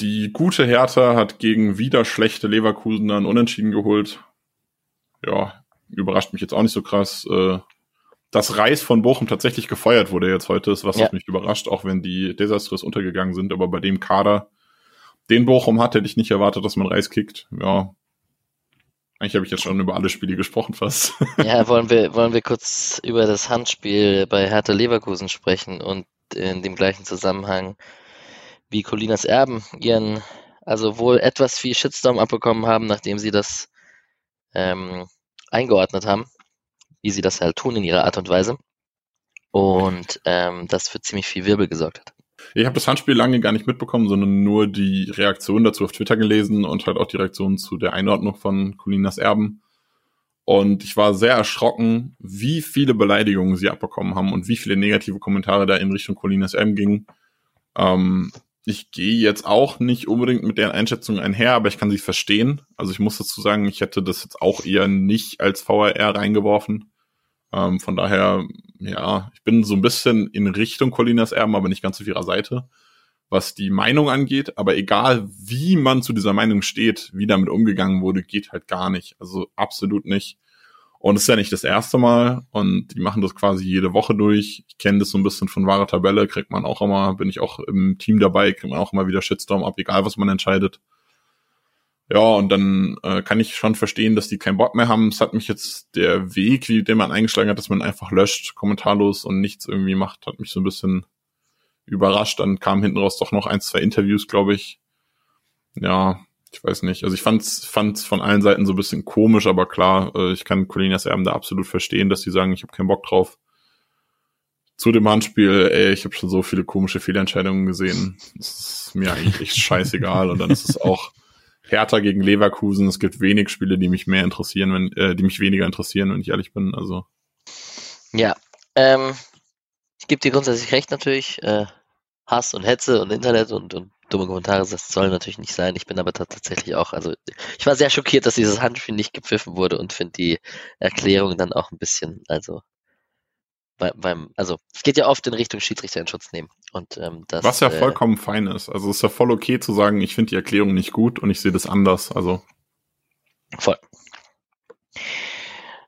[SPEAKER 2] Die gute Hertha hat gegen wieder schlechte Leverkusen dann Unentschieden geholt. Ja, überrascht mich jetzt auch nicht so krass. Äh, dass Reis von Bochum tatsächlich gefeuert wurde jetzt heute, ist was, ja. was mich überrascht, auch wenn die desaströs untergegangen sind. Aber bei dem Kader, den Bochum hat, hätte ich nicht erwartet, dass man Reis kickt. Ja. Eigentlich habe ich jetzt schon über alle Spiele gesprochen fast. *laughs*
[SPEAKER 1] Ja, wollen wir, wollen wir kurz über das Handspiel bei Hertha Leverkusen sprechen und in dem gleichen Zusammenhang wie Colinas Erben ihren, also wohl etwas viel Shitstorm abbekommen haben, nachdem sie das ähm, eingeordnet haben wie sie das halt tun in ihrer Art und Weise. Und ähm, das für ziemlich viel Wirbel gesorgt hat.
[SPEAKER 2] Ich habe das Handspiel lange gar nicht mitbekommen, sondern nur die Reaktion dazu auf Twitter gelesen und halt auch die Reaktion zu der Einordnung von Colinas Erben. Und ich war sehr erschrocken, wie viele Beleidigungen sie abbekommen haben und wie viele negative Kommentare da in Richtung Colinas Erben gingen. Ähm, ich gehe jetzt auch nicht unbedingt mit deren Einschätzung einher, aber ich kann sie verstehen. Also ich muss dazu sagen, ich hätte das jetzt auch eher nicht als VRR reingeworfen. Ähm, von daher, ja, ich bin so ein bisschen in Richtung Colinas Erben, aber nicht ganz auf ihrer Seite, was die Meinung angeht. Aber egal, wie man zu dieser Meinung steht, wie damit umgegangen wurde, geht halt gar nicht. Also absolut nicht. Und es ist ja nicht das erste Mal und die machen das quasi jede Woche durch. Ich kenne das so ein bisschen von wahrer Tabelle, kriegt man auch immer, bin ich auch im Team dabei, kriegt man auch immer wieder Shitstorm ab, egal was man entscheidet. Ja, und dann äh, kann ich schon verstehen, dass die keinen Bock mehr haben. Es hat mich jetzt der Weg, wie den man eingeschlagen hat, dass man einfach löscht, kommentarlos und nichts irgendwie macht, hat mich so ein bisschen überrascht. Dann kamen hinten raus doch noch ein, zwei Interviews, glaube ich. Ja, ich weiß nicht. Also ich fand's, fand's von allen Seiten so ein bisschen komisch, aber klar, äh, ich kann Colinas Erben da absolut verstehen, dass die sagen, ich habe keinen Bock drauf. Zu dem Handspiel, ey, ich habe schon so viele komische Fehlentscheidungen gesehen. Das ist mir eigentlich scheißegal. Und dann ist es auch *laughs* Hertha gegen Leverkusen. Es gibt wenig Spiele, die mich mehr interessieren, wenn, äh, die mich weniger interessieren, wenn ich ehrlich bin. Also.
[SPEAKER 1] Ja, ähm, ich gebe dir grundsätzlich recht natürlich. Äh, Hass und Hetze und Internet und, und dumme Kommentare, das soll natürlich nicht sein. Ich bin aber tatsächlich auch, also ich war sehr schockiert, dass dieses Handspiel nicht gepfiffen wurde und finde die Erklärung dann auch ein bisschen, also bei, beim, also es geht ja oft in Richtung Schiedsrichter in Schutz nehmen. Und, ähm, das,
[SPEAKER 2] Was ja
[SPEAKER 1] äh,
[SPEAKER 2] vollkommen fein ist. Also es ist ja voll okay zu sagen, ich finde die Erklärung nicht gut und ich sehe das anders. Also
[SPEAKER 1] Voll.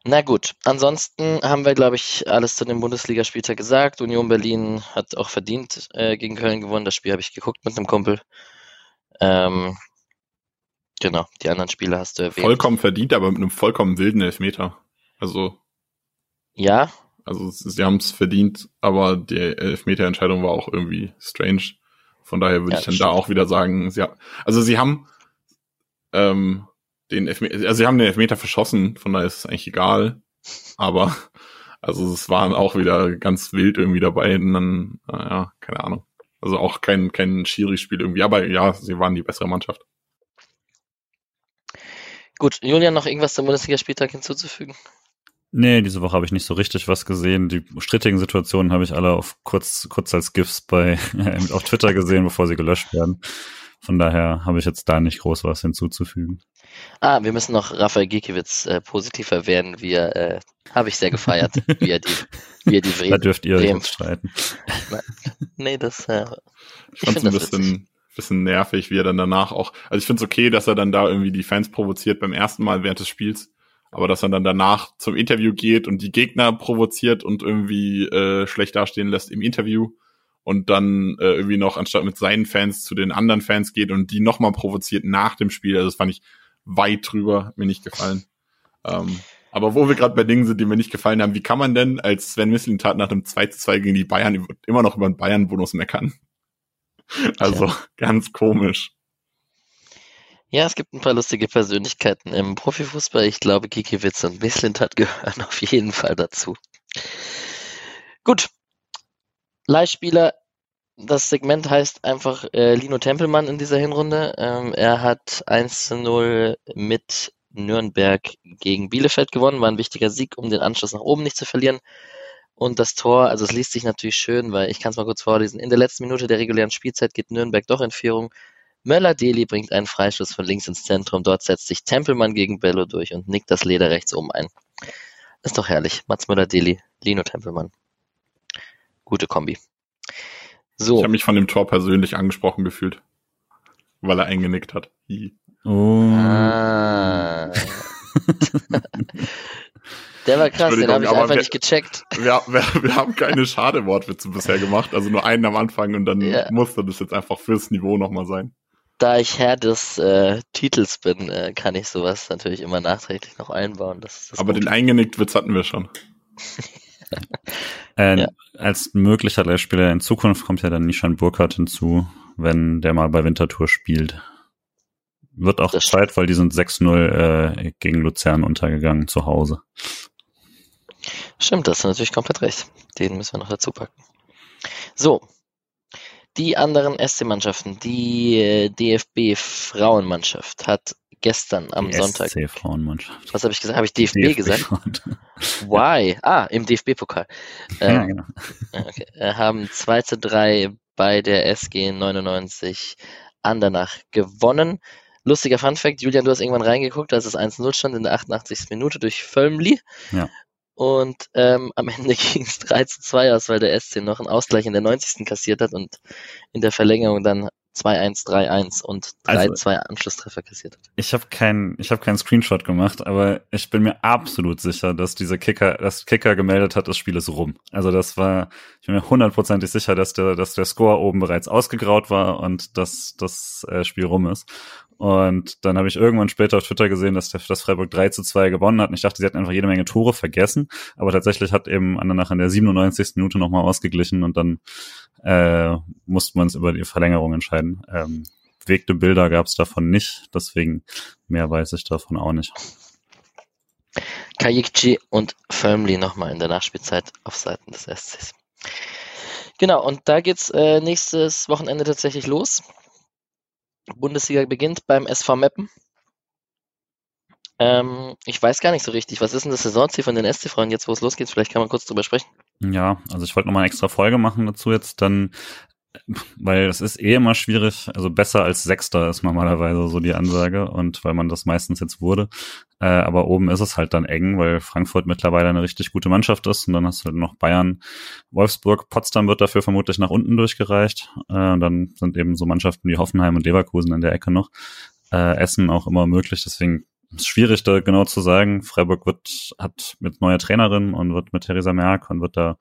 [SPEAKER 1] Na gut, ansonsten haben wir, glaube ich, alles zu dem Bundesligaspieltag gesagt. Union Berlin hat auch verdient äh, gegen Köln gewonnen. Das Spiel habe ich geguckt mit einem Kumpel. Ähm, genau, die anderen Spiele hast du erwähnt.
[SPEAKER 2] vollkommen verdient, aber mit einem vollkommen wilden Elfmeter. Also,
[SPEAKER 1] Ja,
[SPEAKER 2] also sie haben es verdient, aber die Elfmeterentscheidung war auch irgendwie strange. Von daher würde
[SPEAKER 1] Ja,
[SPEAKER 2] ich dann
[SPEAKER 1] das
[SPEAKER 2] da
[SPEAKER 1] stimmt.
[SPEAKER 2] auch wieder sagen, sie, ha- also sie haben ähm, den Elfmeter, also sie haben den Elfmeter verschossen, von daher ist es eigentlich egal. Aber also es waren auch wieder ganz wild irgendwie dabei und dann, naja, keine Ahnung. Also auch kein, kein Schiri-Spiel irgendwie, aber ja, sie waren die bessere Mannschaft.
[SPEAKER 1] gut. Julian, noch irgendwas zum Bundesligaspieltag hinzuzufügen?
[SPEAKER 3] Nee, diese Woche habe ich nicht so richtig was gesehen. Die strittigen Situationen habe ich alle auf kurz, kurz als GIFs bei *laughs* auf Twitter gesehen, bevor sie gelöscht werden. Von daher habe ich jetzt da nicht groß was hinzuzufügen.
[SPEAKER 1] Ah, wir müssen noch Raphael Gikiewicz äh, positiv erwähnen, wie er, äh, habe ich sehr gefeiert, *laughs* wie er die, wie er die
[SPEAKER 3] Da
[SPEAKER 1] Bremen,
[SPEAKER 3] dürft ihr
[SPEAKER 1] Bremen
[SPEAKER 3] jetzt streiten.
[SPEAKER 1] nee, das, äh,
[SPEAKER 2] Ich
[SPEAKER 1] Ich
[SPEAKER 2] fand's
[SPEAKER 1] find
[SPEAKER 2] ein bisschen, bisschen nervig, wie er dann danach auch. Also ich find's okay, dass er dann da irgendwie die Fans provoziert beim ersten Mal während des Spiels, aber dass er dann danach zum Interview geht und die Gegner provoziert und irgendwie äh, schlecht dastehen lässt im Interview und dann äh, irgendwie noch anstatt mit seinen Fans zu den anderen Fans geht und die nochmal provoziert nach dem Spiel. Also das fand ich weit drüber, mir nicht gefallen. Ähm, aber wo wir gerade bei Dingen sind, die mir nicht gefallen haben, wie kann man denn als Sven Mislintat nach dem 2 zu 2 gegen die Bayern immer noch über den Bayern-Bonus meckern? *laughs* Also ganz komisch.
[SPEAKER 1] Ja, es gibt ein paar lustige Persönlichkeiten im Profifußball. Ich glaube, Gikiewicz und Mislintat gehören *laughs* auf jeden Fall dazu. Gut. Leihspieler. Das Segment heißt einfach äh, Lino Tempelmann in dieser Hinrunde. Ähm, er hat 1 zu 0 mit Nürnberg gegen Bielefeld gewonnen. War ein wichtiger Sieg, um den Anschluss nach oben nicht zu verlieren. Und das Tor, also es liest sich natürlich schön, weil ich kann es mal kurz vorlesen. In der letzten Minute der regulären Spielzeit geht Nürnberg doch in Führung. Möller-Deli bringt einen Freistoß von links ins Zentrum. Dort setzt sich Tempelmann gegen Bello durch und nickt das Leder rechts oben ein. Ist doch herrlich. Mats Möller-Deli, Lino Tempelmann. Gute Kombi.
[SPEAKER 2] Ich
[SPEAKER 1] So,
[SPEAKER 2] habe mich von dem Tor persönlich angesprochen gefühlt, weil er eingenickt hat. Hi.
[SPEAKER 3] Oh.
[SPEAKER 1] ah. *laughs* Der war krass, den habe ich einfach
[SPEAKER 2] wir-
[SPEAKER 1] nicht gecheckt.
[SPEAKER 2] Wir, wir, wir haben keine Schade-Wortwitze bisher gemacht, also nur einen am Anfang und dann
[SPEAKER 1] Ja.
[SPEAKER 2] musste das jetzt einfach fürs Niveau nochmal sein.
[SPEAKER 1] Da ich Herr des äh, Titels bin, äh, kann ich sowas natürlich immer nachträglich noch einbauen. Das ist das
[SPEAKER 2] Aber
[SPEAKER 1] Gute.
[SPEAKER 2] den eingenickt Witz hatten wir schon.
[SPEAKER 3] Äh,
[SPEAKER 1] Ja.
[SPEAKER 3] Als möglicher Leihspieler in Zukunft kommt ja dann Nishan Burkhardt hinzu, wenn der mal bei Winterthur spielt. Wird auch
[SPEAKER 1] Das
[SPEAKER 3] Zeit, weil die sind 6-0 äh, gegen Luzern untergegangen zu Hause.
[SPEAKER 1] Stimmt, das ist natürlich komplett recht. Den müssen wir noch dazu packen. So. Die anderen SC-Mannschaften, die äh, DFB-Frauenmannschaft hat gestern am
[SPEAKER 3] Die
[SPEAKER 1] Sonntag,
[SPEAKER 3] SC-Frauenmannschaft.
[SPEAKER 1] was habe ich gesagt? Habe ich DFB, gesagt? Why? Ah, im DFB-Pokal. *laughs*
[SPEAKER 3] ja,
[SPEAKER 1] Ähm,
[SPEAKER 3] genau.
[SPEAKER 1] okay. äh, haben 2 zu 3 bei der SG 99 Andernach gewonnen. Lustiger Fun Fact, Julian, du hast irgendwann reingeguckt, als es 1-0 stand in der 88. Minute durch Völmli.
[SPEAKER 3] Ja.
[SPEAKER 1] Und ähm, am Ende ging es 3 zu 2 aus, weil der SC noch einen Ausgleich in der 90. kassiert hat und in der Verlängerung dann 2-1, 3-1 und 3-2 also, Anschlusstreffer kassiert hat.
[SPEAKER 3] Ich habe keinen ich hab keinen Screenshot gemacht, aber ich bin mir absolut sicher, dass dieser Kicker, das Kicker gemeldet hat, das Spiel ist rum. Also das war, ich bin mir hundertprozentig sicher, dass der, dass der Score oben bereits ausgegraut war und dass das äh, Spiel rum ist. Und dann habe ich irgendwann später auf Twitter gesehen, dass, der, dass Freiburg 3 zu 2 gewonnen hat. Und ich dachte, sie hätten einfach jede Menge Tore vergessen. Aber tatsächlich hat eben Andernach in der 97. Minute nochmal ausgeglichen und dann äh, musste man es über die Verlängerung entscheiden. Ähm, bewegte Bilder gab es davon nicht, deswegen mehr weiß ich davon auch nicht.
[SPEAKER 1] Kajikci und Firmly nochmal in der Nachspielzeit auf Seiten des SCs. Genau, und da geht's äh, nächstes Wochenende tatsächlich los. Bundesliga beginnt beim SV Meppen. Ähm, ich weiß gar nicht so richtig, was ist denn das Saisonziel von den SC-Frauen jetzt, wo es losgeht? Vielleicht kann man kurz drüber sprechen.
[SPEAKER 3] Ja, also ich wollte nochmal eine extra Folge machen dazu jetzt, dann, weil es ist eh immer schwierig, also besser als Sechster ist normalerweise so die Ansage und weil man das meistens jetzt wurde. Äh, aber oben ist es halt dann eng, weil Frankfurt mittlerweile eine richtig gute Mannschaft ist und dann hast du halt noch Bayern, Wolfsburg, Potsdam wird dafür vermutlich nach unten durchgereicht. Äh, und dann sind eben so Mannschaften wie Hoffenheim und Leverkusen in der Ecke noch. Äh, Essen auch immer möglich, deswegen ist schwierig da genau zu sagen. Freiburg wird, hat mit neuer Trainerin und wird mit Theresa Merck und wird da,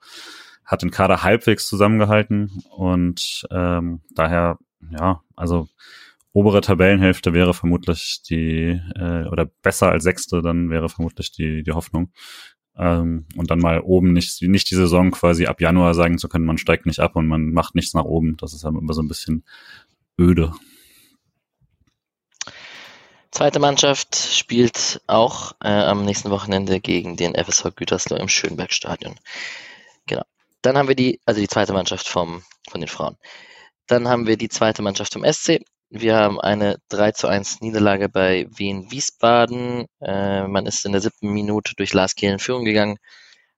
[SPEAKER 3] hat den Kader halbwegs zusammengehalten und ähm, daher, ja, also obere Tabellenhälfte wäre vermutlich die, äh, oder besser als sechste, dann wäre vermutlich die, die Hoffnung. Ähm, und dann mal oben nicht, nicht die Saison quasi ab Januar sagen zu können, man steigt nicht ab und man macht nichts nach oben. Das ist halt immer so ein bisschen öde.
[SPEAKER 1] Zweite Mannschaft spielt auch äh, am nächsten Wochenende gegen den FSV Gütersloh im Schönbergstadion. Dann haben wir die, also die zweite Mannschaft vom, von den Frauen. Dann haben wir die zweite Mannschaft vom SC. Wir haben eine 3 zu 1 Niederlage bei Wien Wiesbaden. Äh, man ist in der siebten Minute durch Lars Kehl in Führung gegangen,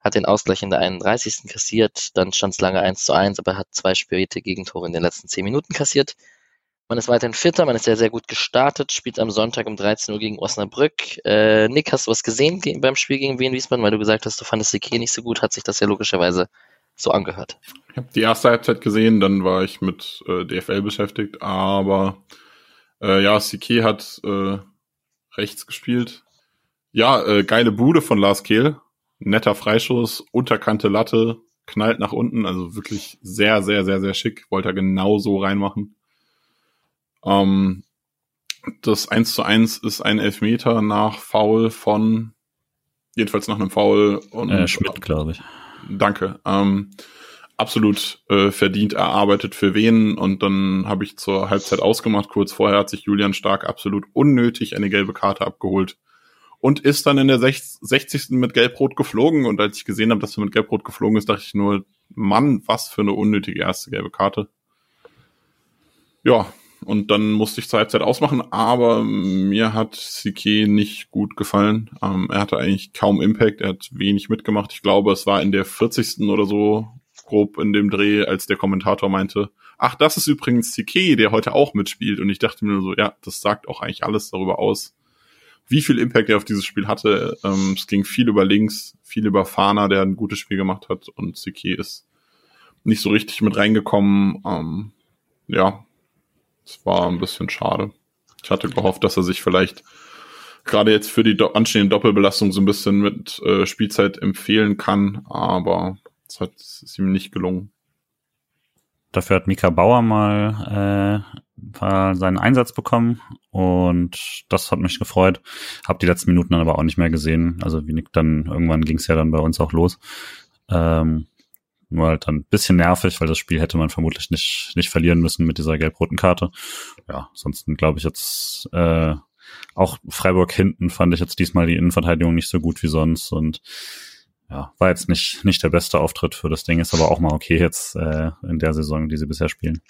[SPEAKER 1] hat den Ausgleich in der 31. kassiert, dann stand es lange 1 zu 1, aber hat zwei späte Gegentore in den letzten zehn Minuten kassiert. Man ist weiterhin fitter, man ist sehr, sehr gut gestartet, spielt am Sonntag um 13 Uhr gegen Osnabrück. Äh, Nick, hast du was gesehen beim Spiel gegen Wien Wiesbaden, weil du gesagt hast, du fandest die Key nicht so gut, hat sich das ja logischerweise so angehört.
[SPEAKER 2] Ich habe die erste Halbzeit gesehen, dann war ich mit äh, DFL beschäftigt, aber äh, ja, Sike hat äh, rechts gespielt. Ja, äh, geile Bude von Lars Kehl. Netter Freischuss, unterkante Latte, knallt nach unten, also wirklich sehr, sehr, sehr, sehr schick. Wollte er genau so reinmachen. Ähm, das 1 zu 1 ist ein Elfmeter nach Foul von, jedenfalls nach einem Foul.
[SPEAKER 3] Und, äh, Schmidt, glaube ich.
[SPEAKER 2] Danke. Ähm, absolut äh, verdient erarbeitet für wen und dann habe ich zur Halbzeit ausgemacht. Kurz vorher hat sich Julian Stark absolut unnötig eine gelbe Karte abgeholt und ist dann in der 60. mit Gelb-Rot geflogen und als ich gesehen habe, dass er mit Gelb-Rot geflogen ist, dachte ich nur, Mann, was für eine unnötige erste gelbe Karte. Ja, und dann musste ich zur Halbzeit ausmachen, aber mir hat Sique nicht gut gefallen. Ähm, er hatte eigentlich kaum Impact, er hat wenig mitgemacht. Ich glaube, es war in der 40. oder so grob in dem Dreh, als der Kommentator meinte, ach, das ist übrigens Sique, der heute auch mitspielt. Und ich dachte mir so, ja, das sagt auch eigentlich alles darüber aus, wie viel Impact er auf dieses Spiel hatte. Ähm, es ging viel über links, viel über Fana, der ein gutes Spiel gemacht hat. Und Sique ist nicht so richtig mit reingekommen. Ähm, ja, das war ein bisschen schade. Ich hatte gehofft, dass er sich vielleicht gerade jetzt für die do anstehende Doppelbelastung so ein bisschen mit äh, Spielzeit empfehlen kann, aber es hat es ihm nicht gelungen.
[SPEAKER 3] Dafür hat Mika Bauer mal äh, seinen Einsatz bekommen und das hat mich gefreut. Hab die letzten Minuten dann aber auch nicht mehr gesehen. Also wie Nick dann irgendwann ging es ja dann bei uns auch los. Ähm, nur halt dann ein bisschen nervig, weil das Spiel hätte man vermutlich nicht, nicht verlieren müssen mit dieser gelb-roten Karte. Ja, ansonsten glaube ich jetzt äh, auch Freiburg hinten fand ich jetzt diesmal die Innenverteidigung nicht so gut wie sonst und ja, war jetzt nicht, nicht der beste Auftritt für das Ding, ist aber auch mal okay jetzt äh, in der Saison, die sie bisher spielen.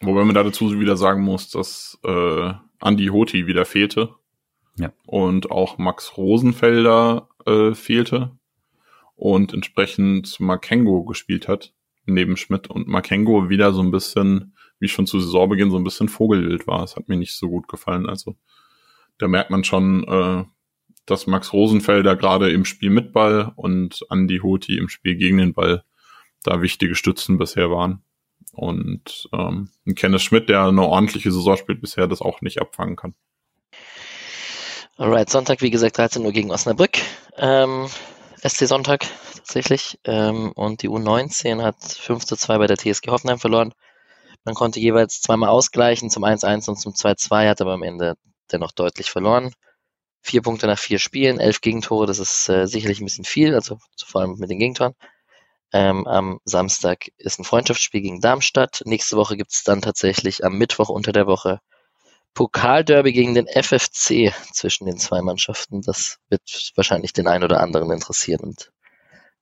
[SPEAKER 2] Wobei man da dazu wieder sagen muss, dass äh, Andy Hoti wieder fehlte.
[SPEAKER 3] Ja.
[SPEAKER 2] Und auch Max Rosenfelder äh, fehlte und entsprechend Makengo gespielt hat. neben Schmidt und Makengo wieder so ein bisschen, wie schon zu Saisonbeginn, so ein bisschen Vogelwild war. Es hat mir nicht so gut gefallen. Also da merkt man schon, äh, dass Max Rosenfelder gerade im Spiel mit Ball und Andy Hoti im Spiel gegen den Ball da wichtige Stützen bisher waren. Und ähm, Kenneth Schmidt, der eine ordentliche Saison spielt, bisher das auch nicht abfangen kann.
[SPEAKER 1] Alright, Sonntag, wie gesagt, 13 Uhr gegen Osnabrück. Ähm, SC Sonntag tatsächlich. Ähm, und die U19 hat 5 zu 2 bei der TSG Hoffenheim verloren. Man konnte jeweils zweimal ausgleichen, zum 1-1 und zum 2-2, hat aber am Ende dennoch deutlich verloren. Vier Punkte nach vier Spielen, elf Gegentore, das ist äh, sicherlich ein bisschen viel, also vor allem mit den Gegentoren. Ähm, am Samstag ist ein Freundschaftsspiel gegen Darmstadt. Nächste Woche gibt es dann tatsächlich am Mittwoch unter der Woche Pokalderby gegen den FFC zwischen den zwei Mannschaften. Das wird wahrscheinlich den einen oder anderen interessieren und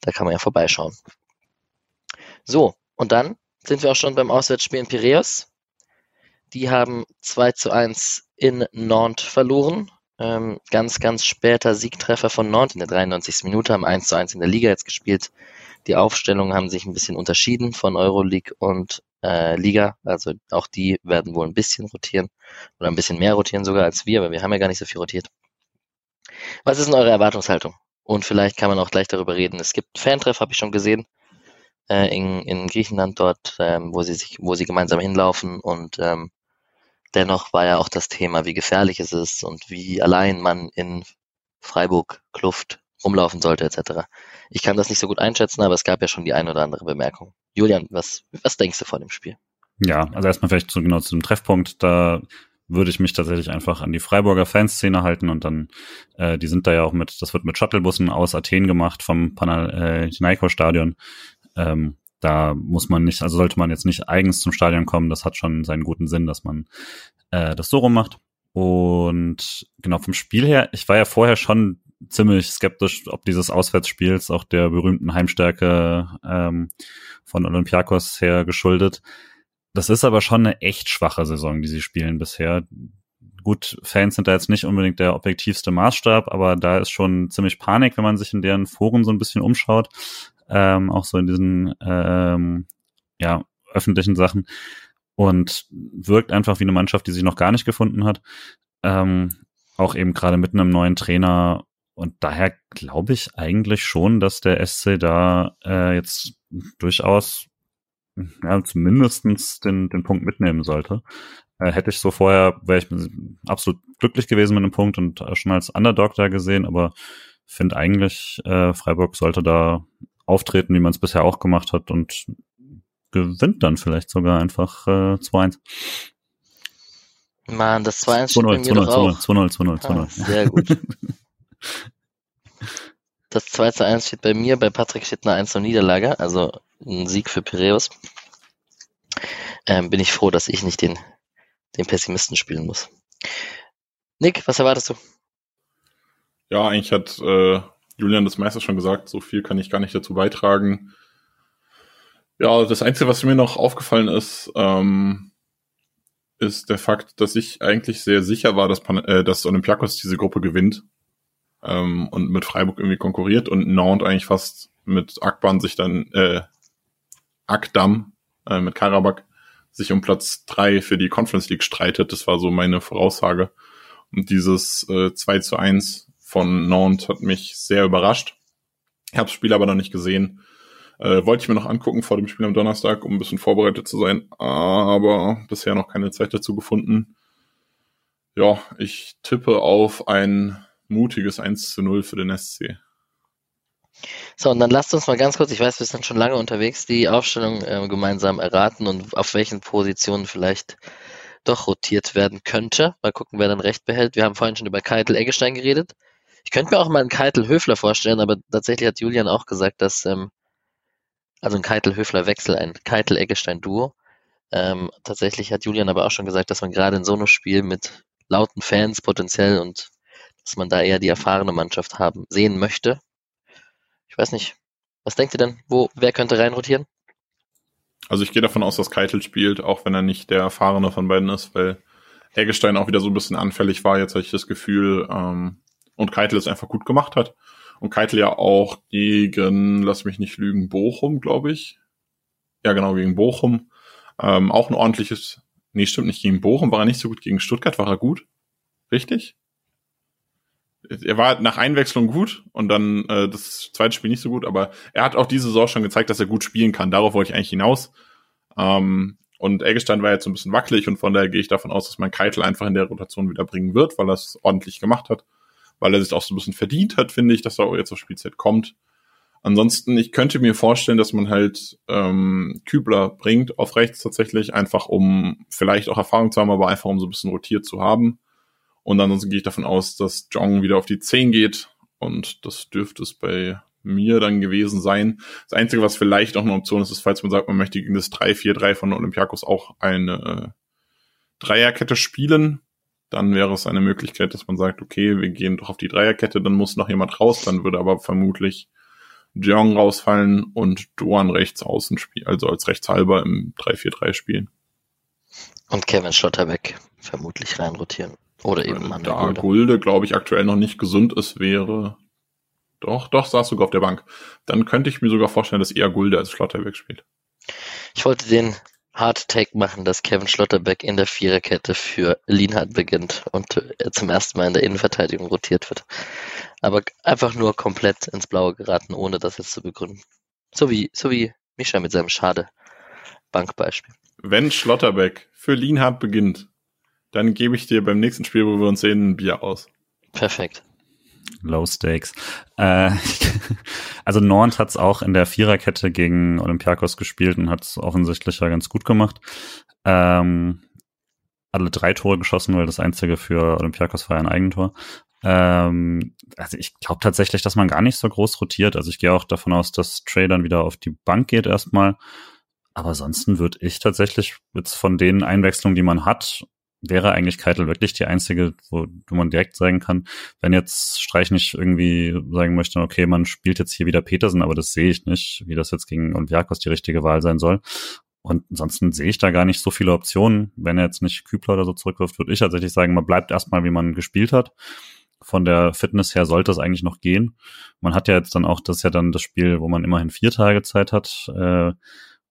[SPEAKER 1] da kann man ja vorbeischauen. So, und dann sind wir auch schon beim Auswärtsspiel in Piraeus. Die haben 2 zu 1 in Nantes verloren. Ähm, ganz, ganz später Siegtreffer von Nantes in der 93. Minute, haben 1 zu 1 in der Liga jetzt gespielt. Die Aufstellungen haben sich ein bisschen unterschieden von Euroleague und äh, Liga. Also auch die werden wohl ein bisschen rotieren oder ein bisschen mehr rotieren sogar als wir, aber wir haben ja gar nicht so viel rotiert. Was ist denn eure Erwartungshaltung? Und vielleicht kann man auch gleich darüber reden. Es gibt Fantreff, habe ich schon gesehen, äh, in, in Griechenland dort, ähm, wo sie sich, wo sie gemeinsam hinlaufen und ähm, dennoch war ja auch das Thema, wie gefährlich es ist und wie allein man in Freiburg Kluft rumlaufen sollte, etc. Ich kann das nicht so gut einschätzen, aber es gab ja schon die ein oder andere Bemerkung. Julian, was, was denkst du vor dem Spiel?
[SPEAKER 3] Ja, also erstmal vielleicht so genau zu dem Treffpunkt, da würde ich mich tatsächlich einfach an die Freiburger Fanszene halten und dann, äh, die sind da ja auch mit, das wird mit Shuttlebussen aus Athen gemacht vom Panathinaikos-Stadion. Ähm, da muss man nicht, also sollte man jetzt nicht eigens zum Stadion kommen, das hat schon seinen guten Sinn, dass man äh, das so rum macht. Und genau vom Spiel her, ich war ja vorher schon ziemlich skeptisch, ob dieses Auswärtsspiels auch der berühmten Heimstärke ähm, von Olympiakos her geschuldet. Das ist aber schon eine echt schwache Saison, die sie spielen bisher. Gut, Fans sind da jetzt nicht unbedingt der objektivste Maßstab, aber da ist schon ziemlich Panik, wenn man sich in deren Foren so ein bisschen umschaut. Ähm, auch so in diesen ähm, ja, öffentlichen Sachen. Und wirkt einfach wie eine Mannschaft, die sich noch gar nicht gefunden hat. Ähm, auch eben gerade mit einem neuen Trainer und daher glaube ich eigentlich schon, dass der SC da äh, jetzt durchaus ja, zumindestens den, den Punkt mitnehmen sollte. Äh, hätte ich so vorher, wäre ich absolut glücklich gewesen mit dem Punkt und schon als Underdog da gesehen, aber finde eigentlich, äh, Freiburg sollte da auftreten, wie man es bisher auch gemacht hat und gewinnt dann vielleicht sogar einfach äh, 2-1.
[SPEAKER 1] Mann, das 2-1 steht bei mir 2 -0, doch 2 -0, auch. 2-0, 2-0, 2-0. Ah, sehr gut. *laughs* Das 2 zu 1 steht bei mir, bei Patrick steht eine 1 Niederlage, also ein Sieg für Piräus. Ähm, bin ich froh, dass ich nicht den, den Pessimisten spielen muss. Nick, was erwartest du?
[SPEAKER 2] Ja, eigentlich hat äh, Julian das meiste schon gesagt, so viel kann ich gar nicht dazu beitragen. Ja, das Einzige, was mir noch aufgefallen ist, ähm, ist der Fakt, dass ich eigentlich sehr sicher war, dass, äh, dass Olympiakos diese Gruppe gewinnt ähm, und mit Freiburg irgendwie konkurriert und Nantes eigentlich fast mit Akban sich dann, äh, Akdam äh, mit Karabakh sich um Platz drei für die Conference League streitet. Das war so meine Voraussage. Und dieses äh, 2 zu 1 von Nantes hat mich sehr überrascht. Ich habe das Spiel aber noch nicht gesehen. Äh, wollte ich mir noch angucken vor dem Spiel am Donnerstag, um ein bisschen vorbereitet zu sein, aber bisher noch keine Zeit dazu gefunden. Ja, ich tippe auf ein mutiges 1 zu 0 für den SC.
[SPEAKER 1] So, und dann lasst uns mal ganz kurz, ich weiß, wir sind schon lange unterwegs, die Aufstellung äh, gemeinsam erraten und auf welchen Positionen vielleicht doch rotiert werden könnte. Mal gucken, wer dann recht behält. Wir haben vorhin schon über Keitel Eggestein geredet. Ich könnte mir auch mal einen Keitel Höfler vorstellen, aber tatsächlich hat Julian auch gesagt, dass, ähm, also ein Keitel Höfler Wechsel, ein Keitel Eggestein Duo. Ähm, tatsächlich hat Julian aber auch schon gesagt, dass man gerade in so einem Spiel mit lauten Fans potenziell und dass man da eher die erfahrene Mannschaft haben sehen möchte. Ich weiß nicht. Was denkt ihr denn? Wo, wer könnte reinrotieren?
[SPEAKER 2] Also ich gehe davon aus, dass Keitel spielt, auch wenn er nicht der erfahrene von beiden ist, weil Eggestein auch wieder so ein bisschen anfällig war. Jetzt habe ich das Gefühl, ähm, und Keitel es einfach gut gemacht hat. Und Keitel ja auch gegen, lass mich nicht lügen, Bochum, glaube ich, Ja, genau, gegen Bochum. Ähm, auch ein ordentliches, nee, stimmt nicht, gegen Bochum war er nicht so gut, gegen Stuttgart war er gut. Richtig? Er war nach Einwechslung gut und dann äh, das zweite Spiel nicht so gut, aber er hat auch diese Saison schon gezeigt, dass er gut spielen kann. Darauf wollte ich eigentlich hinaus. Ähm, und Eggestein war jetzt so ein bisschen wackelig und von daher gehe ich davon aus, dass man Keitel einfach in der Rotation wieder bringen wird, weil er es ordentlich gemacht hat, weil er sich auch so ein bisschen verdient hat, finde ich, dass er jetzt auf Spielzeit kommt. Ansonsten, ich könnte mir vorstellen, dass man halt ähm, Kübler bringt auf rechts tatsächlich, einfach um vielleicht auch Erfahrung zu haben, aber einfach um so ein bisschen rotiert zu haben. Und ansonsten gehe ich davon aus, dass Jong wieder auf die 10 geht. Und das dürfte es bei mir dann gewesen sein. Das Einzige, was vielleicht noch eine Option ist, ist, falls man sagt, man möchte gegen das 3-4-3 von Olympiakos auch eine äh, Dreierkette spielen, dann wäre es eine Möglichkeit, dass man sagt, okay, wir gehen doch auf die Dreierkette, dann muss noch jemand raus, dann würde aber vermutlich Jeong rausfallen und Duan rechts außen spielen, also als Rechtshalber im 3-4-3 spielen.
[SPEAKER 1] Und Kevin Schlotterbeck vermutlich reinrotieren. Oder eben
[SPEAKER 2] Mann. Da Gulde, Gulde glaube ich, aktuell noch nicht gesund ist, wäre. Doch, doch, saß sogar auf der Bank. Dann könnte ich mir sogar vorstellen, dass eher Gulde als Schlotterbeck spielt.
[SPEAKER 1] Ich wollte den Hard Take machen, dass Kevin Schlotterbeck in der Viererkette für Lienhardt beginnt und er zum ersten Mal in der Innenverteidigung rotiert wird. Aber einfach nur komplett ins Blaue geraten, ohne das jetzt zu begründen. So wie, so wie Mischa mit seinem Schade Bankbeispiel.
[SPEAKER 2] Wenn Schlotterbeck für Lienhardt beginnt, dann gebe ich dir beim nächsten Spiel, wo wir uns sehen, ein Bier aus.
[SPEAKER 1] Perfekt.
[SPEAKER 3] Low Stakes. Äh, *laughs* also Nord hat es auch in der Viererkette gegen Olympiakos gespielt und hat es offensichtlich ja ganz gut gemacht. Ähm, alle drei Tore geschossen, weil das einzige für Olympiakos war ja ein Eigentor. Ähm, also ich glaube tatsächlich, dass man gar nicht so groß rotiert. Also ich gehe auch davon aus, dass Trey dann wieder auf die Bank geht erstmal. Aber ansonsten würde ich tatsächlich jetzt von den Einwechslungen, die man hat, wäre eigentlich Keitel wirklich die einzige, wo, wo man direkt sagen kann, wenn jetzt Streich nicht irgendwie sagen möchte, okay, man spielt jetzt hier wieder Petersen, aber das sehe ich nicht, wie das jetzt gegen Olympiakos die richtige Wahl sein soll. Und ansonsten sehe ich da gar nicht so viele Optionen. Wenn er jetzt nicht Kübler oder so zurückwirft, würde ich tatsächlich sagen, man bleibt erstmal, wie man gespielt hat. Von der Fitness her sollte es eigentlich noch gehen. Man hat ja jetzt dann auch, das ist ja dann das Spiel, wo man immerhin vier Tage Zeit hat. Äh,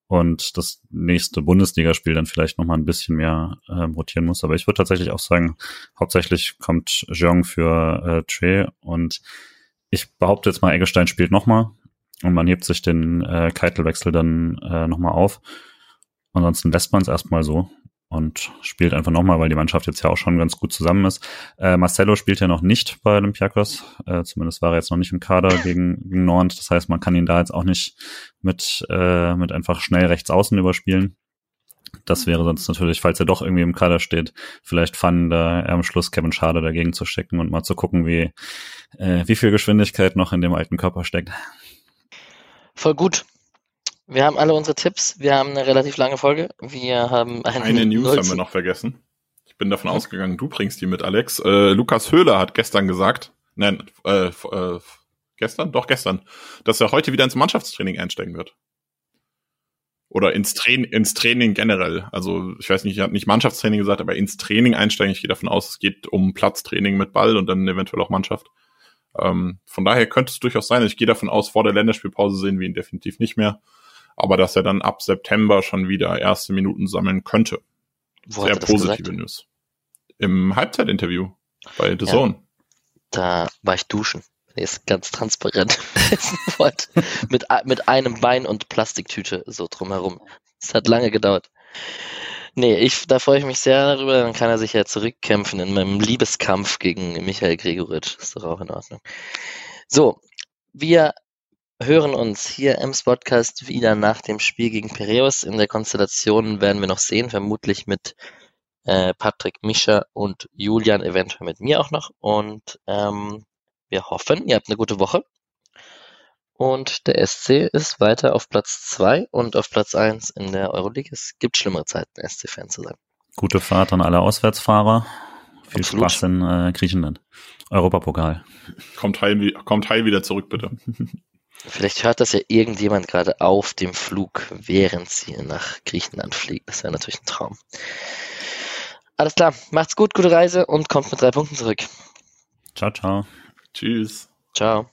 [SPEAKER 3] und das nächste Bundesligaspiel dann vielleicht noch mal ein bisschen mehr äh, rotieren muss. Aber ich würde tatsächlich auch sagen, hauptsächlich kommt Jeong für äh, Tre und ich behaupte jetzt mal, Eggestein spielt noch mal und man hebt sich den äh, Keitelwechsel dann äh, noch mal auf. Ansonsten lässt man es erstmal so und spielt einfach nochmal, weil die Mannschaft jetzt ja auch schon ganz gut zusammen ist. Äh, Marcelo spielt ja noch nicht bei Olympiakos, äh, zumindest war er jetzt noch nicht im Kader gegen, gegen Nord. Das heißt, man kann ihn da jetzt auch nicht mit, äh, mit einfach schnell rechts außen überspielen. Das wäre sonst natürlich, falls er doch irgendwie im Kader steht, vielleicht fun, da am Schluss Kevin Schade dagegen zu stecken und mal zu gucken, wie, äh, wie viel Geschwindigkeit noch in dem alten Körper steckt.
[SPEAKER 1] Voll gut. Wir haben alle unsere Tipps. Wir haben eine relativ lange Folge. Wir haben
[SPEAKER 2] eine, eine News haben wir noch vergessen. Ich bin davon ausgegangen, du bringst die mit, Alex. Äh, Lukas Höhler hat gestern gesagt, nein, äh, äh, gestern? Doch, gestern, dass er heute wieder ins Mannschaftstraining einsteigen wird. Oder ins, Tra ins Training generell. Also ich weiß nicht, er hat nicht Mannschaftstraining gesagt, aber ins Training einsteigen. Ich gehe davon aus, es geht um Platztraining mit Ball und dann eventuell auch Mannschaft. Ähm, von daher könnte es durchaus sein. Ich gehe davon aus, vor der Länderspielpause sehen wir ihn definitiv nicht mehr aber dass er dann ab September schon wieder erste Minuten sammeln könnte. Wo Sehr positive News. Im Halbzeitinterview bei The ja, Zone.
[SPEAKER 1] Da war ich duschen. Er ist ganz transparent. *laughs* mit, mit einem Bein und Plastiktüte so drumherum. Es hat lange gedauert. Nee, ich, da freue ich mich sehr darüber. Dann kann er sich ja zurückkämpfen in meinem Liebeskampf gegen Michael Gregoritsch. Ist doch auch in Ordnung. So, wir hören uns hier im Podcast wieder nach dem Spiel gegen Piraeus. In der Konstellation werden wir noch sehen, vermutlich mit äh, Patrick Mischer und Julian, eventuell mit mir auch noch. Und ähm, wir hoffen, ihr habt eine gute Woche. Und der SC ist weiter auf Platz 2 und auf Platz 1 in der Euroleague. Es gibt schlimmere Zeiten, SC-Fan zu sein.
[SPEAKER 3] Gute Fahrt an alle Auswärtsfahrer. Viel Absolut. Spaß in äh, Griechenland. Europapokal.
[SPEAKER 2] Kommt heil, kommt heil wieder zurück, bitte. *laughs*
[SPEAKER 1] Vielleicht hört das ja irgendjemand gerade auf dem Flug, während sie nach Griechenland fliegt. Das wäre natürlich ein Traum. Alles klar, macht's gut, gute Reise und kommt mit drei Punkten zurück.
[SPEAKER 3] Ciao, ciao.
[SPEAKER 2] Tschüss.
[SPEAKER 1] Ciao.